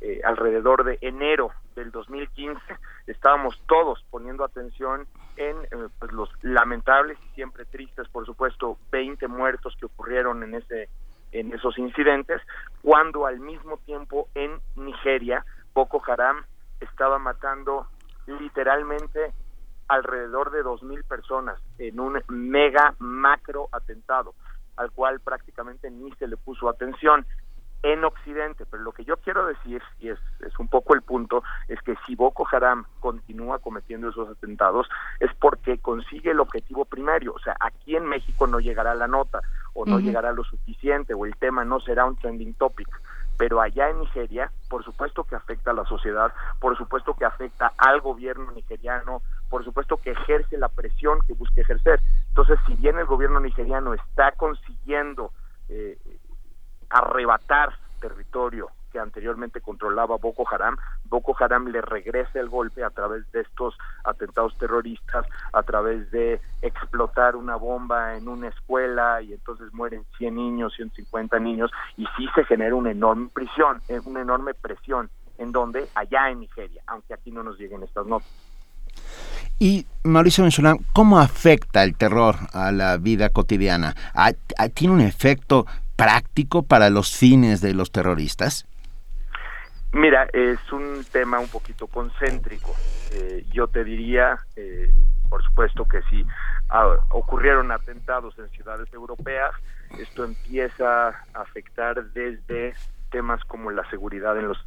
eh, alrededor de enero del 2015 estábamos todos poniendo atención en eh, pues los lamentables y siempre tristes por supuesto 20 muertos que ocurrieron en ese en esos incidentes cuando al mismo tiempo en Nigeria Boko Haram estaba matando literalmente alrededor de 2.000 personas en un mega macro atentado al cual prácticamente ni se le puso atención en Occidente. Pero lo que yo quiero decir, y es, es un poco el punto, es que si Boko Haram continúa cometiendo esos atentados, es porque consigue el objetivo primario. O sea, aquí en México no llegará la nota, o no llegará lo suficiente, o el tema no será un trending topic. Pero allá en Nigeria, por supuesto que afecta a la sociedad, por supuesto que afecta al gobierno nigeriano, por supuesto que ejerce la presión que busca ejercer. Entonces, si bien el gobierno nigeriano está consiguiendo eh, arrebatar territorio que anteriormente controlaba Boko Haram, Boko Haram le regresa el golpe a través de estos atentados terroristas, a través de explotar una bomba en una escuela y entonces mueren 100 niños, 150 niños y sí se genera una enorme prisión, eh, una enorme presión en donde allá en Nigeria, aunque aquí no nos lleguen estas notas. Y Mauricio menciona, ¿cómo afecta el terror a la vida cotidiana? ¿Tiene un efecto práctico para los fines de los terroristas? Mira, es un tema un poquito concéntrico. Eh, yo te diría, eh, por supuesto que si ah, ocurrieron atentados en ciudades europeas, esto empieza a afectar desde temas como la seguridad en los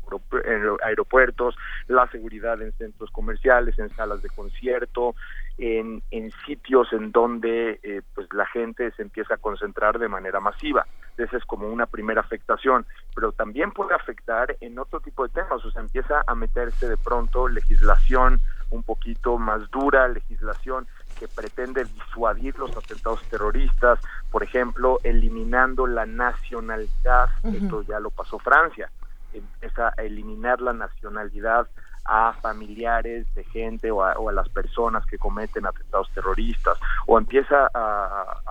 aeropuertos, la seguridad en centros comerciales, en salas de concierto, en, en sitios en donde eh, pues la gente se empieza a concentrar de manera masiva. Esa es como una primera afectación, pero también puede afectar en otro tipo de temas, o sea, empieza a meterse de pronto legislación un poquito más dura, legislación que pretende disuadir los atentados terroristas, por ejemplo, eliminando la nacionalidad, esto ya lo pasó Francia, empieza a eliminar la nacionalidad a familiares de gente o a, las personas que cometen atentados terroristas, o empieza a,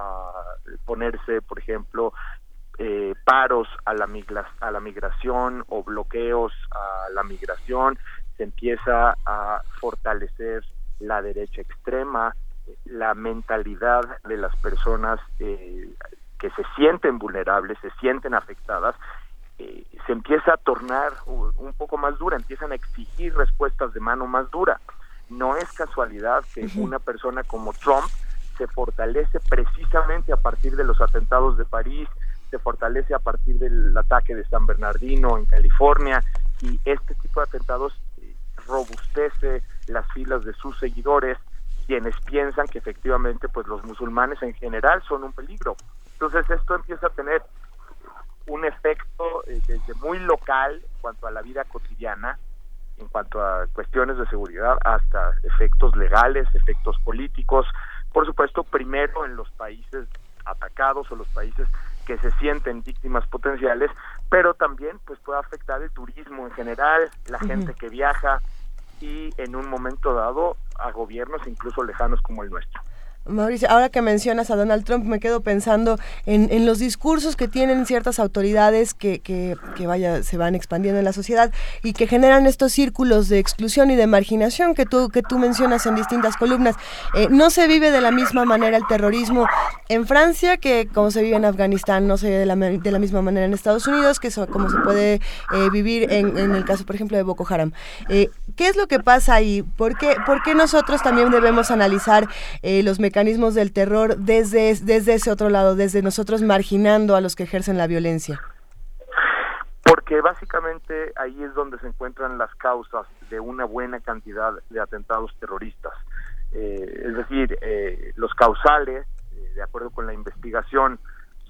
ponerse, por ejemplo, eh, paros a la, a la migración o bloqueos a la migración, se empieza a fortalecer la derecha extrema, la mentalidad de las personas eh, que se sienten vulnerables, se sienten afectadas, eh, se empieza a tornar un poco más dura, empiezan a exigir respuestas de mano más dura. No es casualidad que una persona como Trump se fortalece precisamente a partir de los atentados de París, se fortalece a partir del ataque de San Bernardino en California y este tipo de atentados eh, robustece las filas de sus seguidores, quienes piensan que efectivamente pues los musulmanes en general son un peligro. Entonces esto empieza a tener un efecto eh, desde muy local en cuanto a la vida cotidiana, en cuanto a cuestiones de seguridad, hasta efectos legales, efectos políticos, por supuesto primero en los países atacados o los países que se sienten víctimas potenciales, pero también pues puede afectar el turismo en general, la gente que viaja, y en un momento dado a gobiernos incluso lejanos como el nuestro. Mauricio, ahora que mencionas a Donald Trump, me quedo pensando en, en los discursos que tienen ciertas autoridades que, que, que, vaya, se van expandiendo en la sociedad y que generan estos círculos de exclusión y de marginación que tú, que tú mencionas en distintas columnas. Eh, no se vive de la misma manera el terrorismo en Francia que como se vive en Afganistán, no se vive de la, de la misma manera en Estados Unidos que como se puede eh, vivir en, en, el caso, por ejemplo, de Boko Haram. Eh, ¿Qué es lo que pasa ahí? ¿Por qué, por qué nosotros también debemos analizar los mecanismos mecanismos del terror desde, desde ese otro lado, desde nosotros marginando a los que ejercen la violencia? Porque básicamente ahí es donde se encuentran las causas de una buena cantidad de atentados terroristas. Eh, es decir, eh, los causales, eh, de acuerdo con la investigación,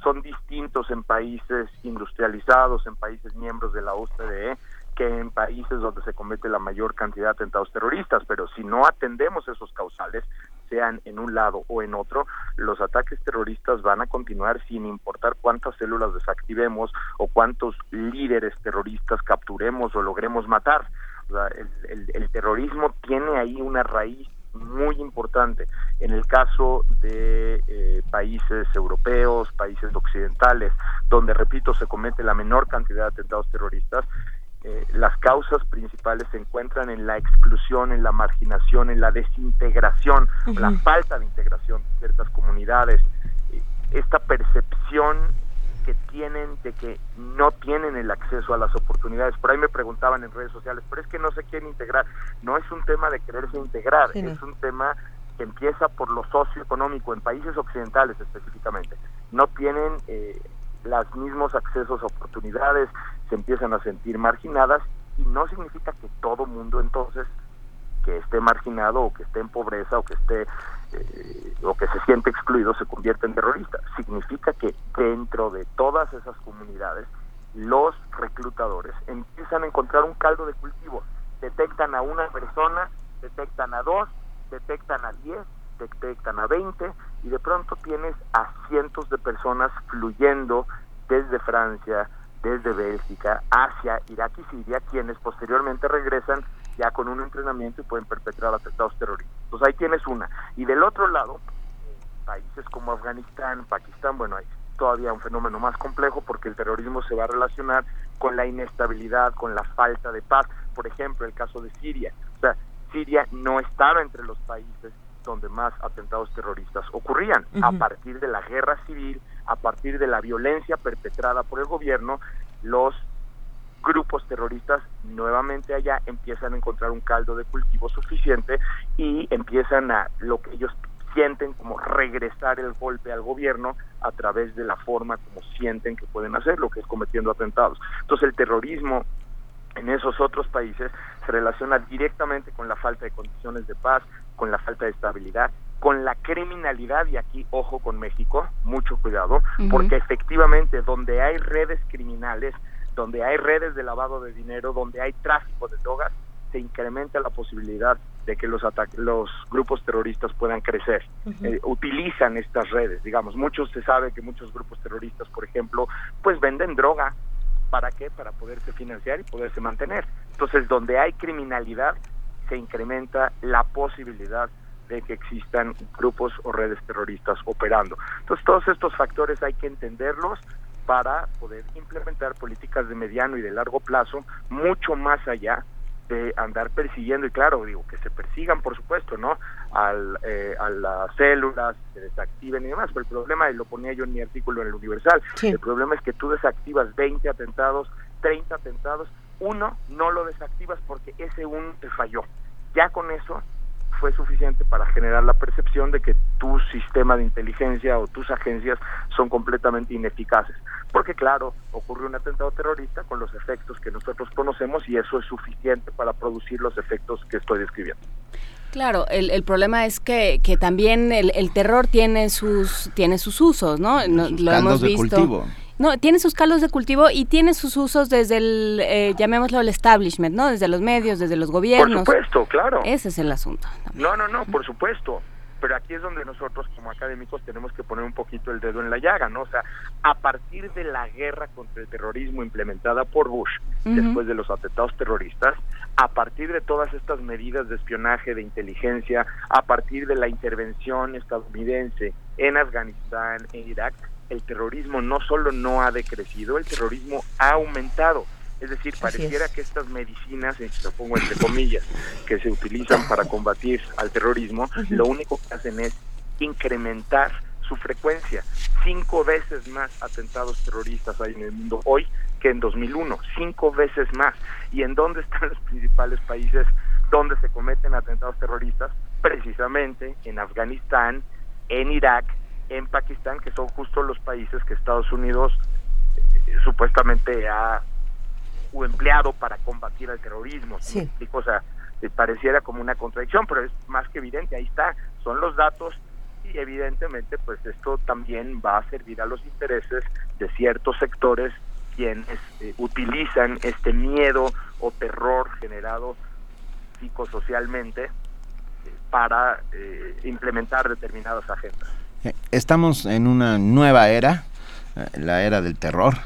son distintos en países industrializados, en países miembros de la OCDE, que en países donde se comete la mayor cantidad de atentados terroristas, pero si no atendemos esos causales, sean en un lado o en otro, los ataques terroristas van a continuar sin importar cuántas células desactivemos o cuántos líderes terroristas capturemos o logremos matar. el, terrorismo tiene ahí una raíz muy importante. En el caso de eh, países europeos, países occidentales, donde, repito, se comete la menor cantidad de atentados terroristas, eh, las causas principales se encuentran en la exclusión, en la marginación, en la desintegración, la falta de integración de ciertas comunidades, eh, esta percepción que tienen de que no tienen el acceso a las oportunidades. Por ahí me preguntaban en redes sociales, pero es que no se quieren integrar. No es un tema de quererse integrar, es un tema que empieza por lo socioeconómico en países occidentales específicamente. No tienen eh, los mismos accesos oportunidades, se empiezan a sentir marginadas y no significa que todo mundo entonces que esté marginado o que esté en pobreza o que esté eh, o que se siente excluido se convierta en terrorista. Significa que dentro de todas esas comunidades los reclutadores empiezan a encontrar un caldo de cultivo. Detectan a una persona, detectan a dos, detectan a diez, detectan a veinte y de pronto tienes a cientos de personas fluyendo desde Francia, desde Bélgica hacia Irak y Siria, quienes posteriormente regresan ya con un entrenamiento y pueden perpetrar atentados terroristas. Entonces ahí tienes una. Y del otro lado, países como Afganistán, Pakistán, bueno, hay todavía un fenómeno más complejo porque el terrorismo se va a relacionar con la inestabilidad, con la falta de paz. Por ejemplo, el caso de Siria. O sea, Siria no estaba entre los países donde más atentados terroristas ocurrían. A partir de la guerra civil, a partir de la violencia perpetrada por el gobierno, los grupos terroristas nuevamente allá empiezan a encontrar un caldo de cultivo suficiente y empiezan a lo que ellos sienten como regresar el golpe al gobierno a través de la forma como sienten que pueden hacerlo, que es cometiendo atentados. Entonces el terrorismo en esos otros países se relaciona directamente con la falta de condiciones de paz, con la falta de estabilidad, con la criminalidad, y aquí ojo con México, mucho cuidado, porque efectivamente donde hay redes criminales, donde hay redes de lavado de dinero, donde hay tráfico de drogas, se incrementa la posibilidad de que los los grupos terroristas puedan crecer. Eh, utilizan estas redes, digamos, muchos se sabe que muchos grupos terroristas, por ejemplo, pues venden droga, ¿para qué? Para poderse financiar y poderse mantener. Entonces, donde hay criminalidad, se incrementa la posibilidad de que existan grupos o redes terroristas operando. Entonces, todos estos factores hay que entenderlos para poder implementar políticas de mediano y de largo plazo mucho más allá de andar persiguiendo y claro digo que se persigan por supuesto no Al, eh, a las células se desactiven y demás pero el problema y lo ponía yo en mi artículo en el Universal el problema es que tú desactivas 20 atentados 30 atentados uno no lo desactivas porque ese uno te falló ya con eso fue suficiente para generar la percepción de que tu sistema de inteligencia o tus agencias son completamente ineficaces. Porque claro, ocurrió un atentado terrorista con los efectos que nosotros conocemos y eso es suficiente para producir los efectos que estoy describiendo. Claro, el, el problema es que, que también el, el, terror tiene sus tiene sus usos, ¿no? lo hemos visto. No, tiene sus calos de cultivo y tiene sus usos desde el, eh, llamémoslo el establishment, ¿no? Desde los medios, desde los gobiernos. Por supuesto, claro. Ese es el asunto. No, no, no, por supuesto. pero aquí es donde nosotros como académicos tenemos que poner un poquito el dedo en la llaga, ¿no? O sea, a partir de la guerra contra el terrorismo implementada por Bush después de los atentados terroristas, a partir de todas estas medidas de espionaje, de inteligencia, a partir de la intervención estadounidense en Afganistán, en Irak, el terrorismo no solo no ha decrecido, el terrorismo ha aumentado. Es decir, pareciera que estas medicinas, lo pongo entre comillas, que se utilizan para combatir al terrorismo, lo único que hacen es incrementar su frecuencia. Cinco veces más atentados terroristas hay en el mundo hoy que en 2001, cinco veces más. ¿Y en dónde están los principales países donde se cometen atentados terroristas? Precisamente en Afganistán, en Irak, en Pakistán, que son justo los países que Estados Unidos eh, supuestamente ha empleado para combatir al terrorismo. Sí. O sea, eh, pareciera como una contradicción, pero es más que evidente, ahí está, son los datos y evidentemente pues esto también va a servir a los intereses de ciertos sectores quienes eh, utilizan este miedo o terror generado psicosocialmente para implementar determinadas agendas. Estamos en una nueva era, eh, la era del terror.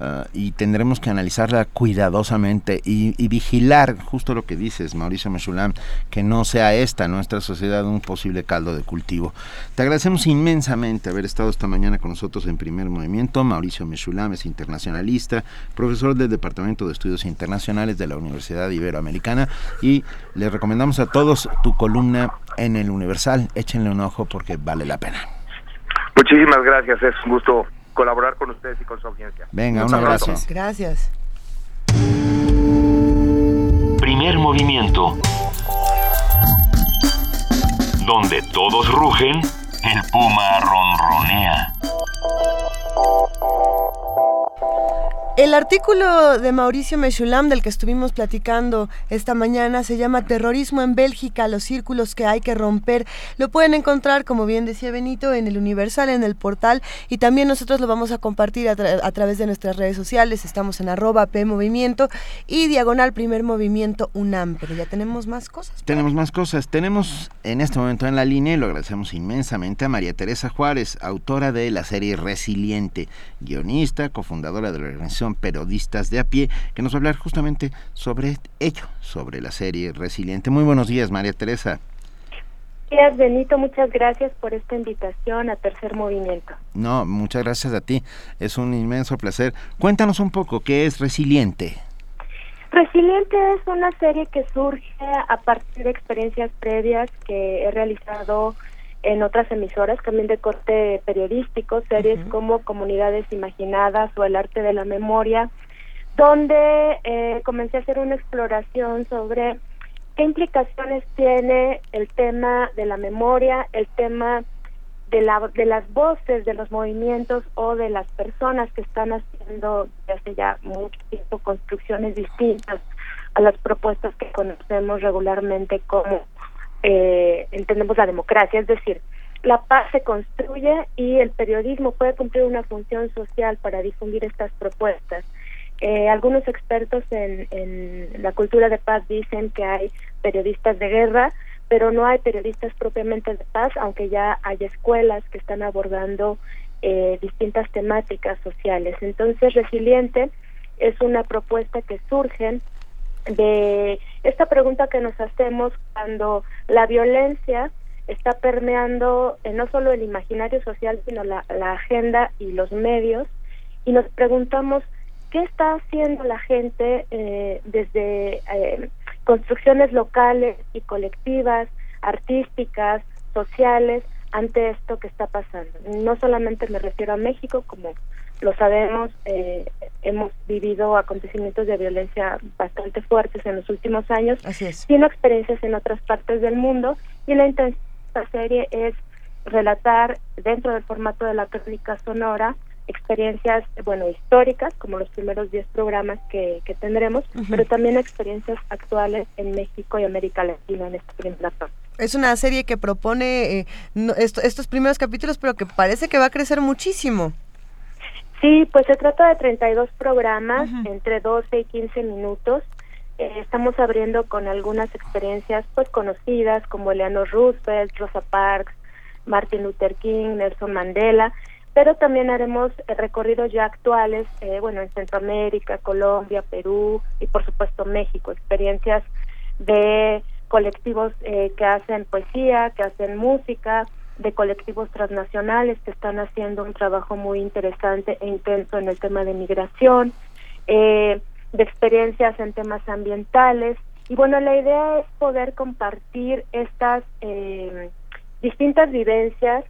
Eh, y tendremos que analizarla cuidadosamente y, vigilar justo lo que dices, Mauricio Mechulam, que no sea esta nuestra sociedad un posible caldo de cultivo. Te agradecemos inmensamente haber estado esta mañana con nosotros en primer movimiento. Mauricio Mechulam es internacionalista, profesor del Departamento de Estudios Internacionales de la Universidad Iberoamericana y le recomendamos a todos tu columna en el Universal. Échenle un ojo porque vale la pena. Muchísimas gracias, es un gusto colaborar con ustedes y con su audiencia. Venga, un abrazo. Gracias. Primer movimiento. Donde todos rugen, el puma ronronea. El artículo de Mauricio Mechulam del que estuvimos platicando esta mañana se llama Terrorismo en Bélgica, los círculos que hay que romper. Lo pueden encontrar, como bien decía Benito, en el Universal, en el portal y también nosotros lo vamos a compartir a, través de nuestras redes sociales. Estamos en arroba P Movimiento y diagonal Primer Movimiento UNAM, pero ya tenemos más cosas. Tenemos más cosas. Tenemos en este momento en la línea, y lo agradecemos inmensamente, a María Teresa Juárez, autora de la serie Resiliente, guionista, cofundadora de la organización Periodistas de a pie, que nos va a hablar justamente sobre ello, sobre la serie Resiliente. Muy buenos días, María Teresa. Días, Benito, muchas gracias por esta invitación a Tercer Movimiento. No, muchas gracias a ti. Es un inmenso placer. Cuéntanos un poco, ¿qué es Resiliente? Resiliente es una serie que surge a partir de experiencias previas que he realizado en otras emisoras, también de corte periodístico, series como Comunidades Imaginadas o El Arte de la Memoria, donde eh, comencé a hacer una exploración sobre qué implicaciones tiene el tema de la memoria, el tema de, la, de las voces, de los movimientos o de las personas que están haciendo desde hace ya mucho tiempo construcciones distintas a las propuestas que conocemos regularmente como eh, entendemos la democracia, es decir, la paz se construye y el periodismo puede cumplir una función social para difundir estas propuestas. Eh, algunos expertos en, la cultura de paz dicen que hay periodistas de guerra, pero no hay periodistas propiamente de paz, aunque ya hay escuelas que están abordando eh, distintas temáticas sociales. Entonces, Resiliente es una propuesta que surge de esta pregunta que nos hacemos cuando la violencia está permeando eh, no solo el imaginario social, sino la, agenda y los medios, y nos preguntamos qué está haciendo la gente eh, desde eh, construcciones locales y colectivas, artísticas, sociales, ante esto que está pasando. No solamente me refiero a México, como lo sabemos, eh, hemos vivido acontecimientos de violencia bastante fuertes en los últimos años, sino experiencias en otras partes del mundo y la intención de esta serie es relatar dentro del formato de la crónica sonora experiencias, bueno, históricas, como los primeros 10 programas que, que tendremos, pero también experiencias actuales en México y América Latina en esta primera parte. Es una serie que propone eh, estos primeros capítulos, pero que parece que va a crecer muchísimo. Sí, pues se trata de 32 programas entre 12 y 15 minutos. Eh, estamos abriendo con algunas experiencias pues conocidas como Eleanor Roosevelt, Rosa Parks, Martin Luther King, Nelson Mandela, pero también haremos eh, recorridos ya actuales, eh, bueno, en Centroamérica, Colombia, Perú y por supuesto México, experiencias de colectivos eh, que hacen poesía, que hacen música, de colectivos transnacionales que están haciendo un trabajo muy interesante e intenso en el tema de migración, de experiencias en temas ambientales. Y bueno, la idea es poder compartir estas distintas vivencias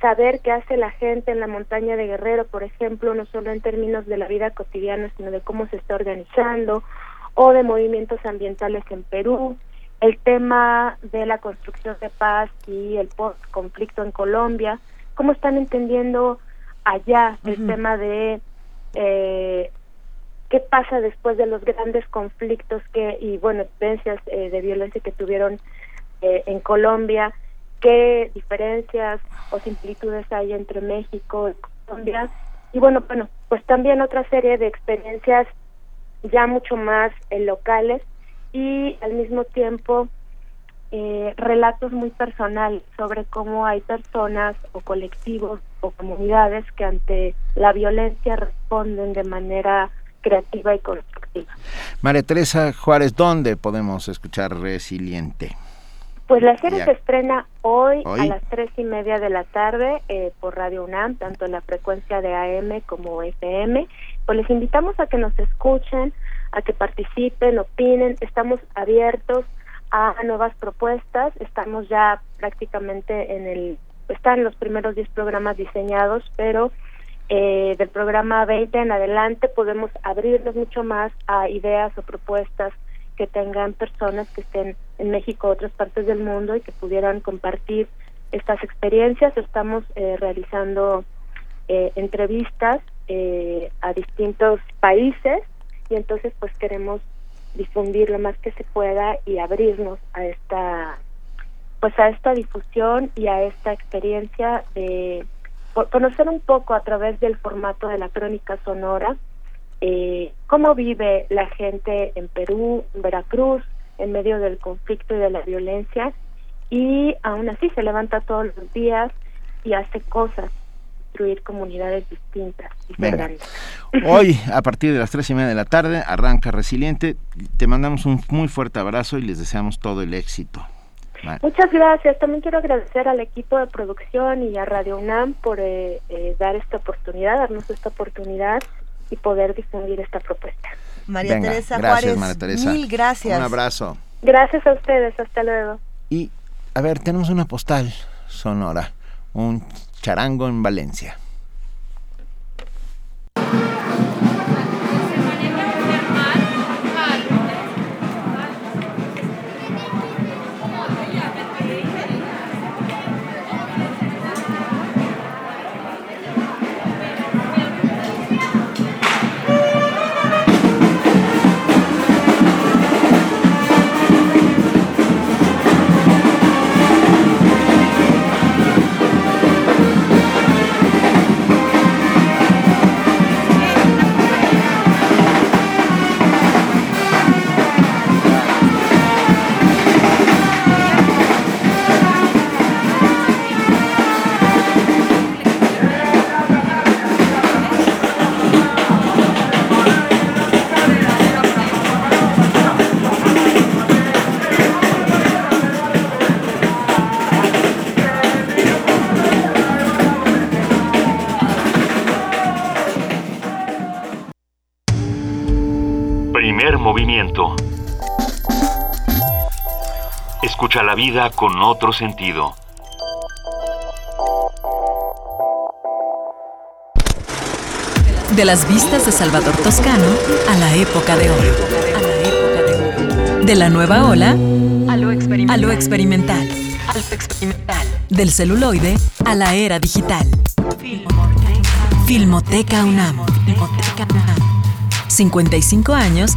saber qué hace la gente en la montaña de Guerrero, por ejemplo, no solo en términos de la vida cotidiana, sino de cómo se está organizando, o de movimientos ambientales en Perú, el tema de la construcción de paz y el post-conflicto en Colombia, cómo están entendiendo allá el tema de eh, qué pasa después de los grandes conflictos que y bueno experiencias eh, de violencia que tuvieron eh, en Colombia qué diferencias o similitudes hay entre México y Colombia. Y bueno, bueno, pues también otra serie de experiencias ya mucho más eh, locales y al mismo tiempo eh, relatos muy personales sobre cómo hay personas o colectivos o comunidades que ante la violencia responden de manera creativa y constructiva. María Teresa Juárez, ¿dónde podemos escuchar Resiliente? Pues la serie se estrena hoy, a las tres y media de la tarde eh, por Radio UNAM, tanto en la frecuencia de AM como FM. Pues les invitamos a que nos escuchen, a que participen, opinen. Estamos abiertos a nuevas propuestas. Estamos ya prácticamente en el, están los primeros 10 programas diseñados, pero eh, del programa 20 en adelante podemos abrirnos mucho más a ideas o propuestas que tengan personas que estén en México o otras partes del mundo y que pudieran compartir estas experiencias. Estamos eh, realizando eh, entrevistas eh, a distintos países y entonces pues queremos difundir lo más que se pueda y abrirnos a esta pues a esta difusión y a esta experiencia de conocer un poco a través del formato de la crónica sonora eh, cómo vive la gente en Perú, en Veracruz, en medio del conflicto y de la violencia, y aún así se levanta todos los días y hace cosas, construir comunidades distintas y Hoy, a partir de las tres y media de la tarde, arranca Resiliente. Te mandamos un muy fuerte abrazo y les deseamos todo el éxito. Muchas gracias. También quiero agradecer al equipo de producción y a Radio UNAM por eh, eh, dar esta oportunidad, darnos esta oportunidad y poder difundir esta propuesta. María Teresa gracias, María Teresa. mil gracias. Un abrazo. Gracias a ustedes, hasta luego. Y, a ver, tenemos una postal sonora, un charango en Valencia. Escucha la vida con otro sentido. De las vistas de Salvador Toscano a la época de oro. De la nueva ola a lo experimental. Del celuloide a la era digital. Filmoteca UNAM. 55 años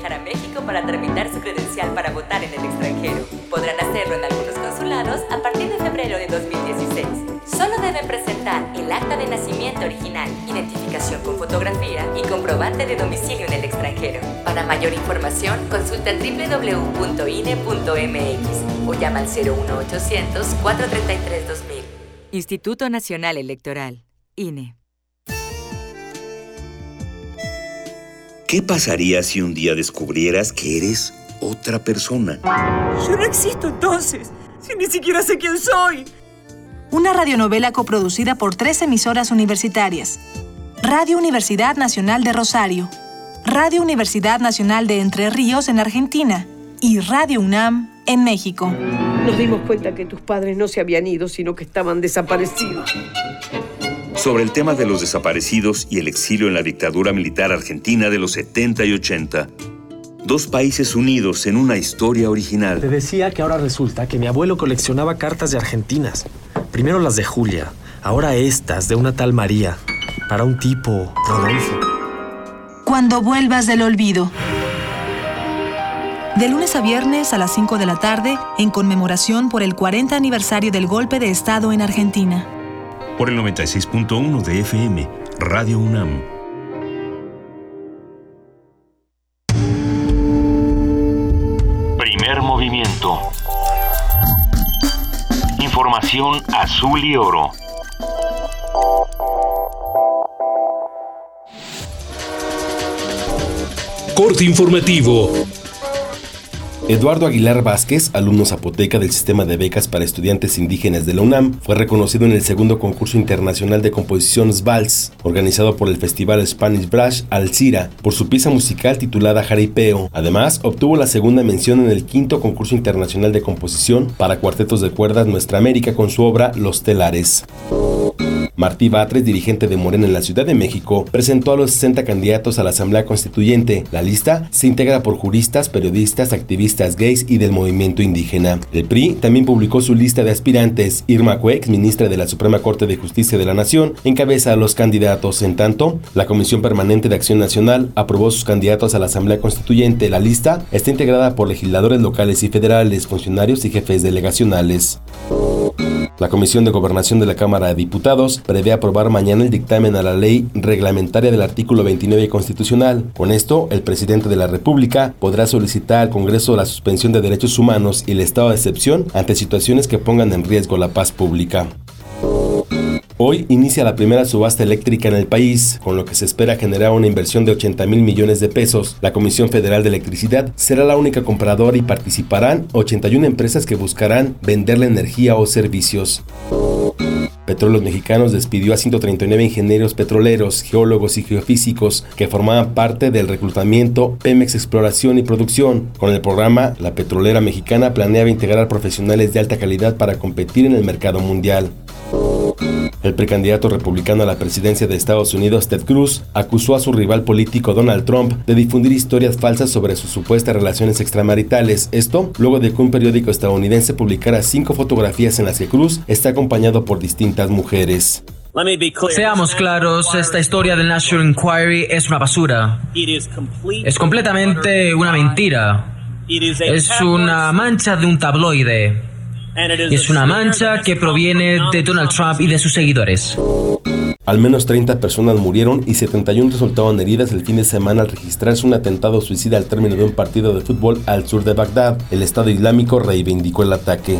Viajar a México para tramitar su credencial para votar en el extranjero. Podrán hacerlo en algunos consulados a partir de febrero de 2016. Solo deben presentar el acta de nacimiento original, identificación con fotografía y comprobante de domicilio en el extranjero. Para mayor información, consulta www.ine.mx o llama al 01800 433 2000. Instituto Nacional Electoral, INE. ¿Qué pasaría si un día descubrieras que eres otra persona? Yo no existo entonces, si ni siquiera sé quién soy. Una radionovela coproducida por tres emisoras universitarias. Radio Universidad Nacional de Rosario, Radio Universidad Nacional de Entre Ríos en Argentina y Radio UNAM en México. Nos dimos cuenta que tus padres no se habían ido, sino que estaban desaparecidos. Sobre el tema de los desaparecidos y el exilio en la dictadura militar argentina de los 70 y 80. Dos países unidos en una historia original. Te decía que ahora resulta que mi abuelo coleccionaba cartas de argentinas. Primero las de Julia, ahora estas de una tal María, para un tipo, Rodolfo. Cuando vuelvas del olvido. De lunes a viernes a las 5 de la tarde, en conmemoración por el 40 aniversario del golpe de Estado en Argentina. Por el 96.1 de FM, Radio UNAM. Primer movimiento. Información azul y oro. Corte informativo. Eduardo Aguilar Vázquez, alumno zapoteca del sistema de becas para estudiantes indígenas de la UNAM, fue reconocido en el segundo concurso internacional de composición SVALS, organizado por el Festival Spanish Brush Alcira, por su pieza musical titulada Jaripeo. Además, obtuvo la segunda mención en el quinto concurso internacional de composición para cuartetos de cuerdas Nuestra América con su obra Los Telares. Martí Batres, dirigente de Morena en la Ciudad de México, presentó a los 60 candidatos a la Asamblea Constituyente. La lista se integra por juristas, periodistas, activistas gays y del movimiento indígena. El PRI también publicó su lista de aspirantes. Irma Cuex, ministra de la Suprema Corte de Justicia de la Nación, encabeza a los candidatos. En tanto, la Comisión Permanente de Acción Nacional aprobó sus candidatos a la Asamblea Constituyente. La lista está integrada por legisladores locales y federales, funcionarios y jefes delegacionales. La Comisión de Gobernación de la Cámara de Diputados prevé aprobar mañana el dictamen a la ley reglamentaria del artículo 29 constitucional. Con esto, el presidente de la República podrá solicitar al Congreso la suspensión de derechos humanos y el estado de excepción ante situaciones que pongan en riesgo la paz pública. Hoy inicia la primera subasta eléctrica en el país, con lo que se espera generar una inversión de 80 mil millones de pesos. La Comisión Federal de Electricidad será la única compradora y participarán 81 empresas que buscarán vender la energía o servicios. Petróleos Mexicanos despidió a 139 ingenieros petroleros, geólogos y geofísicos que formaban parte del reclutamiento Pemex Exploración y Producción. Con el programa, la petrolera mexicana planeaba integrar profesionales de alta calidad para competir en el mercado mundial. El precandidato republicano a la presidencia de Estados Unidos, Ted Cruz, acusó a su rival político Donald Trump de difundir historias falsas sobre sus supuestas relaciones extramaritales. Esto luego de que un periódico estadounidense publicara cinco fotografías en las que Cruz está acompañado por distintas mujeres. Seamos claros, esta historia del National Inquiry es una basura. Es completamente una mentira. Es una mancha de un tabloide. Es una mancha que proviene de Donald Trump y de sus seguidores. Al menos 30 personas murieron y 71 resultaron heridas el fin de semana al registrarse un atentado suicida al término de un partido de fútbol al sur de Bagdad. El Estado Islámico reivindicó el ataque.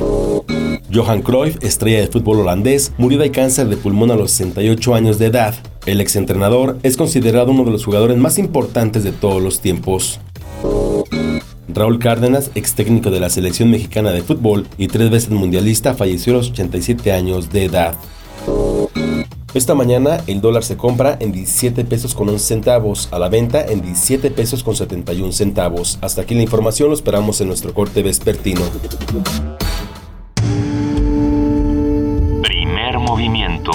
Johan Cruyff, estrella de fútbol holandés, murió de cáncer de pulmón a los 68 años de edad. El exentrenador es considerado uno de los jugadores más importantes de todos los tiempos. Raúl Cárdenas, ex técnico de la selección mexicana de fútbol y tres veces mundialista, falleció a los 87 años de edad. Esta mañana el dólar se compra en 17 pesos con 11 centavos, a la venta en 17 pesos con 71 centavos. Hasta aquí la información, lo esperamos en nuestro corte vespertino. Primer movimiento.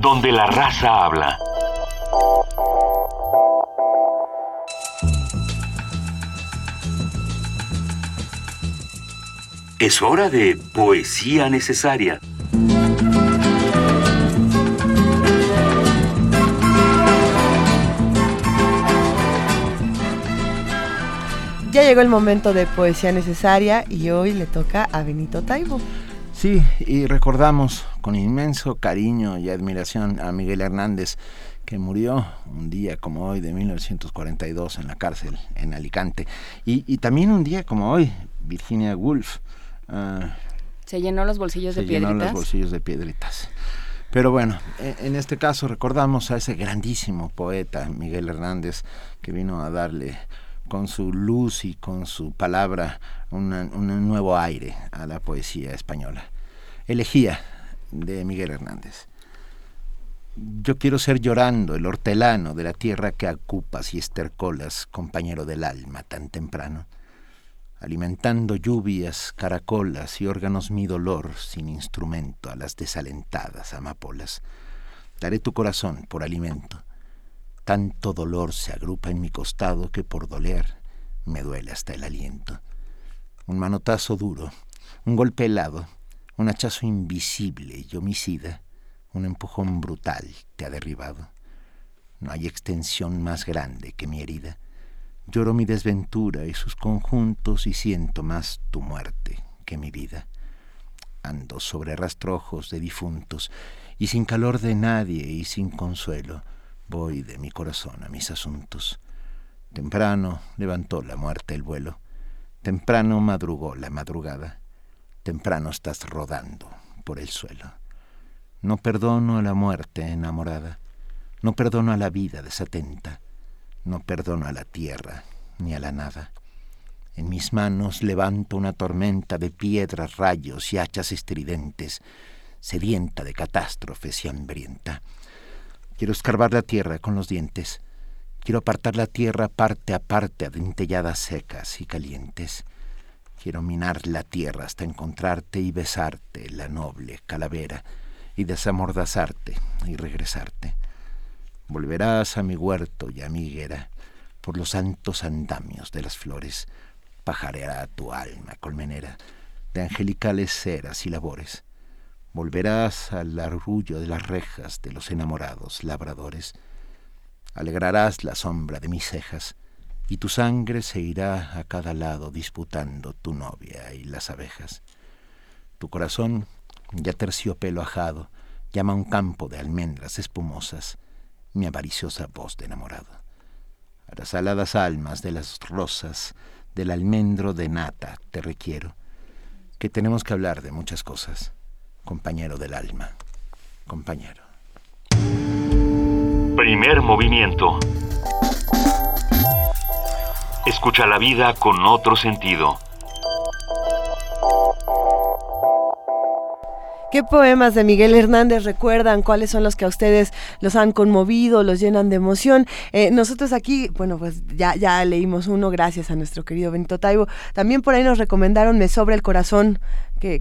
Donde la raza habla. Es hora de poesía necesaria. Ya llegó el momento de poesía necesaria y hoy le toca a Benito Taibo. Sí, y recordamos con inmenso cariño y admiración a Miguel Hernández, que murió un día como hoy de 1942 en la cárcel en Alicante. Y, también un día como hoy, Virginia Woolf. Ah, se llenó los bolsillos de piedritas. Se llenó los bolsillos de piedritas. Pero bueno, e, en este caso recordamos a ese grandísimo poeta, Miguel Hernández, que vino a darle con su luz y con su palabra un nuevo aire a la poesía española. Elegía de Miguel Hernández. Yo quiero ser llorando el hortelano de la tierra que ocupas y estercolas, compañero del alma, tan temprano, alimentando lluvias, caracolas y órganos mi dolor sin instrumento a las desalentadas amapolas. Daré tu corazón por alimento tanto dolor se agrupa en mi costado que por doler me duele hasta el aliento. Un manotazo duro, un golpe helado, un hachazo invisible y homicida, un empujón brutal te ha derribado. No hay extensión más grande que mi herida. Lloro mi desventura y sus conjuntos y siento más tu muerte que mi vida. Ando sobre rastrojos de difuntos y sin calor de nadie y sin consuelo Voy de mi corazón a mis asuntos. Temprano levantó la muerte el vuelo. Temprano madrugó la madrugada. Temprano estás rodando por el suelo. No perdono a la muerte enamorada. No perdono a la vida desatenta. No perdono a la tierra ni a la nada. En mis manos levanto una tormenta de piedras, rayos y hachas estridentes, sedienta de catástrofes y hambrienta. Quiero escarbar la tierra con los dientes. Quiero apartar la tierra parte a parte a dentelladas secas y calientes. Quiero minar la tierra hasta encontrarte y besarte, la noble calavera, y desamordazarte y regresarte. Volverás a mi huerto y a mi higuera por los santos andamios de las flores. Pajareará tu alma colmenera de angelicales ceras y labores volverás al arrullo de las rejas de los enamorados labradores, alegrarás la sombra de mis cejas, y tu sangre se irá a cada lado disputando tu novia y las abejas. Tu corazón, ya terciopelo ajado, llama a un campo de almendras espumosas mi avariciosa voz de enamorado. A las aladas almas de las rosas, del almendro de nata te requiero, que tenemos que hablar de muchas cosas compañero del alma, compañero. Primer movimiento. Escucha la vida con otro sentido. ¿Qué poemas de Miguel Hernández recuerdan? ¿Cuáles son los que a ustedes los han conmovido, los llenan de emoción? Eh, nosotros aquí, bueno, pues ya, ya leímos uno gracias a nuestro querido Benito Taibo. También por ahí nos recomendaron Me Sobre el Corazón,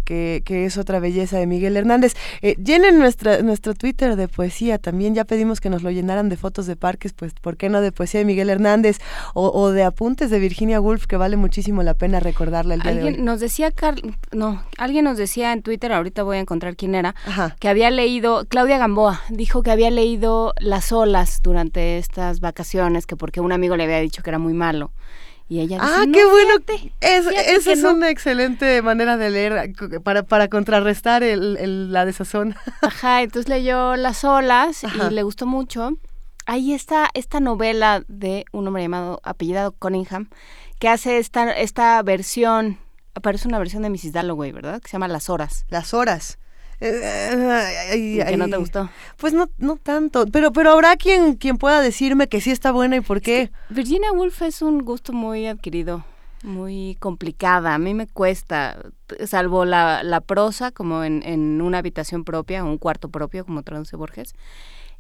que, que, es otra belleza de Miguel Hernández. Eh, llenen nuestra, nuestro Twitter de poesía. También ya pedimos que nos lo llenaran de fotos de parques, pues ¿por qué no de poesía de Miguel Hernández o, de apuntes de Virginia Woolf, que vale muchísimo la pena recordarla el día de hoy? Nos decía, no, alguien nos decía en Twitter, ahorita voy a encontrar quién era, que había leído, Claudia Gamboa, dijo que había leído Las olas durante estas vacaciones, que porque un amigo le había dicho que era muy malo. Y ella dice, ah, qué bueno. Es, esa es una excelente manera de leer para, para contrarrestar el, la desazón. Ajá, [laughs] entonces leyó Las olas y le gustó mucho. Ahí está esta novela de un hombre llamado apellidado Cunningham que hace esta, esta versión, parece una versión de Mrs. Dalloway, ¿verdad? Que se llama Las horas. Las horas. Eh, ¿Que no te gustó? Pues no, no tanto, pero, pero habrá quien, quien pueda decirme que sí está buena y por qué. Virginia Woolf es un gusto muy adquirido, muy complicada. A mí me cuesta, salvo la, la prosa, como en, en una habitación propia, un cuarto propio, como traduce Borges.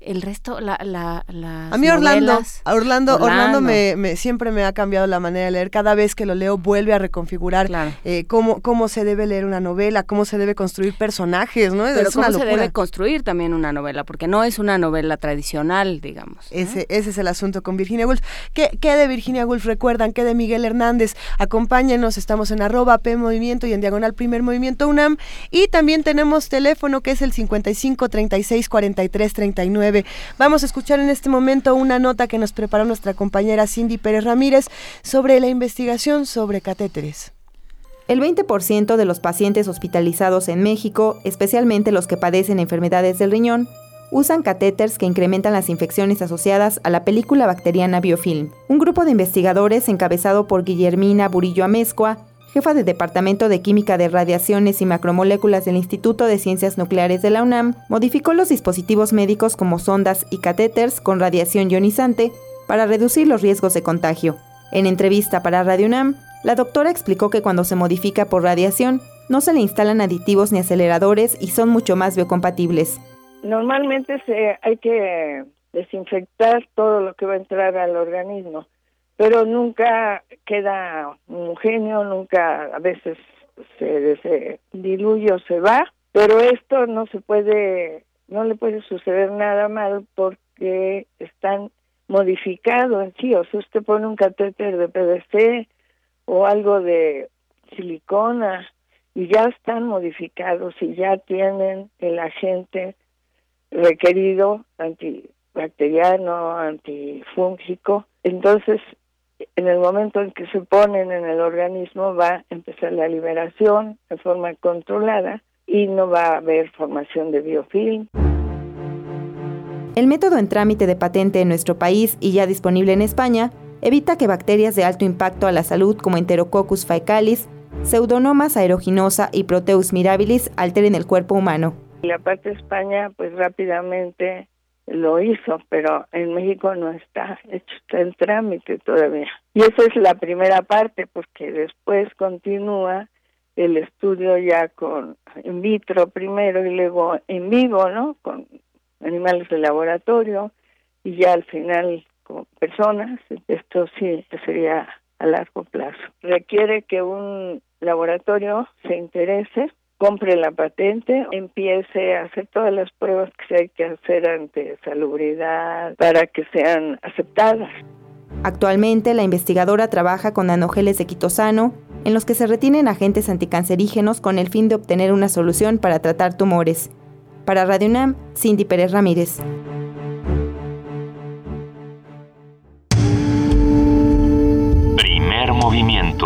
El resto, la, la, A mí Orlando, Orlando, Orlando, me, siempre me ha cambiado la manera de leer. Cada vez que lo leo vuelve a reconfigurar eh, cómo, cómo se debe leer una novela, cómo se debe construir personajes, ¿no? Pero cómo se debe construir también una novela, porque no es una novela tradicional, digamos. Ese, ese es el asunto con Virginia Woolf. ¿Qué, ¿Qué, de Virginia Woolf recuerdan? ¿Qué de Miguel Hernández? Acompáñenos, estamos en arroba P Movimiento y en diagonal Primer Movimiento UNAM. Y también tenemos teléfono que es el 55 36 43 39 Vamos a escuchar en este momento una nota que nos preparó nuestra compañera Cindy Pérez Ramírez sobre la investigación sobre catéteres. El 20% de los pacientes hospitalizados en México, especialmente los que padecen enfermedades del riñón, usan catéteres que incrementan las infecciones asociadas a la película bacteriana biofilm. Un grupo de investigadores encabezado por Guillermina Burillo Amezcua jefa del Departamento de Química de Radiaciones y Macromoléculas del Instituto de Ciencias Nucleares de la UNAM, modificó los dispositivos médicos como sondas y catéteres con radiación ionizante para reducir los riesgos de contagio. En entrevista para Radio UNAM, la doctora explicó que cuando se modifica por radiación, no se le instalan aditivos ni aceleradores y son mucho más biocompatibles. Normalmente se, hay que desinfectar todo lo que va a entrar al organismo pero nunca queda homogéneo, nunca a veces se, diluye o se va, pero esto no se puede, no le puede suceder nada mal porque están modificados en sí, o sea, usted pone un catéter de PVC o algo de silicona y ya están modificados y ya tienen el agente requerido antibacteriano, antifúngico. Entonces, en el momento en que se ponen en el organismo va a empezar la liberación de forma controlada y no va a haber formación de biofilm. El método en trámite de patente en nuestro país y ya disponible en España evita que bacterias de alto impacto a la salud como Enterococcus faecalis, Pseudomonas aeruginosa y Proteus mirabilis alteren el cuerpo humano. La parte de España, pues rápidamente lo hizo, pero en México no está hecho, está en trámite todavía. Y esa es la primera parte, porque después continúa el estudio ya con in vitro primero y luego en vivo, ¿no? Con animales de laboratorio y ya al final con personas. Esto sí sería a largo plazo. Requiere que un laboratorio se interese compre la patente, empiece a hacer todas las pruebas que se hay que hacer ante salubridad para que sean aceptadas. Actualmente, la investigadora trabaja con nanogeles de quitosano, en los que se retienen agentes anticancerígenos con el fin de obtener una solución para tratar tumores. Para Radio UNAM, Cindy Pérez Ramírez. Primer movimiento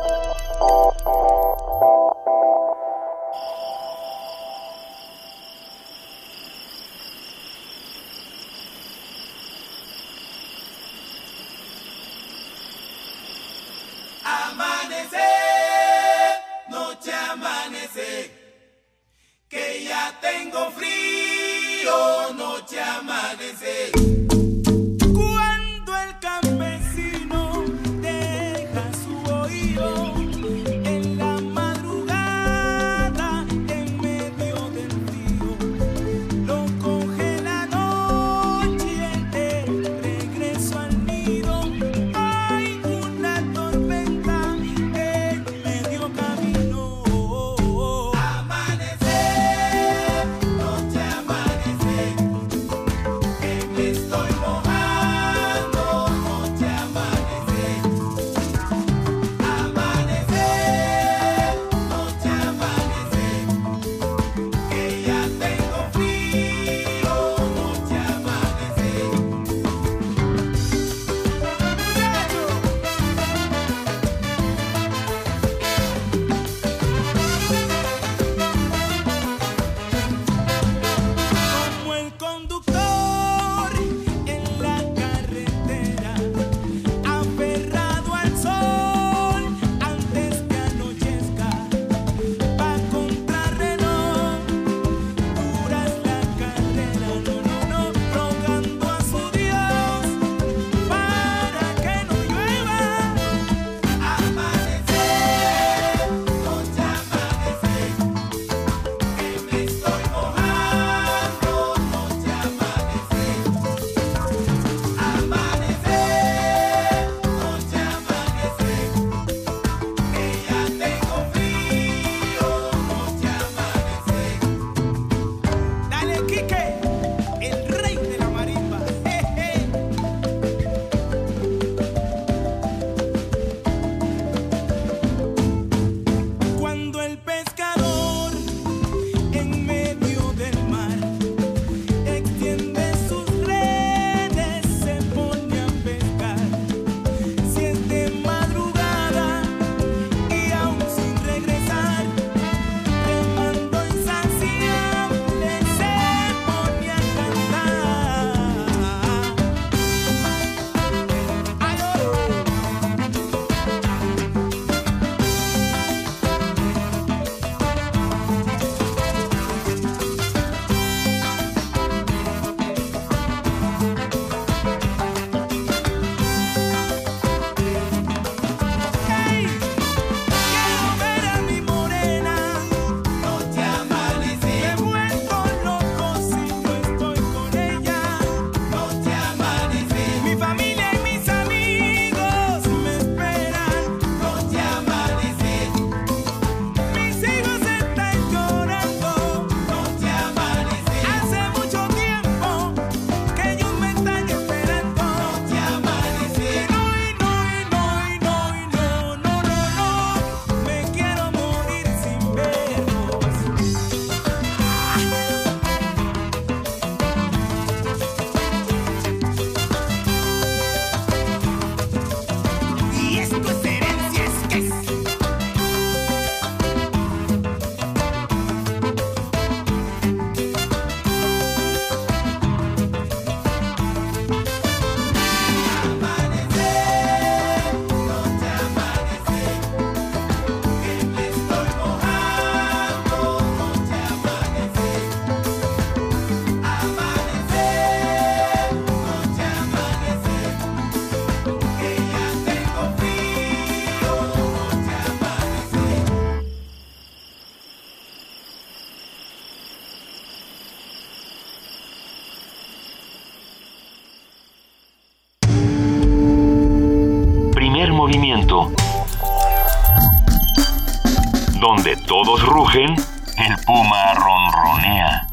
Todos rugen, el puma ronronea.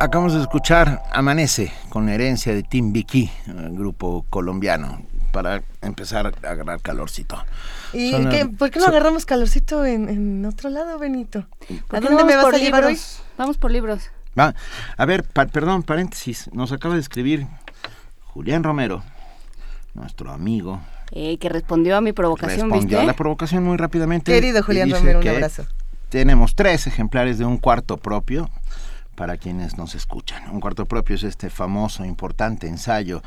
Acabamos de escuchar Amanece con herencia de Timbiquí, grupo colombiano, para empezar a agarrar calorcito. ¿Y Son, qué- eh, por qué no son- agarramos calorcito en, en otro lado, Benito? ¿A ¿Por qué dónde no me vas a llevar hoy? Vamos por libros. Va, a ver, pa- perdón, paréntesis, nos acaba de escribir Julián Romero, nuestro amigo, Eh, que respondió a mi provocación, respondió a la provocación muy rápidamente. Querido Julián Romero, un que abrazo. Tenemos tres ejemplares de un cuarto propio para quienes nos escuchan. Un cuarto propio es este famoso, importante ensayo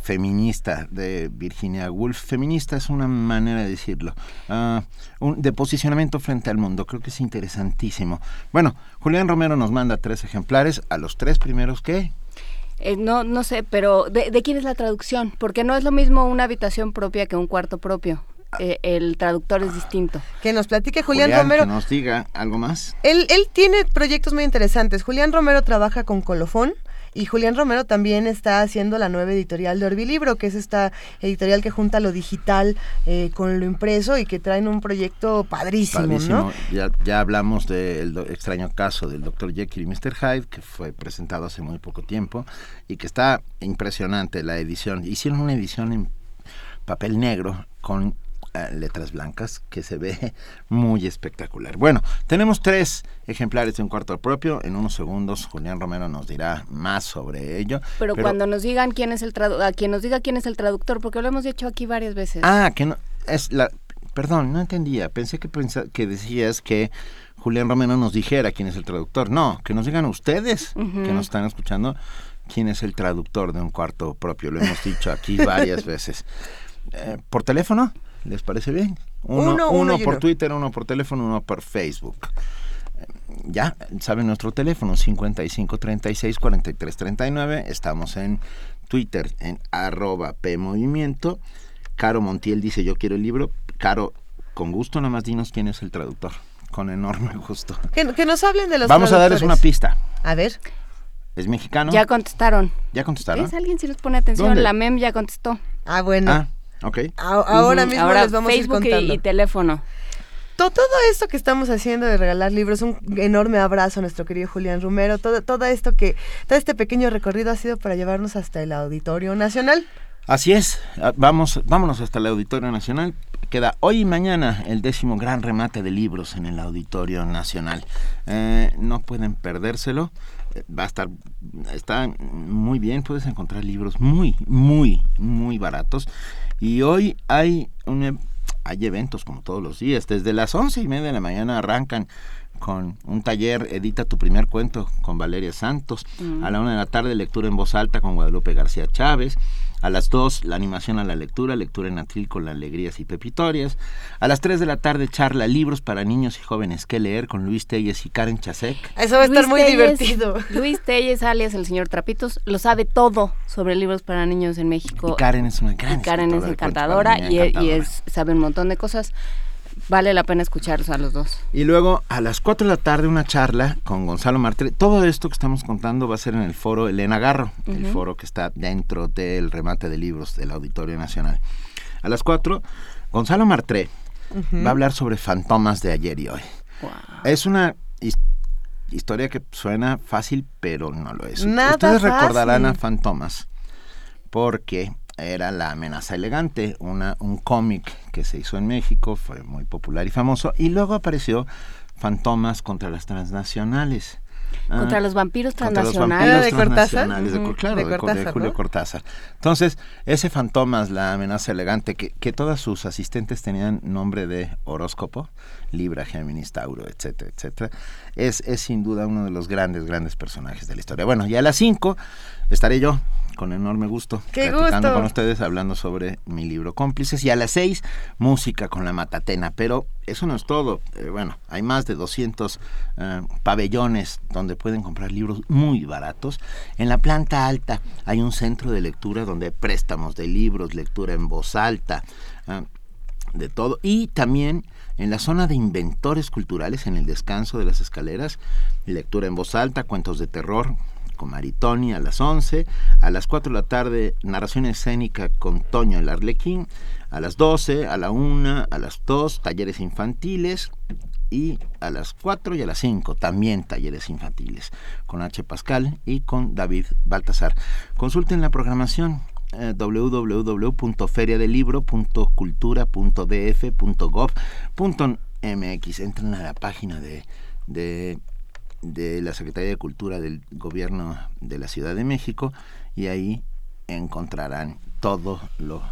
feminista de Virginia Woolf. Feminista es una manera de decirlo. Ah, un- de posicionamiento frente al mundo. Creo que es interesantísimo. Bueno, Julián Romero nos manda tres ejemplares. A los tres primeros, ¿qué? Eh, no, no sé, pero ¿de, de quién es la traducción? Porque no es lo mismo una habitación propia que un cuarto propio. Eh, el traductor es distinto. Que nos platique Julián, Romero. que nos diga algo más. Él, él tiene proyectos muy interesantes. Julián Romero trabaja con Colofón y Julián Romero también está haciendo la nueva editorial de Orbilibro, que es esta editorial que junta lo digital eh, con lo impreso y que traen un proyecto padrísimo. ¿no? Ya, ya hablamos del extraño caso del Dr. Jekyll y Mr. Hyde, que fue presentado hace muy poco tiempo y que está impresionante la edición. Hicieron una edición en papel negro con letras blancas que se ve [laughs] muy espectacular. Bueno, tenemos tres ejemplares de un cuarto propio. En unos segundos Julián Romero nos dirá más sobre ello. Pero, cuando nos digan quién es el a quien nos diga quién es el traductor, porque lo hemos dicho aquí varias veces. Ah, que no es la perdón, no entendía. Pensé que pensa- que decías que Julián Romero nos dijera quién es el traductor. No, que nos digan ustedes que nos están escuchando quién es el traductor de un cuarto propio. Lo hemos dicho aquí varias [laughs] veces. Eh, ¿Por teléfono? ¿Les parece bien? Uno, Uno, por uno. Twitter, uno por teléfono, uno por Facebook. Eh, Ya, saben nuestro teléfono 55 36 43 39. Estamos en Twitter en arroba PMovimiento. Caro Montiel dice yo quiero el libro. Caro, con gusto nada más dinos quién es el traductor. Con enorme gusto. Que, que nos hablen de los Vamos a darles una pista. A ver. ¿Es mexicano? Ya contestaron. ¿Ya contestaron? ¿Ves? Alguien si les pone atención. ¿Dónde? La MEM ya contestó. Ah, bueno. Ah, ok. A- ahora mismo ahora les vamos Facebook a ir y- contando. y teléfono. To- todo esto que estamos haciendo de regalar libros, un enorme abrazo a nuestro querido Julián Romero. Todo, todo esto que, todo este pequeño recorrido ha sido para llevarnos hasta el Auditorio Nacional. Así es, Ah, vamos, vámonos hasta el Auditorio Nacional. Queda hoy y mañana el décimo gran remate de libros en el Auditorio Nacional. Eh, no pueden perdérselo. Eh, Va a estar, está muy bien, puedes encontrar libros muy, muy, muy baratos. Y hoy hay un, e- hay eventos como todos los días. Desde las once y media de la mañana arrancan con un taller Edita tu primer cuento con Valeria Santos. Mm. A la una de la tarde lectura en voz alta con Guadalupe García Chávez. A las dos la animación a la lectura, lectura en atril con alegrías y pepitorias. A las tres de la tarde charla libros para niños y jóvenes que leer con Luis Telles y Karen Chasek. Eso va a estar muy divertido. [laughs] Luis Telles, alias el señor Trapitos, lo sabe todo sobre libros para niños en México. Y Karen es una gran Y Karen es encantadora y, y es, sabe un montón de cosas. Vale la pena escucharlos a los dos. Y luego a las 4 de la tarde una charla con Gonzalo Martre. Todo esto que estamos contando va a ser en el foro Elena Garro, el foro que está dentro del remate de libros del Auditorio Nacional. A las 4, Gonzalo Martre va a hablar sobre fantomas de ayer y hoy. Es una his- historia que suena fácil, pero no lo es. Nada Ustedes recordarán a. Fantomas porque era La amenaza elegante, una, un cómic que se hizo en México, fue muy popular y famoso, y luego apareció Fantomas contra las transnacionales. Ah, Contra los vampiros contra los transnacionales. vampiros ¿De Cortázar? transnacionales, de- claro, De de, de Cortázar, Julio ¿no? Cortázar. Entonces, ese Fantomas, la amenaza elegante, que, que todas sus asistentes tenían nombre de horóscopo, Libra, Géminis, Tauro, etcétera, etcétera, es, es sin duda uno de los grandes, grandes personajes de la historia. Bueno, y a las 5 estaré yo con enorme gusto ¡Qué platicando gusto! con ustedes hablando sobre mi libro Cómplices y a las 6 música con la matatena, pero eso no es todo. Eh, bueno, hay más de 200 eh, pabellones donde pueden comprar libros muy baratos. En la planta alta hay un centro de lectura donde hay préstamos de libros, lectura en voz alta, ah, de todo. Y también en la zona de inventores culturales, en el descanso de las escaleras, lectura en voz alta, cuentos de terror, con Maritoni a las 11, a las 4 de la tarde narración escénica con Toño el Arlequín, a las 12, a la 1, a las 2 talleres infantiles y a las 4 y a las 5 también talleres infantiles con H. Pascal y con David Baltasar. Consulten la programación eh, www.feriadelibro.cultura.df.gov.mx. Entren a la página de, de, de la Secretaría de Cultura del Gobierno de la Ciudad de México y ahí encontrarán todo lo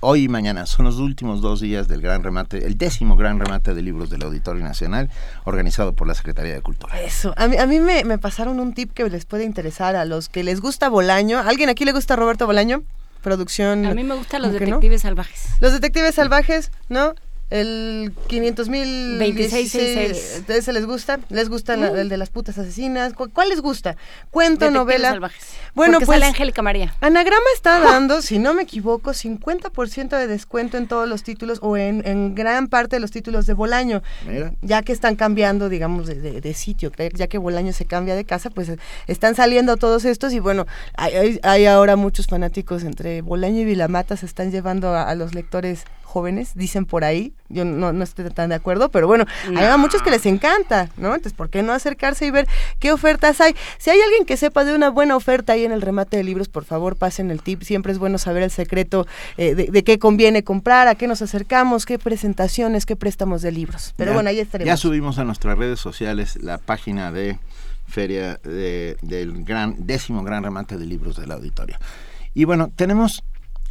hoy y mañana son los últimos dos días del gran remate, el décimo gran remate de libros del Auditorio Nacional, organizado por la Secretaría de Cultura. Eso, a mí, a mí me, me pasaron un tip que les puede interesar a los que les gusta Bolaño. ¿Alguien aquí le gusta Roberto Bolaño? Producción. A mí me gustan los detectives salvajes. Los detectives salvajes, ¿no? El 500 mil 2666. ¿Ese les gusta? ¿Les gusta la- Mm. el de las putas asesinas? ¿Cu- ¿Cuál les gusta? Cuento, novela. salvajes. Bueno, Porque pues sale Angélica María. Anagrama está [laughs] dando, si no me equivoco, 50% de descuento en todos los títulos o en, en gran parte de los títulos de Bolaño. Mira. Ya que están cambiando, digamos, de, de- de sitio, ya que Bolaño se cambia de casa, pues están saliendo todos estos y bueno, hay, hay- hay ahora muchos fanáticos entre Bolaño y Vilamata se están llevando a, a los lectores jóvenes, dicen por ahí, yo no, no estoy tan de acuerdo, pero bueno, hay a muchos que les encanta, ¿no? Entonces, ¿por qué no acercarse y ver qué ofertas hay? Si hay alguien que sepa de una buena oferta ahí en el remate de libros, por favor, pasen el tip, siempre es bueno saber el secreto eh, de, de qué conviene comprar, a qué nos acercamos, qué presentaciones, qué préstamos de libros. Pero Ya- bueno, ahí estaremos. Ya subimos a nuestras redes sociales la página de feria de- del gran décimo gran remate de libros del auditorio. Y bueno, tenemos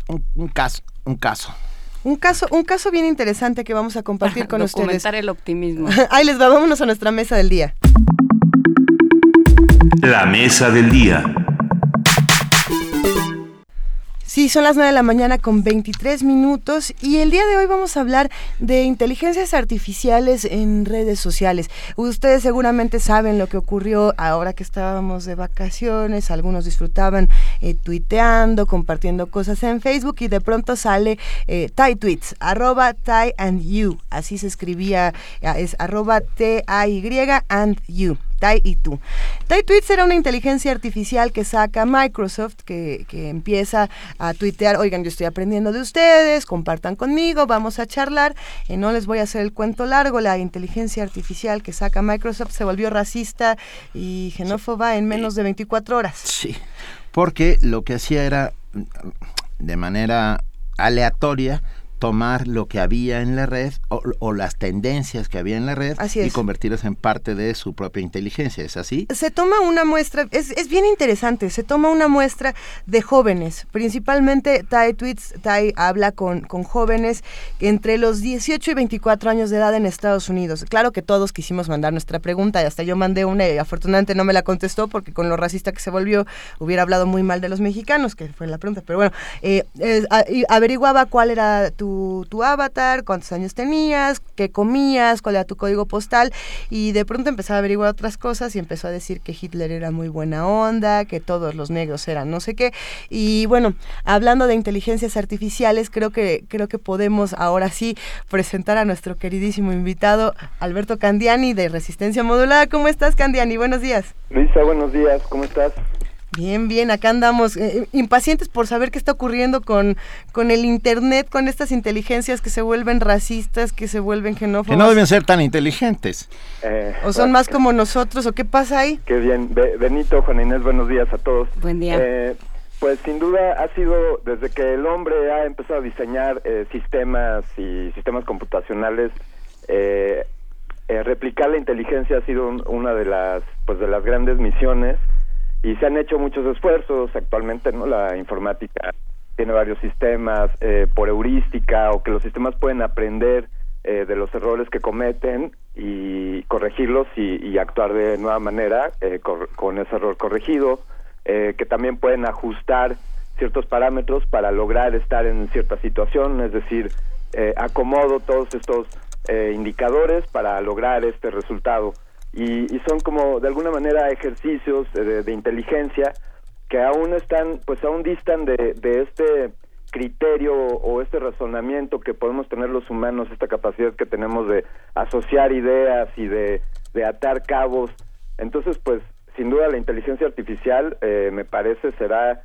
un, un caso, un caso. Un caso, un caso bien interesante que vamos a compartir [laughs] con ustedes. Documentar el optimismo. [laughs] Ahí les va, vámonos a nuestra mesa del día. La mesa del día. Sí, son las 9 de la mañana con 23 minutos y el día de hoy vamos a hablar de inteligencias artificiales en redes sociales. Ustedes seguramente saben lo que ocurrió ahora que estábamos de vacaciones, algunos disfrutaban eh, tuiteando, compartiendo cosas en Facebook y de pronto sale eh, Tai Tweets, arroba Tai and You, así se escribía, es arroba T-A-Y and You. Tai y tú. Tai Tweets era una inteligencia artificial que saca Microsoft, que, que empieza a tuitear, oigan, yo estoy aprendiendo de ustedes, compartan conmigo, vamos a charlar. Eh, no les voy a hacer el cuento largo, la inteligencia artificial que saca Microsoft se volvió racista y xenófoba en menos de 24 horas. Sí, porque lo que hacía era mm, de manera aleatoria tomar lo que había en la red o, o las tendencias que había en la red Así y convertirlas en parte de su propia inteligencia, ¿es así? Se toma una muestra, es, es bien interesante, se toma una muestra de jóvenes, principalmente Tai Tweets, Tai habla con, con jóvenes entre los 18 y 24 años de edad en Estados Unidos. Claro que todos quisimos mandar nuestra pregunta y hasta yo mandé una y afortunadamente no me la contestó porque con lo racista que se volvió hubiera hablado muy mal de los mexicanos, que fue la pregunta. Pero bueno, eh, eh, averiguaba cuál era tu, tu avatar, cuántos años tenías, qué comías, cuál era tu código postal y de pronto empezó a averiguar otras cosas y empezó a decir que Hitler era muy buena onda, que todos los negros eran no sé qué. Y bueno, hablando de inteligencias artificiales, creo que, creo que podemos ahora sí presentar a nuestro queridísimo invitado, Alberto Candiani de Resistencia Modulada. ¿Cómo estás, Candiani? Buenos días. Luisa, buenos días, ¿cómo estás? Bien, bien, acá andamos eh, impacientes por saber qué está ocurriendo con, con el Internet, con estas inteligencias que se vuelven racistas, que se vuelven xenófobas. Que no deben ser tan inteligentes. Eh, o son más como nosotros, o qué pasa ahí. Qué bien. Be- Benito, Juan Inés, buenos días a todos. Buen día. Eh, pues sin duda ha sido, desde que el hombre ha empezado a diseñar eh, sistemas y sistemas computacionales, eh, eh, replicar la inteligencia ha sido un- una de las, pues de las grandes misiones y se han hecho muchos esfuerzos actualmente, ¿no? La informática tiene varios sistemas eh, por heurística o que los sistemas pueden aprender eh, de los errores que cometen y corregirlos y, y actuar de nueva manera eh, con ese error corregido, eh, que también pueden ajustar ciertos parámetros para lograr estar en cierta situación, es decir, eh, acomodo todos estos indicadores para lograr este resultado. Y, y son como de alguna manera ejercicios de, de inteligencia que aún están, pues aún distan de, de este criterio o este razonamiento que podemos tener los humanos, esta capacidad que tenemos de asociar ideas y de, de atar cabos. Entonces, pues sin duda la inteligencia artificial, eh, me parece, será,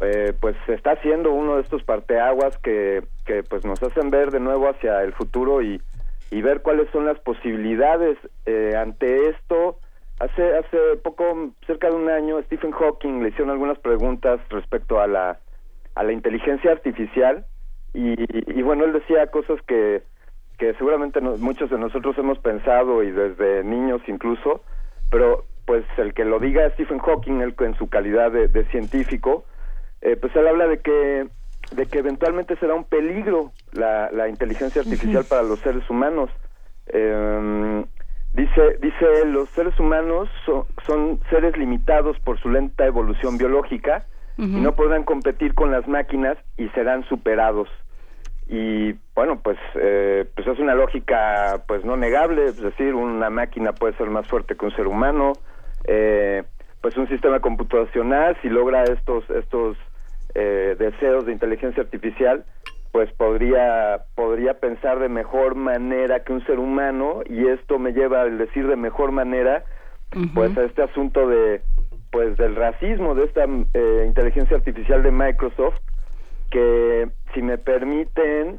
eh, pues está haciendo uno de estos parteaguas que, que pues nos hacen ver de nuevo hacia el futuro y, y ver cuáles son las posibilidades eh, ante esto. Hace, hace poco, cerca de un año, Stephen Hawking le hicieron algunas preguntas respecto a la, a la inteligencia artificial y, y bueno, él decía cosas que, que seguramente muchos de nosotros hemos pensado y desde niños incluso, pero pues el que lo diga Stephen Hawking él en su calidad de, de científico, eh, pues él habla de que de que eventualmente será un peligro la, la inteligencia artificial para los seres humanos. Eh, dice dice los seres humanos son, son seres limitados por su lenta evolución biológica y no podrán competir con las máquinas y serán superados. Y bueno pues eh, pues es una lógica pues no negable es decir una máquina puede ser más fuerte que un ser humano eh, pues un sistema computacional si logra estos estos eh, deseos de inteligencia artificial pues podría podría pensar de mejor manera que un ser humano y esto me lleva al decir de mejor manera pues a este asunto de pues del racismo de esta eh, inteligencia artificial de Microsoft que si me permiten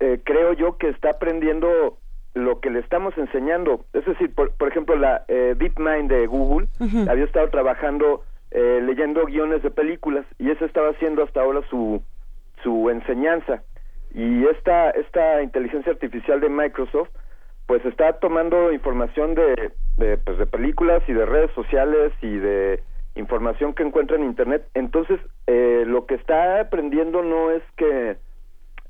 eh, creo yo que está aprendiendo lo que le estamos enseñando. Es decir por, por ejemplo la eh, DeepMind de Google había estado trabajando eh, leyendo guiones de películas y eso estaba haciendo hasta ahora su su enseñanza. Y esta esta inteligencia artificial de Microsoft pues está tomando información de, de, pues, de películas y de redes sociales y de información que encuentra en internet. Entonces eh, lo que está aprendiendo no es que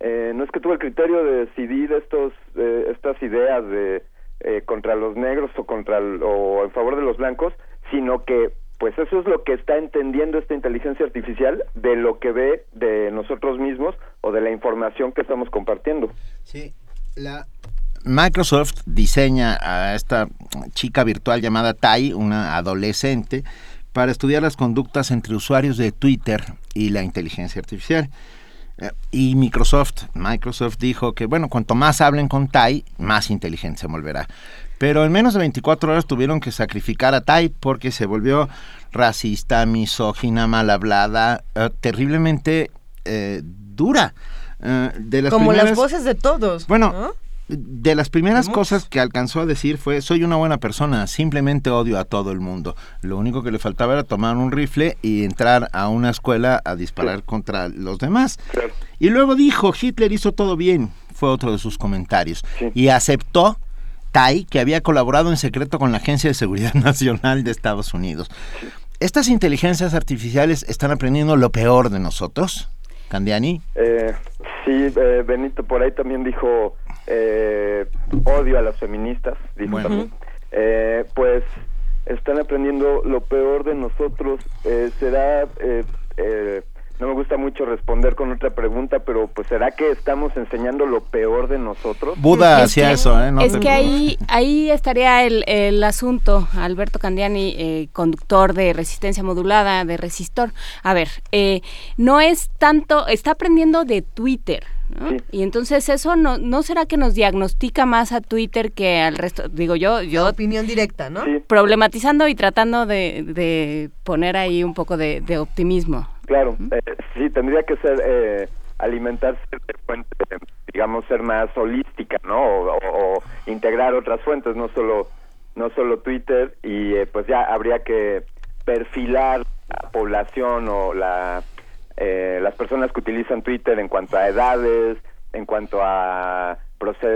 eh, no es que tuvo el criterio de decidir estos eh, estas ideas de eh, contra los negros o contra el- o en favor de los blancos sino que pues eso es lo que está entendiendo esta inteligencia artificial de lo que ve de nosotros mismos o de la información que estamos compartiendo Sí, la Microsoft diseña a esta chica virtual llamada Tai, una adolescente, para estudiar las conductas entre usuarios de Twitter y la inteligencia artificial. Eh, Y Microsoft, Microsoft dijo que, bueno, cuanto más hablen con Tai, más inteligente se volverá. Pero en menos de 24 horas tuvieron que sacrificar a Tai porque se volvió racista, misógina, mal hablada, eh, terriblemente eh, dura. Eh, de las Como las voces de todos. Bueno, ¿no? de las primeras cosas que alcanzó a decir fue, soy una buena persona, simplemente odio a todo el mundo. Lo único que le faltaba era tomar un rifle y entrar a una escuela a disparar contra los demás. Y luego dijo, Hitler hizo todo bien, fue otro de sus comentarios. Y aceptó Tai que había colaborado en secreto con la Agencia de Seguridad [laughs] Nacional de Estados Unidos. ¿Estas inteligencias artificiales están aprendiendo lo peor de nosotros? Candiani. Eh, sí, eh, Benito por ahí también dijo eh, odio a las feministas, dijo Bueno. también. Eh, pues están aprendiendo lo peor de nosotros. Eh, será, eh, eh, no me gusta mucho responder con otra pregunta, pero pues será que estamos enseñando lo peor de nosotros. Buda Es hacía que- eso, ¿eh? No es te- que ahí, ahí estaría el, el asunto, Alberto Candiani, eh, conductor de resistencia modulada, de resistor. A ver, eh, no es tanto, está aprendiendo de Twitter. ¿no? Y entonces eso no, no será que nos diagnostica más a Twitter que al resto, digo yo, yo opinión directa, ¿no? Problematizando y tratando de, de poner ahí un poco de, de optimismo. Claro, eh, sí, tendría que ser eh, alimentarse de fuente, digamos, ser más holística, ¿no? O, o- o integrar otras fuentes, no solo no solo Twitter y eh, pues ya habría que perfilar la población o la eh, las personas que utilizan Twitter en cuanto a edades, en cuanto a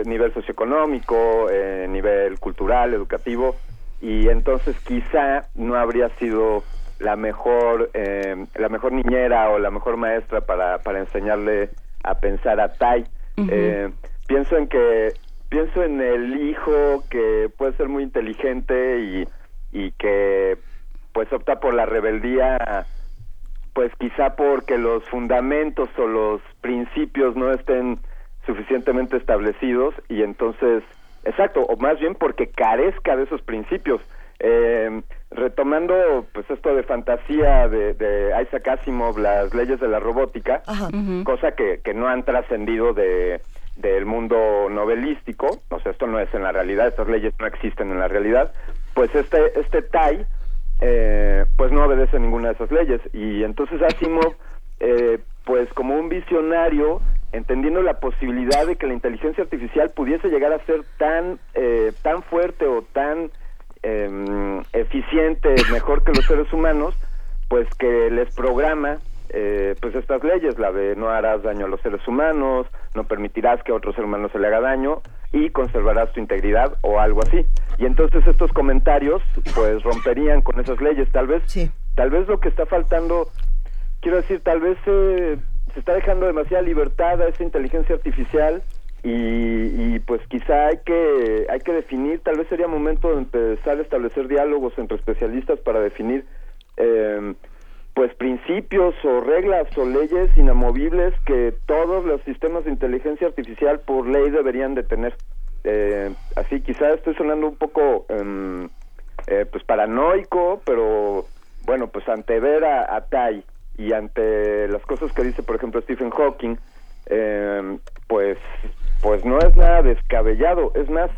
nivel socioeconómico, eh, nivel cultural, educativo, y entonces quizá no habría sido la mejor eh, la mejor niñera o la mejor maestra para, para enseñarle a pensar a Tai. Eh, pienso en que pienso en el hijo que puede ser muy inteligente y, y que pues opta por la rebeldía pues quizá porque los fundamentos o los principios no estén suficientemente establecidos y entonces, exacto, o más bien porque carezca de esos principios. Eh, retomando pues esto de fantasía de, de Isaac Asimov, las leyes de la robótica, cosa que, que no han trascendido de del mundo novelístico, o sea, esto no es en la realidad, estas leyes no existen en la realidad, pues este este Tai eh, pues no obedece a ninguna de esas leyes. Y entonces Asimov, [laughs] eh, pues como un visionario, entendiendo la posibilidad de que la inteligencia artificial pudiese llegar a ser tan, eh, tan fuerte o tan eficiente, mejor que los seres humanos, pues que les programa eh, pues estas leyes, la de no harás daño a los seres humanos, no permitirás que a otro ser humano se le haga daño y conservarás tu integridad o algo así. Y entonces estos comentarios pues romperían con esas leyes, tal vez tal vez lo que está faltando quiero decir, tal vez eh, se está dejando demasiada libertad a esa inteligencia artificial y, y, pues quizá hay que hay que definir, tal vez sería momento de empezar a establecer diálogos entre especialistas para definir eh, pues principios o reglas o leyes inamovibles que todos los sistemas de inteligencia artificial por ley deberían de tener. Eh, así quizá estoy sonando un poco em, eh, pues paranoico, pero bueno, pues ante ver a, a Tai y ante las cosas que dice, por ejemplo, Stephen Hawking, eh, pues, pues no es nada descabellado, es más,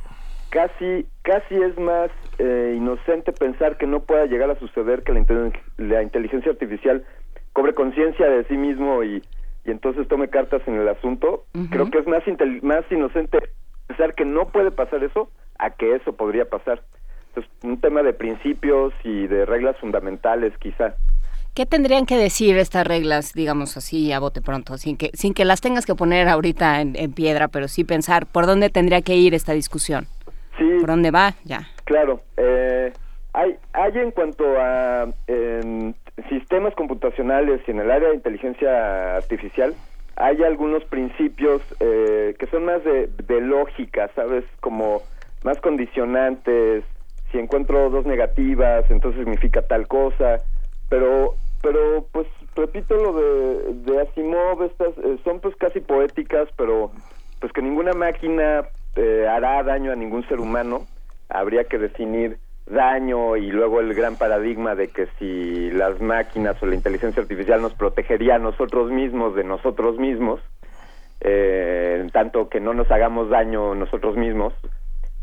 casi, casi es más eh, inocente pensar que no pueda llegar a suceder que la, intel- la inteligencia artificial cobre conciencia de sí mismo y, y entonces tome cartas en el asunto. Creo que es más, más inocente pensar que no puede pasar eso a que eso podría pasar. Entonces, un tema de principios y de reglas fundamentales, quizá. ¿Qué tendrían que decir estas reglas, digamos así, a bote pronto, sin que, sin que las tengas que poner ahorita en, en piedra, pero sí pensar por dónde tendría que ir esta discusión? Sí. ¿Por dónde va? Ya. Claro, eh, hay, hay en cuanto a em, sistemas computacionales y en el área de inteligencia artificial, hay algunos principios eh, que son más de, de lógica, ¿sabes? Como más condicionantes, si encuentro dos negativas, entonces significa tal cosa, pero pero pues repito lo de, de Asimov, estas eh, son pues casi poéticas, pero pues que ninguna máquina eh, hará daño a ningún ser humano, habría que definir daño y luego el gran paradigma de que si las máquinas o la inteligencia artificial nos protegería a nosotros mismos de nosotros mismos, eh, en tanto que no nos hagamos daño nosotros mismos,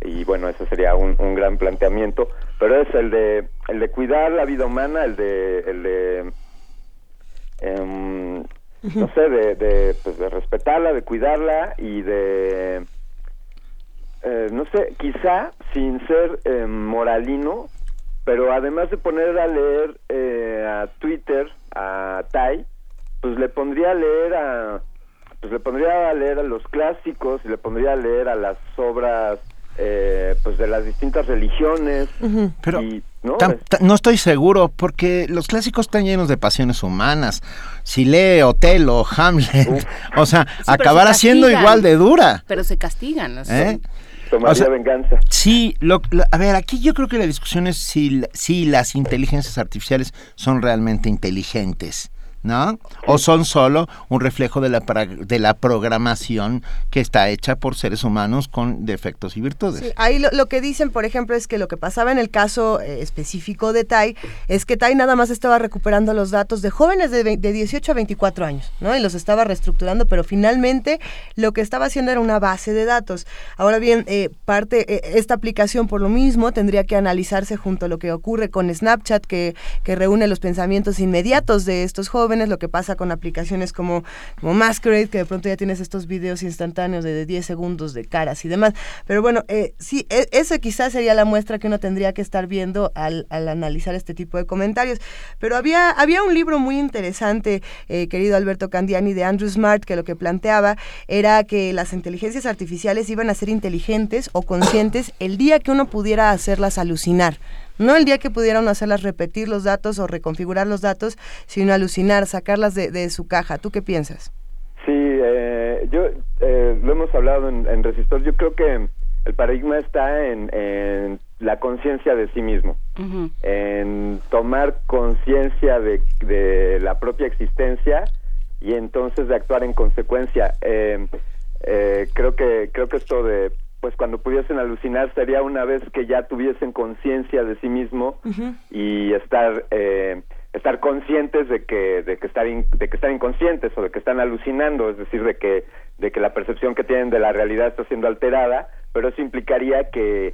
y bueno, ese sería un, un gran planteamiento, pero es el de el de cuidar la vida humana, el de el de em, no sé, de, de, pues, de respetarla, de cuidarla y de eh, no sé, quizá sin ser eh, moralino, pero además de poner a leer eh, a Twitter, a Tai, pues le pondría a leer a pues le pondría a leer a los clásicos y le pondría a leer a las obras eh, pues de las distintas religiones Pero y, ¿no? no estoy seguro, porque los clásicos están llenos de pasiones humanas. Si lee Otelo, Hamlet, [laughs] o sea, Sí, acabará se siendo igual de dura. Pero se castigan. o sea, ¿eh? Tomaría O sea, venganza. Sí, lo- lo- a ver, aquí yo creo que la discusión es si, si las inteligencias artificiales son realmente inteligentes, ¿no? O son solo un reflejo de la, de la programación que está hecha por seres humanos con defectos y virtudes. Ahí lo, que dicen, por ejemplo, es que lo que pasaba en el caso eh, específico de Tai es que Tai nada más estaba recuperando los datos de jóvenes de, de 18 a 24 años, ¿no? Y los estaba reestructurando, pero finalmente lo que estaba haciendo era una base de datos. Ahora bien, eh, parte, eh, esta aplicación por lo mismo tendría que analizarse junto a lo que ocurre con Snapchat, que, que reúne los pensamientos inmediatos de estos jóvenes, lo que pasa con aplicaciones como, como Masquerade, que de pronto ya tienes estos videos instantáneos de, de 10 segundos de caras y demás. Pero bueno, eh, sí, e- eso quizás sería la muestra que uno tendría que estar viendo al, al analizar este tipo de comentarios. Pero había, había un libro muy interesante, eh, querido Alberto Candiani, de Andrew Smart, que lo que planteaba era que las inteligencias artificiales iban a ser inteligentes o conscientes el día que uno pudiera hacerlas alucinar. No el día que pudieran hacerlas repetir los datos o reconfigurar los datos, sino alucinar, sacarlas de, de su caja. ¿Tú qué piensas? Sí, eh, yo eh, lo hemos hablado en, en Resistor. Yo creo que el paradigma está en, en la conciencia de sí mismo, en tomar conciencia de, de la propia existencia y entonces de actuar en consecuencia. Eh, eh, creo que creo que esto de pues cuando pudiesen alucinar sería una vez que ya tuviesen conciencia de sí mismo y estar eh, estar conscientes de que de que estar in- de que están inconscientes o de que están alucinando es decir de que de que la percepción que tienen de la realidad está siendo alterada pero eso implicaría que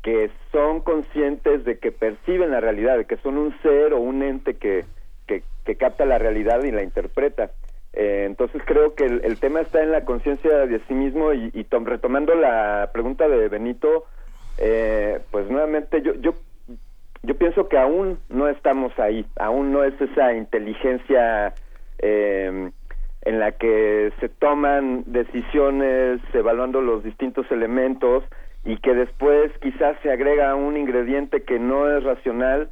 que son conscientes de que perciben la realidad, de que son un ser o un ente que, que, que capta la realidad y la interpreta. Eh, entonces creo que el, el, tema está en la conciencia de sí mismo y, tom, retomando la pregunta de Benito, eh, pues nuevamente yo, yo yo pienso que aún no estamos ahí, aún no es esa inteligencia eh, en la que se toman decisiones evaluando los distintos elementos y que después quizás se agrega un ingrediente que no es racional,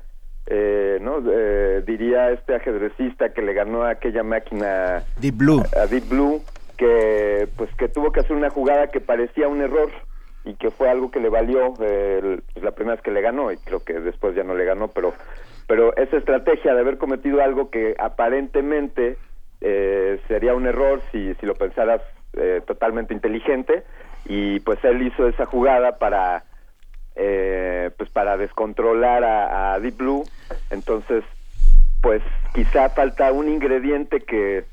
eh, ¿no? Eh, diría este ajedrecista que le ganó a aquella máquina Deep Blue. A, a Deep Blue que pues que tuvo que hacer una jugada que parecía un error y que fue algo que le valió eh, la primera vez que le ganó y creo que después ya no le ganó pero pero esa estrategia de haber cometido algo que aparentemente eh, sería un error si, si lo pensaras eh, totalmente inteligente y pues él hizo esa jugada para eh, pues para descontrolar a, a Deep Blue. Entonces pues quizá falta un ingrediente que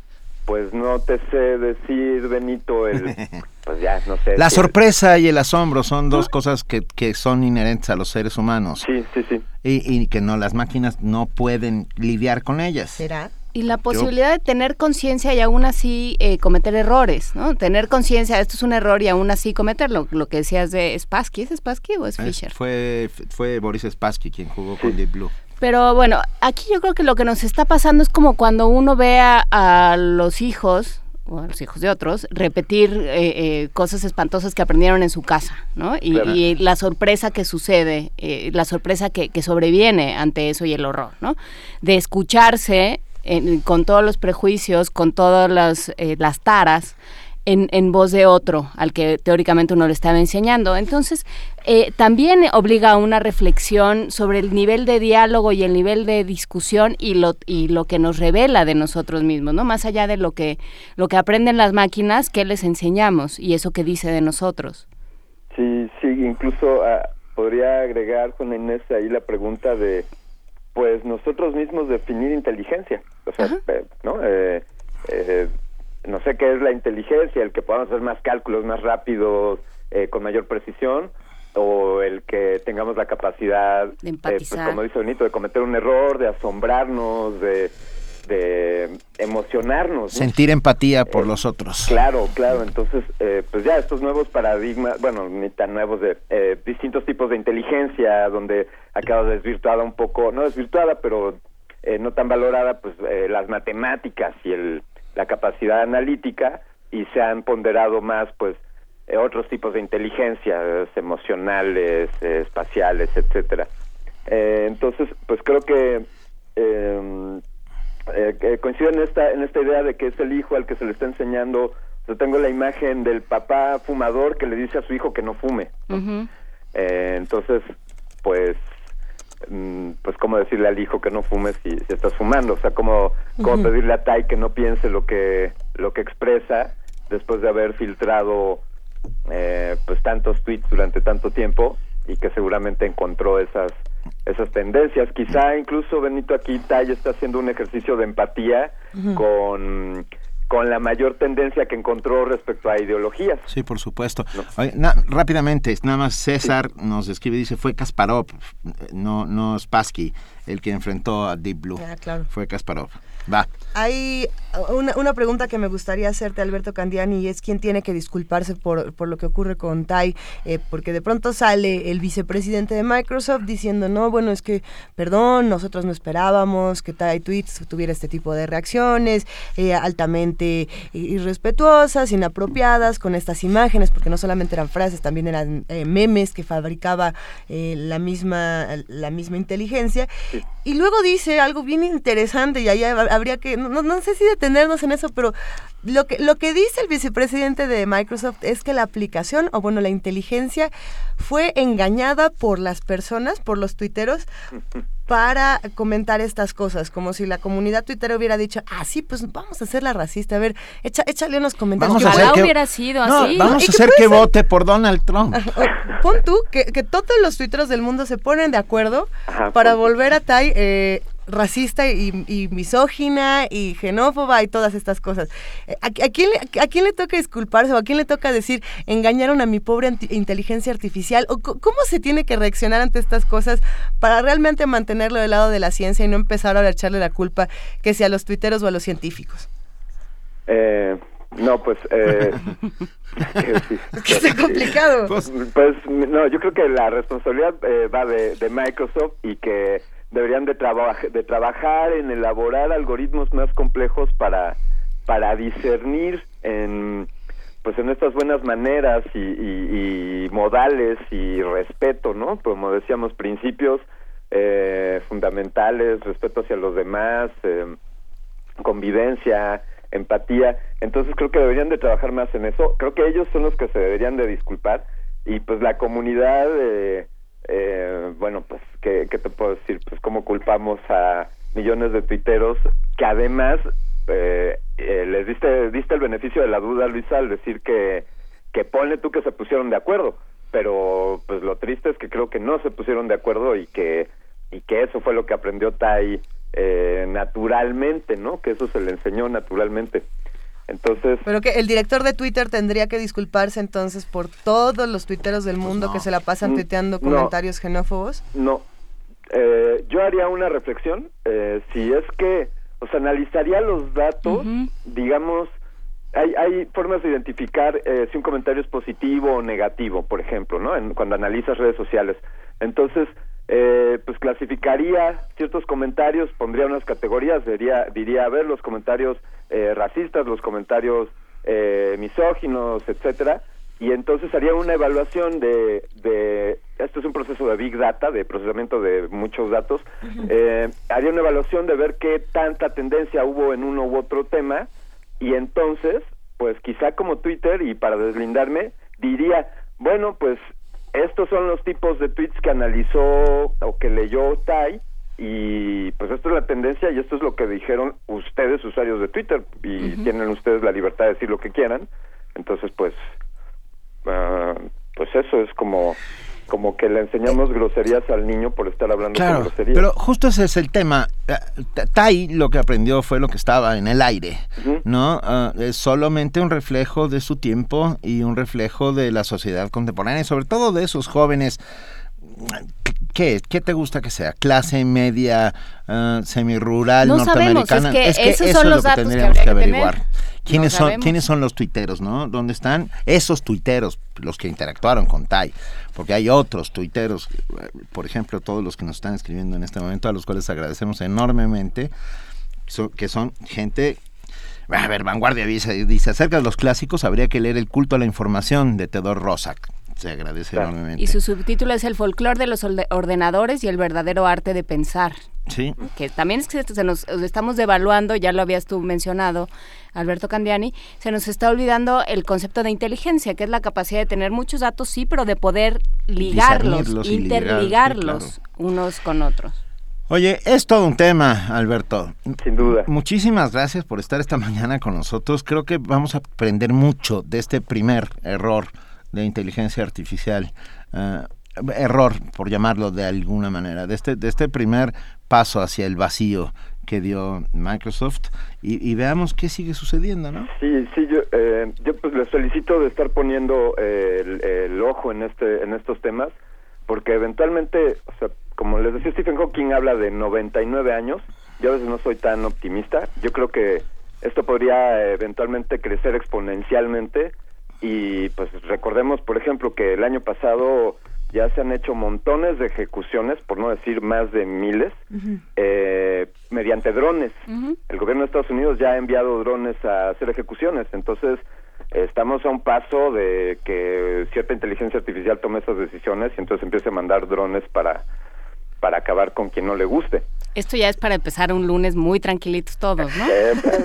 pues no te sé decir Benito el [laughs] pues ya no sé la sorpresa y el asombro son dos cosas que, que son inherentes a los seres humanos. Sí sí sí. Y, y que no las máquinas no pueden lidiar con ellas. Será y la posibilidad Yo... de tener conciencia y aún así eh, cometer errores, ¿no? Tener conciencia, esto es un error y aún así cometerlo. Lo que decías de Spassky, ¿es Spassky o es Fisher? Eh, fue, fue Boris Spassky quien jugó con Deep Blue. Pero bueno, aquí yo creo que lo que nos está pasando es como cuando uno ve a, a los hijos, o a los hijos de otros, repetir eh, eh, cosas espantosas que aprendieron en su casa, ¿no? Y, claro. y la sorpresa que sucede, eh, la sorpresa que, que, sobreviene ante eso y el horror, ¿no? De escucharse en, con todos los prejuicios, con todas las, eh, las taras, en, en, voz de otro al que teóricamente uno le estaba enseñando. Entonces, eh, también obliga a una reflexión sobre el nivel de diálogo y el nivel de discusión y lo, y lo que nos revela de nosotros mismos, ¿no? Más allá de lo que, lo que aprenden las máquinas, ¿qué les enseñamos? Y eso que dice de nosotros. Sí, sí, incluso uh, podría agregar con Inés ahí la pregunta de, pues nosotros mismos definir inteligencia. O sea, eh, ¿no? Eh, eh, no sé qué es la inteligencia, el que podamos hacer más cálculos más rápidos, eh, con mayor precisión, o el que tengamos la capacidad, de pues como dice Benito, de cometer un error, de asombrarnos, de, de emocionarnos. Sentir ¿no? empatía por eh, los otros. Claro, claro. Entonces, eh, pues ya estos nuevos paradigmas, bueno, ni tan nuevos, de eh, distintos tipos de inteligencia, donde quedado desvirtuada un poco, no desvirtuada, pero eh, no tan valorada, pues eh, las matemáticas y el la capacidad analítica y se han ponderado más pues otros tipos de inteligencias emocionales, espaciales, etcétera. Entonces, pues creo que em, coincido en esta en esta idea de que es el hijo al que se le está enseñando. Yo tengo la imagen del papá fumador que le dice a su hijo que no fume. Uh -huh. entonces, pues pues cómo decirle al hijo que no fume si, si estás fumando, o sea, uh -huh. pedirle a Tai que no piense lo que lo que expresa después de haber filtrado eh, pues tantos tweets durante tanto tiempo y que seguramente encontró esas esas tendencias. Quizá incluso Benito aquí Tai está haciendo un ejercicio de empatía uh -huh. con con la mayor tendencia que encontró respecto a ideologías. Sí, por supuesto. No. Oye, na, rápidamente, nada más César sí. nos escribe, dice, fue Kasparov, no, no Spassky, el que enfrentó a Deep Blue. Ah, claro. Fue Kasparov. Va. Hay una, una, pregunta que me gustaría hacerte, Alberto Candiani, y es quién tiene que disculparse por, por lo que ocurre con Tai, eh, porque de pronto sale el vicepresidente de Microsoft diciendo, no, bueno, es que, perdón, nosotros no esperábamos que Tai Tweets tuviera este tipo de reacciones, eh, altamente irrespetuosas, inapropiadas, con estas imágenes, porque no solamente eran frases, también eran eh, memes que fabricaba la, misma, la misma inteligencia. Y luego dice algo bien interesante, y ahí habría que no, no, sé si detenernos en eso, pero lo que, lo que dice el vicepresidente de Microsoft es que la aplicación, o bueno, la inteligencia, fue engañada por las personas, por los tuiteros, para comentar estas cosas, como si la comunidad tuitera hubiera dicho, ah, sí, pues vamos a hacerla racista, a ver, echa, échale unos comentarios. Vamos Ojalá que, hubiera sido no, así. Vamos a hacer que vote por Donald Trump. Pon tú que, que, todos los tuiteros del mundo se ponen de acuerdo Ajá, para volver a Tai eh, racista y, misógina y xenófoba y todas estas cosas. Eh, ¿A, quién, ¿A, quién, le toca disculparse o a quién le toca decir engañaron a mi pobre inteligencia artificial? ¿O ¿Cómo se tiene que reaccionar ante estas cosas para realmente mantenerlo del lado de la ciencia y no empezar a echarle la culpa que sea a los tuiteros o a los científicos? Eh, no, pues... Eh, [laughs] es complicado. Pues, pues, no, yo creo que la responsabilidad eh, va de, de Microsoft y que deberían de, de trabajar en elaborar algoritmos más complejos para, para discernir en pues en estas buenas maneras y, modales y respeto, ¿no? Como decíamos, principios eh, fundamentales, respeto hacia los demás, eh, convivencia, empatía. Entonces creo que deberían de trabajar más en eso. Creo que ellos son los que se deberían de disculpar y pues la comunidad eh, eh, bueno, pues, ¿qué, te puedo decir? Pues cómo culpamos a millones de tuiteros que además eh, eh, les diste, diste el beneficio de la duda, Luisa, al decir que, que ponle tú que se pusieron de acuerdo, pero pues lo triste es que creo que no se pusieron de acuerdo y que, y que eso fue lo que aprendió Tai eh, naturalmente, ¿no? Que eso se le enseñó naturalmente. Entonces. Pero que el director de Twitter tendría que disculparse entonces por todos los tuiteros del pues mundo que se la pasan mm, tuiteando comentarios xenófobos. No. Eh, yo haría una reflexión. Eh, si es que, o sea, analizaría los datos, digamos. Hay, hay formas de identificar eh, si un comentario es positivo o negativo, por ejemplo, ¿no? cuando analizas redes sociales. Entonces, eh, pues clasificaría ciertos comentarios, pondría unas categorías, diría, diría a ver los comentarios eh, racistas, los comentarios eh, misóginos, etcétera, y entonces haría una evaluación de, de, esto es un proceso de big data, de procesamiento de muchos datos, eh, haría una evaluación de ver qué tanta tendencia hubo en uno u otro tema, y entonces, pues quizá como Twitter, y para deslindarme, diría, bueno, pues estos son los tipos de tweets que analizó o que leyó Tai y pues esto es la tendencia y esto es lo que dijeron ustedes usuarios de Twitter y tienen ustedes la libertad de decir lo que quieran. Entonces pues uh, pues eso es como como que le enseñamos groserías al niño por estar hablando claro, groserías. Pero justo ese es el tema. Eh, Tai lo que aprendió fue lo que estaba en el aire, ¿no? Ah, es solamente un reflejo de su tiempo y un reflejo de la sociedad contemporánea, y sobre todo de esos jóvenes ¿Qué, ¿Qué te gusta que sea? ¿Clase media, uh, semirural, no norteamericana? Sabemos, es que, esos eso son es los lo que tendríamos que, averiguar. ¿Quiénes, son, ¿Quiénes son los tuiteros, no? ¿Dónde están esos tuiteros, los que interactuaron con Tai? Porque hay otros tuiteros, por ejemplo, todos los que nos están escribiendo en este momento, a los cuales agradecemos enormemente, que son gente a ver, Vanguardia dice, dice, acerca de los clásicos habría que leer El culto a la información de Teodor Rosak se agradece enormemente. Y su subtítulo es El folclore de los ordenadores y el verdadero arte de pensar. Sí. Que también es que se nos estamos devaluando, ya lo habías tú mencionado, Alberto Candiani, se nos está olvidando el concepto de inteligencia, que es la capacidad de tener muchos datos, sí, pero de poder ligarlos, interligarlos unos con otros. Oye, es todo un tema, Alberto. Sin duda. Muchísimas gracias por estar esta mañana con nosotros. Creo que vamos a aprender mucho de este primer error de inteligencia artificial. Eh, error, por llamarlo de alguna manera, de este, de este primer paso hacia el vacío que dio Microsoft y, veamos qué sigue sucediendo, ¿no? Sí, sí, yo, eh, yo pues les felicito de estar poniendo eh, el, ojo en este en estos temas, porque eventualmente, o sea, como les decía Stephen Hawking habla de 99 años, yo a veces no soy tan optimista, yo creo que esto podría eventualmente crecer exponencialmente y pues recordemos, por ejemplo, que el año pasado ya se han hecho montones de ejecuciones, por no decir más de miles, eh, mediante drones. El gobierno de Estados Unidos ya ha enviado drones a hacer ejecuciones, entonces estamos a un paso de que cierta inteligencia artificial tome esas decisiones y entonces empiece a mandar drones para para acabar con quien no le guste. Esto ya es para empezar un lunes muy tranquilitos todos, ¿no? Eh, pues,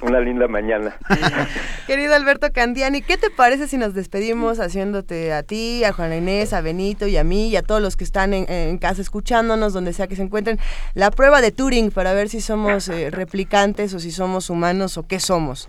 una linda mañana. [laughs] Querido Alberto Candiani, ¿qué te parece si nos despedimos haciéndote a ti, a Juana Inés, a Benito y a mí y a todos los que están en, casa escuchándonos, donde sea que se encuentren, la prueba de Turing para ver si somos eh, replicantes o si somos humanos o qué somos?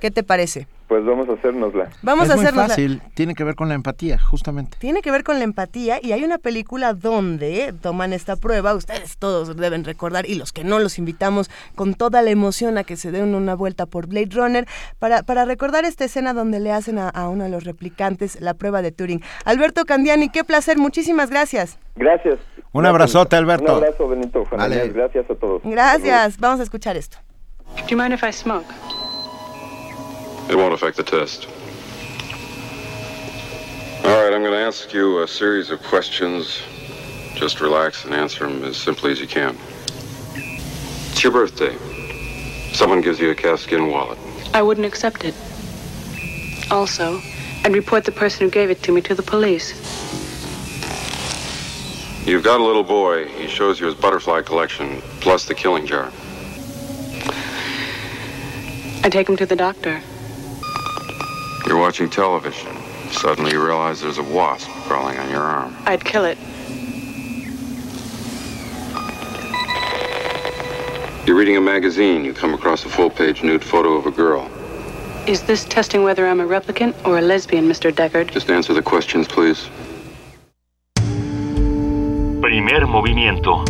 ¿Qué te parece? Pues vamos a hacérnosla. Vamos es a muy hacernos fácil, tiene que ver con la empatía, justamente. Tiene que ver con la empatía y hay una película donde toman esta prueba, ustedes todos deben recordar y los que no los invitamos con toda la emoción a que se den una vuelta por Blade Runner para, para recordar esta escena donde le hacen a, a uno de los replicantes la prueba de Turing. Alberto Candiani, qué placer, muchísimas gracias. Gracias. Un abrazote, Alberto. Un abrazo, Benito. Juan Vale. Daniel, Gracias a todos. Gracias, vamos a escuchar esto. Do you mind if I smoke? It won't affect the test. All right, I'm going to ask you a series of questions. Just relax and answer them as simply as you can. It's your birthday. Someone gives you a calfskin wallet. I wouldn't accept it. Also, I'd report the person who gave it to me to the police. You've got a little boy. He shows you his butterfly collection, plus the killing jar. I take him to the doctor. You're watching television. Suddenly you realize there's a wasp crawling on your arm. I'd kill it. You're reading a magazine. You come across a full-page nude photo of a girl. Is this testing whether I'm a replicant or a lesbian, Mr. Deckard? Just answer the questions, please. Primer movimiento.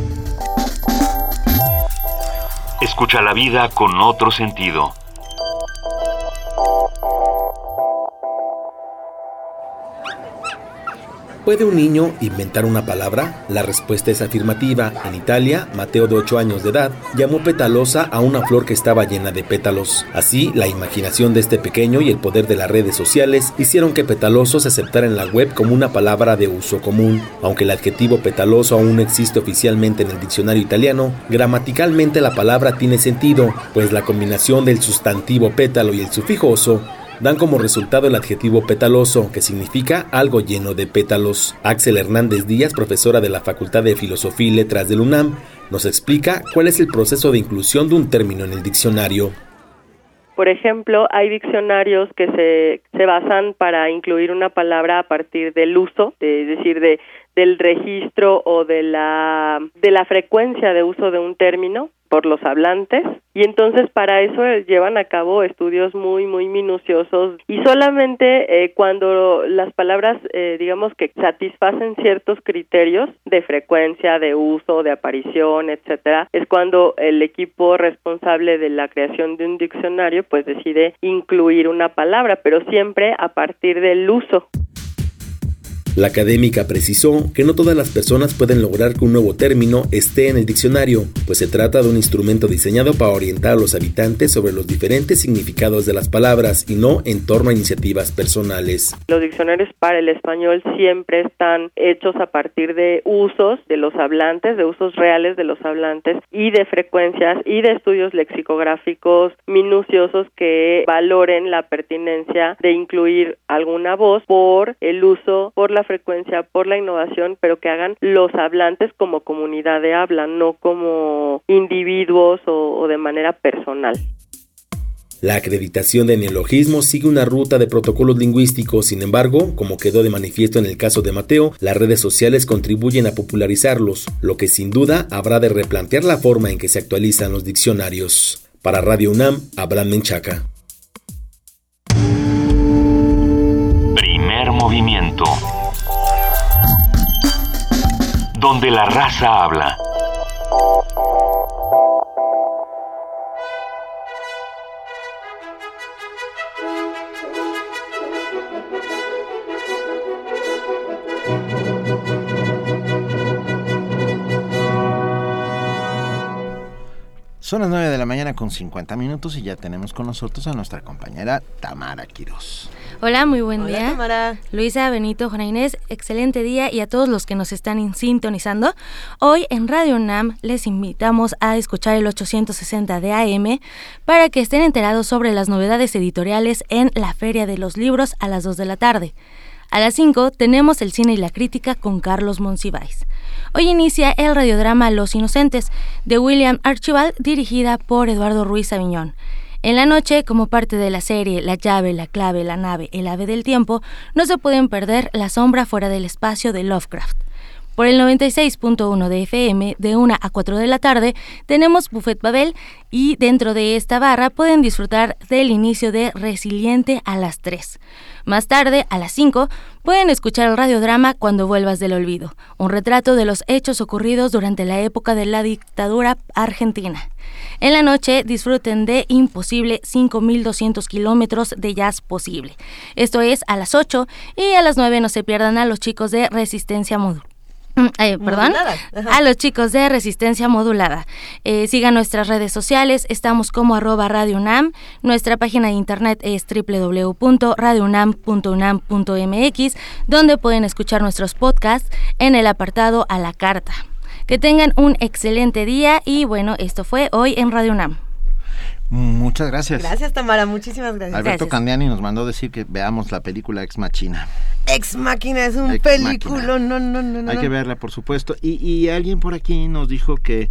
Escucha la vida con otro sentido. ¿Puede un niño inventar una palabra? La respuesta es afirmativa. En Italia, Mateo de 8 años de edad llamó petalosa a una flor que estaba llena de pétalos. Así, la imaginación de este pequeño y el poder de las redes sociales hicieron que petaloso se aceptara en la web como una palabra de uso común. Aunque el adjetivo petaloso aún no existe oficialmente en el diccionario italiano, gramaticalmente la palabra tiene sentido, pues la combinación del sustantivo pétalo y el sufijo oso dan como resultado el adjetivo petaloso, que significa algo lleno de pétalos. Axel Hernández Díaz, profesora de la Facultad de Filosofía y Letras del UNAM, nos explica cuál es el proceso de inclusión de un término en el diccionario. Por ejemplo, hay diccionarios que se, se basan para incluir una palabra a partir del uso, es decir, de, del registro o de la, de la frecuencia de uso de un término por los hablantes. Y entonces para eso eh, llevan a cabo estudios muy muy minuciosos. Y solamente eh, cuando las palabras eh, digamos que satisfacen ciertos criterios de frecuencia de uso de aparición etcétera es cuando el equipo responsable de la creación de un diccionario pues decide incluir una palabra pero siempre a partir del uso La académica precisó que no todas las personas pueden lograr que un nuevo término esté en el diccionario, pues se trata de un instrumento diseñado para orientar a los habitantes sobre los diferentes significados de las palabras y no en torno a iniciativas personales. Los diccionarios para el español siempre están hechos a partir de usos de los hablantes, de usos reales de los hablantes y de frecuencias y de estudios lexicográficos minuciosos que valoren la pertinencia de incluir alguna voz por el uso, por la frecuencia, por la innovación, pero que hagan los hablantes como comunidad de habla, no como individuos o, o de manera personal. La acreditación de neologismos sigue una ruta de protocolos lingüísticos, sin embargo, como quedó de manifiesto en el caso de Mateo, las redes sociales contribuyen a popularizarlos, lo que sin duda habrá de replantear la forma en que se actualizan los diccionarios. Para Radio UNAM, Abraham Menchaca. Primer movimiento. Donde la raza habla. Son las 9 de la mañana con 50 minutos y ya tenemos con nosotros a nuestra compañera Tamara Quiroz. Hola, muy buen Hola, día. Tamara. Luisa, Benito, Juana Inés, excelente día y a todos los que nos están in- sintonizando. Hoy en Radio UNAM les invitamos a escuchar el 860 de AM para que estén enterados sobre las novedades editoriales en la Feria de los Libros a las 2 de la tarde. A las 5 tenemos el cine y la crítica con Carlos Monsiváis. Hoy inicia el radiodrama Los Inocentes de William Archibald dirigida por Eduardo Ruiz Aviñón. En la noche, como parte de la serie La llave, la clave, la nave, el ave del tiempo, no se pueden perder La sombra fuera del espacio de Lovecraft. Por el 96.1 de FM, de 1 a 4 de la tarde, tenemos Buffet Babel y dentro de esta barra pueden disfrutar del inicio de Resiliente a las 3. Más tarde, a las 5, pueden escuchar el radiodrama Cuando vuelvas del olvido, un retrato de los hechos ocurridos durante la época de la dictadura argentina. En la noche disfruten de Imposible 5200 kilómetros de jazz posible. Esto es a las 8 y a las 9 no se pierdan a los chicos de Resistencia Modular. [laughs] Eh, perdón, a los chicos de Resistencia Modulada. Eh, sigan nuestras redes sociales, estamos como arroba Radio UNAM, nuestra página de internet es www.radiounam.unam.mx, donde pueden escuchar nuestros podcasts en el apartado a la carta. Que tengan un excelente día y bueno, esto fue hoy en Radio UNAM. Muchas gracias. Gracias, Tamara. Muchísimas gracias. Alberto Candiani nos mandó decir que veamos la película Ex Machina. Ex Máquina es un película. No, no, no, no. Hay que verla, por supuesto. Y, y alguien por aquí nos dijo que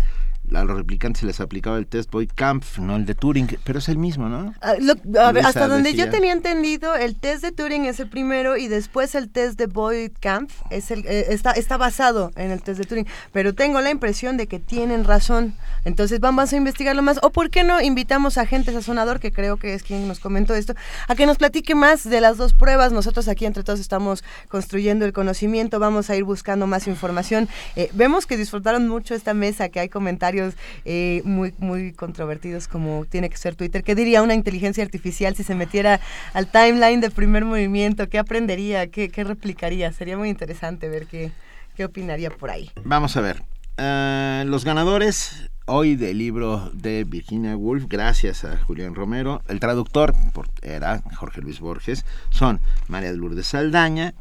a los replicantes se les aplicaba el test Boyd Kampf, no el de Turing, pero es el mismo, ¿no? Ah, a ver, hasta donde yo tenía entendido, el test de Turing es el primero y después el test de Boyd Kampf es el, eh, está, está basado en el test de Turing, pero tengo la impresión de que tienen razón. Entonces vamos a investigarlo más. O por qué no invitamos a gente sazonador, que creo que es quien nos comentó esto, a que nos platique más de las dos pruebas. Nosotros aquí entre todos estamos construyendo el conocimiento, vamos a ir buscando más información. Eh, vemos que disfrutaron mucho esta mesa, que hay comentarios eh, muy, muy controvertidos como tiene que ser Twitter. ¿Qué diría una inteligencia artificial si se metiera al timeline de primer movimiento? ¿Qué aprendería? ¿Qué, replicaría? Sería muy interesante ver qué, qué opinaría por ahí. Vamos a ver. Eh, los ganadores hoy del libro de Virginia Woolf, gracias a Julián Romero. El traductor era Jorge Luis Borges. Son María Lourdes Saldaña,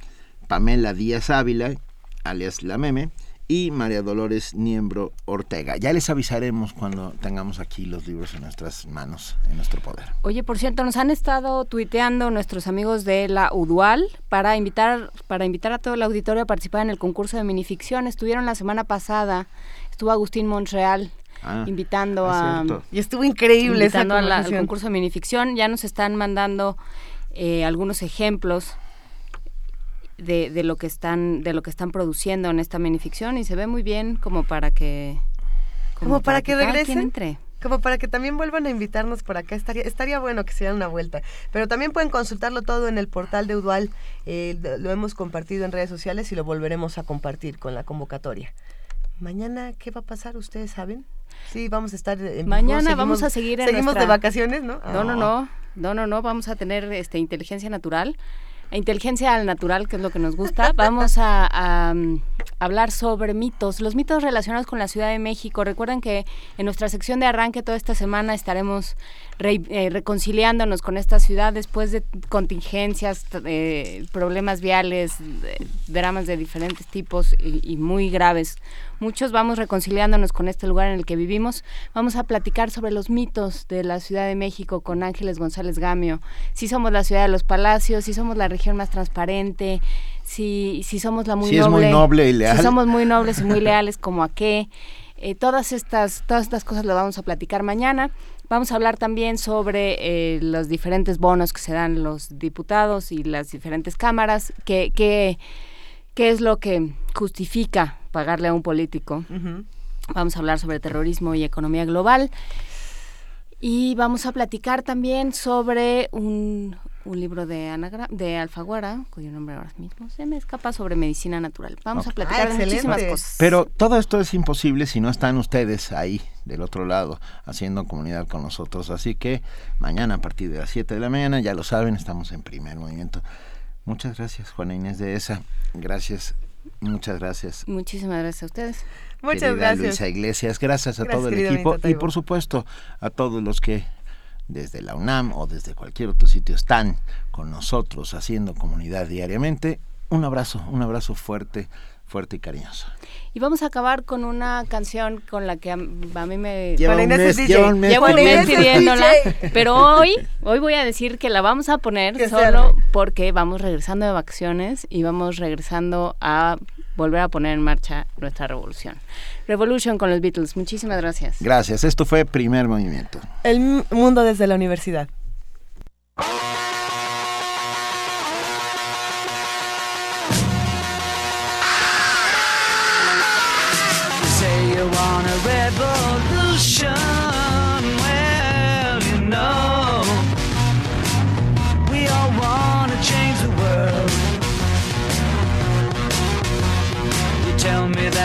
Pamela Díaz Ávila, alias La Meme, y María Dolores Niembro Ortega. Ya les avisaremos cuando tengamos aquí los libros en nuestras manos, en nuestro poder. Oye, por cierto, nos han estado tuiteando nuestros amigos de la UDUAL para invitar, para invitar a todo el auditorio a participar en el concurso de minificción. Estuvieron la semana pasada, estuvo Agustín Montreal. Ah, invitando a y estuvo increíble invitando al concurso de minificción ya nos están mandando eh, algunos ejemplos de, de, lo que están de lo que están produciendo en esta minificción y se ve muy bien como para que como, para, que, regresen. entre. como para que también vuelvan a invitarnos por acá. Estaría estaría bueno que se den una vuelta. Pero también pueden consultarlo todo en el portal de Udual. Eh, lo hemos compartido en redes sociales y lo volveremos a compartir con la convocatoria. Mañana qué va a pasar ustedes saben sí vamos a estar en mañana vamos a seguir en seguimos de vacaciones no no no no. No no no. Vamos a tener este inteligencia natural inteligencia al natural, que es lo que nos gusta, [laughs] vamos a, mm, hablar sobre mitos, los mitos relacionados con la Ciudad de México. Recuerden que en nuestra sección de arranque toda esta semana estaremos eh, reconciliándonos con esta ciudad después de contingencias, eh, problemas viales, dramas de diferentes tipos y, muy graves. Muchos vamos reconciliándonos con este lugar en el que vivimos. Vamos a platicar sobre los mitos de la Ciudad de México con Ángeles González Gamio. Si somos la ciudad de los palacios, si somos la región más transparente, si, si somos la muy si noble. Es muy noble y leal. Si somos muy nobles y muy [laughs] leales, como a qué. Eh, todas estas todas estas cosas las vamos a platicar mañana. Vamos a hablar también sobre eh, los diferentes bonos que se dan los diputados y las diferentes cámaras, qué, qué, qué es lo que justifica pagarle a un político. Vamos a hablar sobre terrorismo y economía global. Y vamos a platicar también sobre un, un libro de, Anagra de Alfaguara, cuyo nombre ahora mismo se me escapa, sobre medicina natural. Vamos a platicar de muchísimas cosas. Pero todo esto es imposible si no están ustedes ahí, del otro lado, haciendo comunidad con nosotros. Así que mañana a partir de las 7 de la mañana, ya lo saben, estamos en primer movimiento. Muchas gracias, Juana Inés de ESA. Gracias, muchas gracias. Muchísimas gracias a ustedes. Muchas gracias. Luisa Iglesias, gracias a todo el equipo y por supuesto a todos los que desde la UNAM o desde cualquier otro sitio están con nosotros haciendo comunidad diariamente, un abrazo, un abrazo fuerte, fuerte y cariñoso. Y vamos a acabar con una canción con la que a, mí me... Lleva un mes, lleva un mes, pidiéndola, [laughs] pero hoy, hoy voy a decir que la vamos a poner solo porque vamos regresando de vacaciones y vamos regresando a volver a poner en marcha nuestra revolución. Revolution con los Beatles. Muchísimas gracias. Gracias. Esto fue Primer Movimiento. El mundo desde la universidad.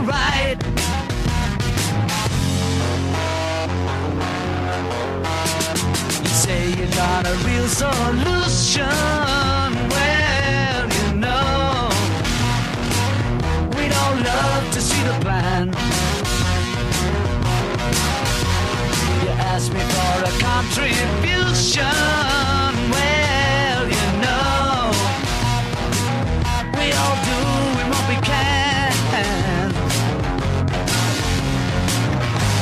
You say you got a real solution. Well, you know, we'd all love to see the plan. You ask me for a contribution.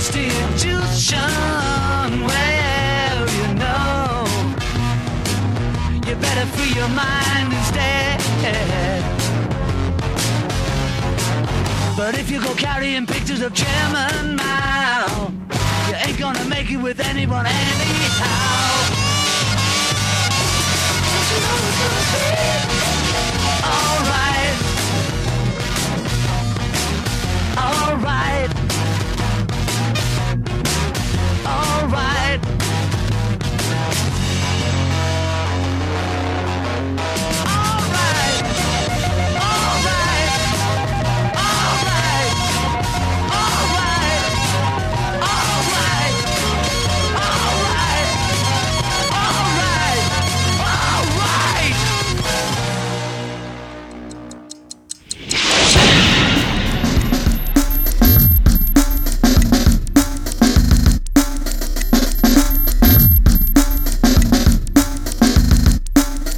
Institution. Well, you know, you better free your mind instead. But if you go carrying pictures of Chairman Mao, you ain't gonna make it with anyone anyhow. Alright.